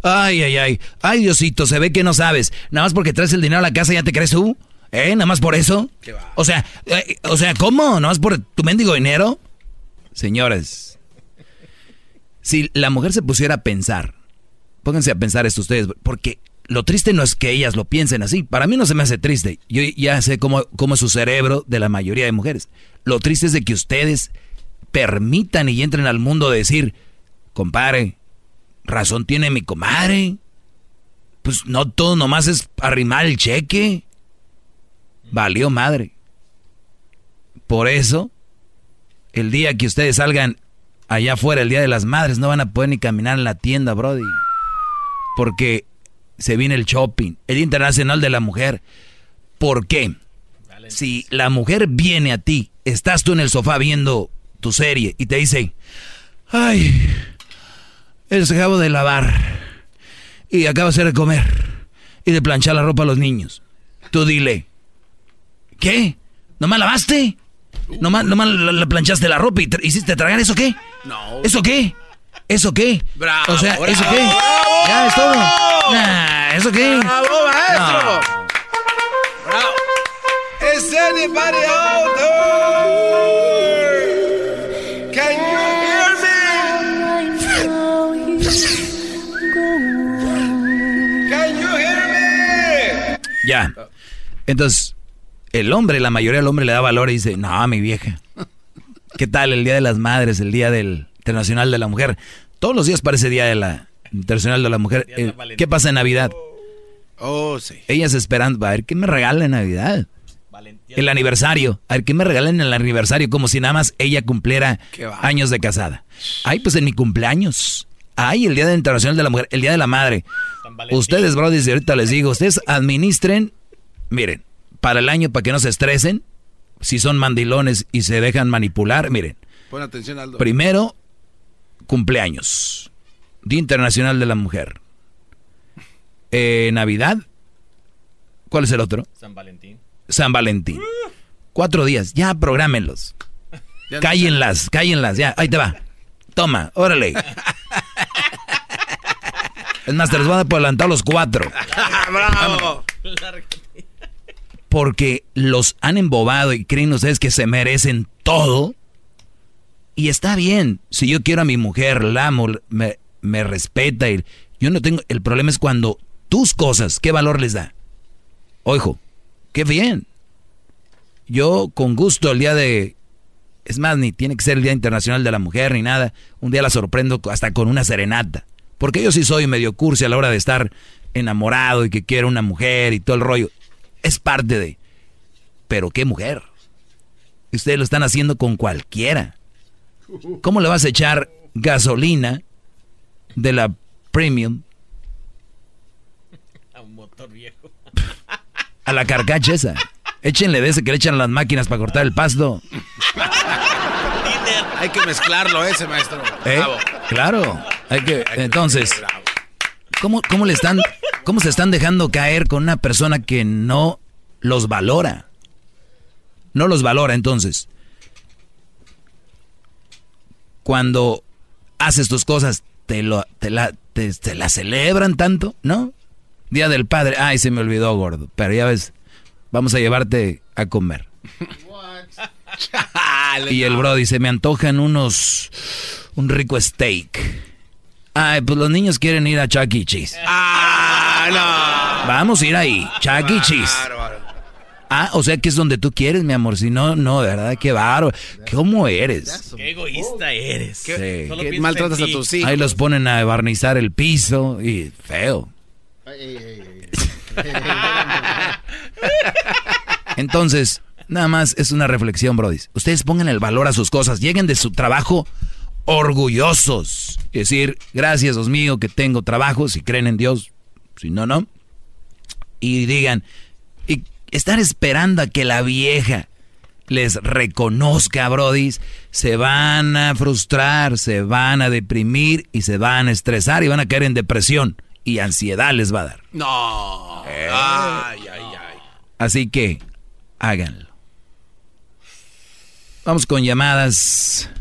Ay, ay, ay. Ay, Diosito, se ve que no sabes. Nada más porque traes el dinero a la casa, ¿ya te crees tú? ¿Eh? ¿Nada más por eso? O sea, eh, o sea, ¿cómo? ¿Nada más por tu mendigo dinero? Señores, si la mujer se pusiera a pensar Pónganse a pensar esto ustedes, porque lo triste no es que ellas lo piensen así. Para mí no se me hace triste. Yo ya sé cómo, cómo es su cerebro de la mayoría de mujeres. Lo triste es de que ustedes permitan y entren al mundo de decir, compadre, razón tiene mi comadre. Pues no todo nomás es arrimar el cheque. Valió madre. Por eso, el día que ustedes salgan allá afuera, el día de las madres, no van a poder ni caminar en la tienda, Brody porque se viene el shopping, el Día Internacional de la Mujer. ¿Por qué? Si la mujer viene a ti, estás tú en el sofá viendo tu serie y te dice, ay, el acabo de lavar y acabo de comer y de planchar la ropa a los niños. Tú dile, ¿qué? ¿Nomás lavaste? ¿Nomás, nomás la, planchaste la ropa y hiciste tragar eso qué? No. ¿Eso qué? ¿Eso qué? Bravo, o sea, ¿eso qué? ya es todo. Nah, ¿eso qué? Bravo, maestro. No. Bravo. Is anybody out Ya. Entonces, el hombre, la mayoría del hombre le da valor y dice, no, mi vieja. ¿Qué tal el Día de las Madres, el Día del Internacional de la Mujer. Todos los días parece Día de la Internacional de la Mujer. Eh, ¿Qué pasa en Navidad? Oh, sí. Ellas esperando, a ver, ¿qué me regala en Navidad? El aniversario. A ver, ¿qué me regalan en el aniversario? Como si nada más ella cumpliera años de casada. Ay, pues en mi cumpleaños. Ay, el Día Internacional de la Mujer, el Día de la Madre. Ustedes, bro, desde ahorita les digo, ustedes administren, miren, para el año, para que no se estresen, si son mandilones y se dejan manipular, miren. Pon atención, Aldo. Primero, cumpleaños. Día Internacional de la Mujer. Eh, Navidad. ¿Cuál es el otro? San Valentín. San Valentín. Cuatro días, ya prográmenlos. Cállenlas, cállenlas, ya, ahí te va. Toma, órale. Es más, te los van a adelantar los cuatro. ¡Bravo! Porque los han embobado y creen ustedes que se merecen todo. Y está bien. Si yo quiero a mi mujer, la amo, me, me respeta. Y yo no tengo. El problema es cuando tus cosas, ¿qué valor les da? Ojo, qué bien. Yo con gusto el día de. Es más, ni tiene que ser el Día Internacional de la Mujer ni nada. Un día la sorprendo hasta con una serenata. Porque yo sí soy medio cursi a la hora de estar enamorado y que quiero una mujer y todo el rollo. Es parte de... Pero qué mujer. Ustedes lo están haciendo con cualquiera. ¿Cómo le vas a echar gasolina de la premium a un motor viejo? A la carcacha esa. Échenle de ese que le echan las máquinas para cortar el pasto. Hay que mezclarlo ese, maestro. ¿Eh? Claro. Hay que, entonces, ¿cómo, ¿cómo le están, cómo se están dejando caer con una persona que no los valora? No los valora, entonces. Cuando haces tus cosas, te, lo, te, la, te, la celebran tanto, ¿no? Día del padre, ay, se me olvidó, gordo. Pero ya ves, vamos a llevarte a comer. Y el bro dice, me antojan unos, un rico steak. Ay, pues los niños quieren ir a Chuck E. Cheese. Ah, no. Vamos a ir ahí, Chuck E. Cheese. Ah, o sea que es donde tú quieres, mi amor. Si no, no, de verdad, qué baro. ¿Cómo eres? Qué egoísta eres. ¿Qué, ¿Qué maltratas a tus hijos? Ahí los ponen a barnizar el piso y feo. Entonces, nada más es una reflexión, Brody. Ustedes pongan el valor a sus cosas, lleguen de su trabajo orgullosos. Es decir, gracias Dios mío que tengo trabajo, si creen en Dios, si no, no. Y digan, y estar esperando a que la vieja les reconozca, Brody, se van a frustrar, se van a deprimir y se van a estresar y van a caer en depresión y ansiedad les va a dar. No. Ay, ay, ay. Así que háganlo. Vamos con llamadas.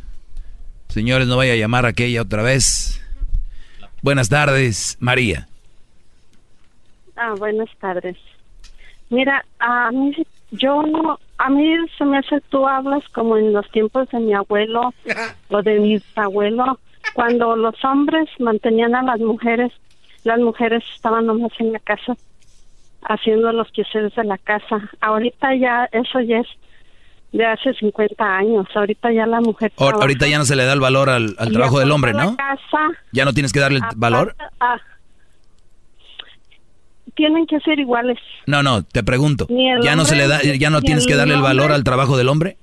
Señores, no vaya a llamar a aquella otra vez. Buenas tardes, María. Ah, buenas tardes. Mira, a mí, yo no, a mí se me hace, tú hablas como en los tiempos de mi abuelo o de mi abuelo, cuando los hombres mantenían a las mujeres, las mujeres estaban nomás en la casa haciendo los quehaceres de la casa. Ahorita ya eso ya es de hace 50 años. Ahorita ya la mujer. ahorita ya no se le da el valor al, trabajo del hombre, ¿no? Casa, ya no tienes que darle el valor. Ah, tienen que ser iguales. No, no, te pregunto. Ya no se le da, ya no tienes que darle el valor al trabajo del hombre.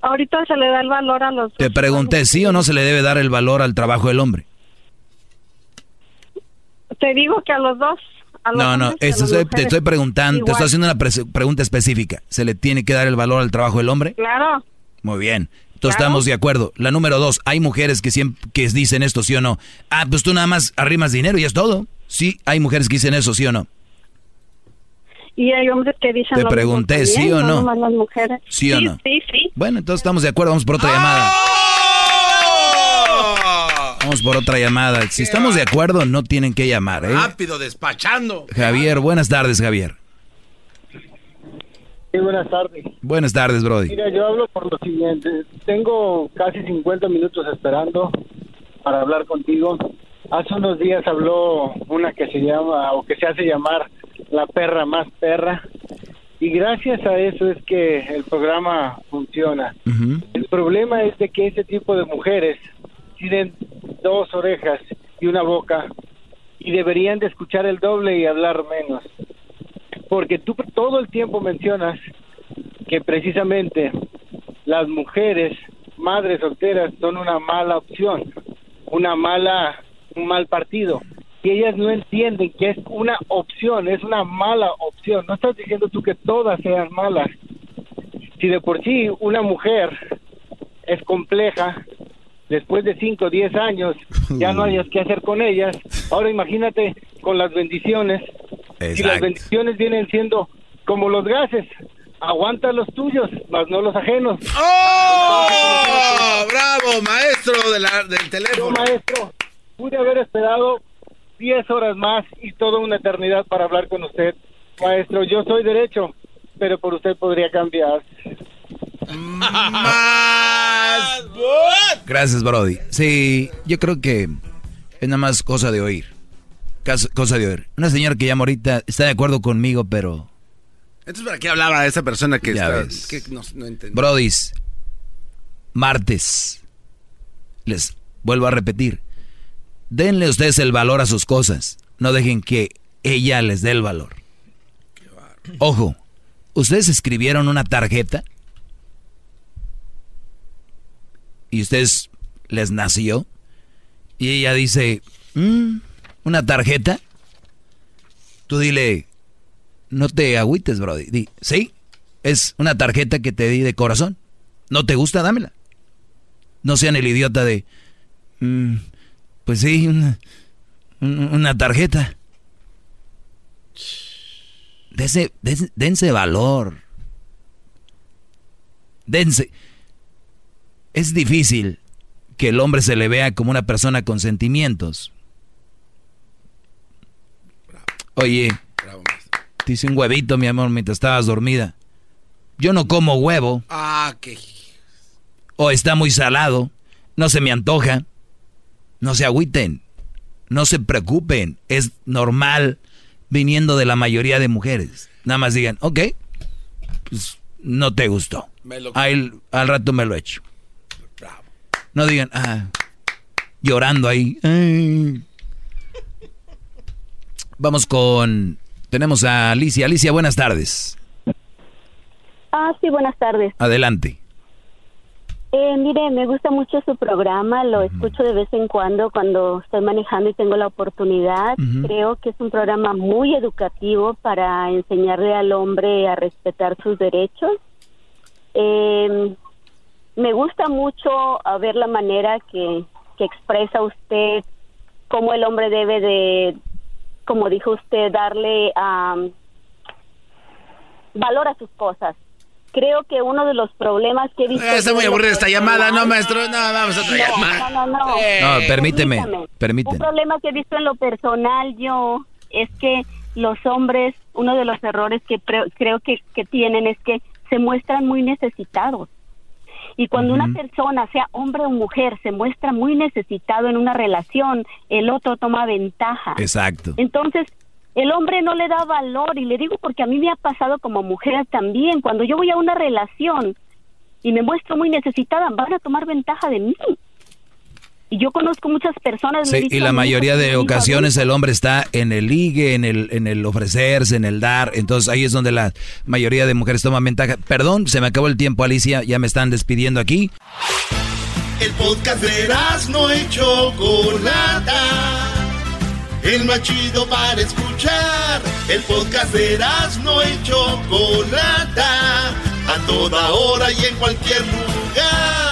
Ahorita se le da el valor a los. Te pregunté, ¿sí o no se le debe dar el valor al trabajo del hombre? Te digo que a los dos no, no, te estoy preguntando, te estoy haciendo una pregunta específica. ¿Se le tiene que dar el valor al trabajo del hombre? Claro. Muy bien. Entonces estamos de acuerdo. La número dos, hay mujeres que siempre que dicen esto, ¿sí o no? Ah, pues tú nada más arrimas dinero y es todo. Sí, hay mujeres que dicen eso, ¿sí o no? Y hay hombres que dicen Te pregunté, ¿sí o no? Las mujeres. ¿Sí, o no? Sí, sí. Bueno, entonces estamos de acuerdo, vamos por otra llamada. Vamos por otra llamada. Si estamos de acuerdo, no tienen que llamar, ¿eh? Rápido, despachando. Javier, buenas tardes, Javier. Sí, buenas tardes. Buenas tardes, Brody. Mira, yo hablo por lo siguiente. Tengo casi 50 minutos esperando para hablar contigo. Hace unos días habló una que se llama, o que se hace llamar la perra más perra. Y gracias a eso es que el programa funciona. problema es de que ese tipo de mujeres tienen dos orejas y una boca y deberían de escuchar el doble y hablar menos. Porque tú todo el tiempo mencionas que precisamente las mujeres madres solteras son una mala opción, una mala, un mal partido. Y ellas no entienden que es una opción, es una mala opción. No estás diciendo tú que todas sean malas. Si de por sí una mujer es compleja, después de 5 o 10 años ya no hayas que hacer con ellas. Ahora imagínate con las bendiciones. Si las bendiciones vienen siendo como los gases, aguanta los tuyos, más no los ajenos. ¡Oh! ¡Bravo, maestro de la, del teléfono! Yo, maestro, pude haber esperado 10 horas más y toda una eternidad para hablar con usted. Maestro, yo soy derecho, pero por usted podría cambiar. Más. Gracias, Brody. Sí, yo creo que es nada más cosa de oír. Cosa de oír. Una señora que llama ahorita está de acuerdo conmigo, pero... Entonces, ¿para qué hablaba esa persona que, Ya está, ves. que no, no entendí? Brodis, martes. Les vuelvo a repetir. Denle ustedes el valor a sus cosas. No dejen que ella les dé el valor. Ojo, ustedes escribieron una tarjeta y ustedes les nació y ella dice, "Mm, una tarjeta. Tú dile, no te agüites, Brody. Sí, es una tarjeta que te di de corazón. ¿No te gusta? Dámela. No sean el idiota de, "Mm, pues sí, una, un- una tarjeta. Dense, dense, dense valor. Dense. Es difícil que el hombre se le vea como una persona con sentimientos. Oye, te hice un huevito, mi amor, mientras estabas dormida. Yo no como huevo. Ah, qué... O está muy salado. No se me antoja. No se agüiten. No se preocupen. Es normal viniendo de la mayoría de mujeres. Nada más digan, ok, pues no te gustó. Lo- Ahí- al rato me lo echo. No digan, ah, llorando ahí. Ay. Vamos con... Tenemos a Alicia. Alicia, buenas tardes. Ah, sí, buenas tardes. Adelante. Eh, mire, me gusta mucho su programa, lo escucho de vez en cuando cuando estoy manejando y tengo la oportunidad. Creo que es un programa muy educativo para enseñarle al hombre a respetar sus derechos. Eh, me gusta mucho a ver la manera que, que expresa usted cómo el hombre debe de, como dijo usted, darle am, valor a sus cosas. Creo que uno de los problemas que he visto... Eh, Está muy aburrida esta llamada, no, maestro. No, vamos a otra llamada. No, no, no. No, permíteme, permíteme. Un problema que he visto en lo personal yo es que los hombres, uno de los errores que pre- creo que, que tienen es que se muestran muy necesitados. Y cuando una persona, sea hombre o mujer, se muestra muy necesitado en una relación, el otro toma ventaja. Exacto. Entonces, el hombre no le da valor y le digo porque a mí me ha pasado como mujer también, cuando yo voy a una relación y me muestro muy necesitada, van a tomar ventaja de mí. Y yo conozco muchas personas... Sí, y la mayoría de "Hijo, ocasiones el hombre está en el ligue, en el, en el ofrecerse, en el dar. Entonces ahí es donde la mayoría de mujeres toman ventaja. Perdón, se me acabó el tiempo, Alicia. Ya me están despidiendo aquí. El podcast de no y Chocolata. El más chido para escuchar. El podcast de no y Chocolata. A toda hora y en cualquier lugar.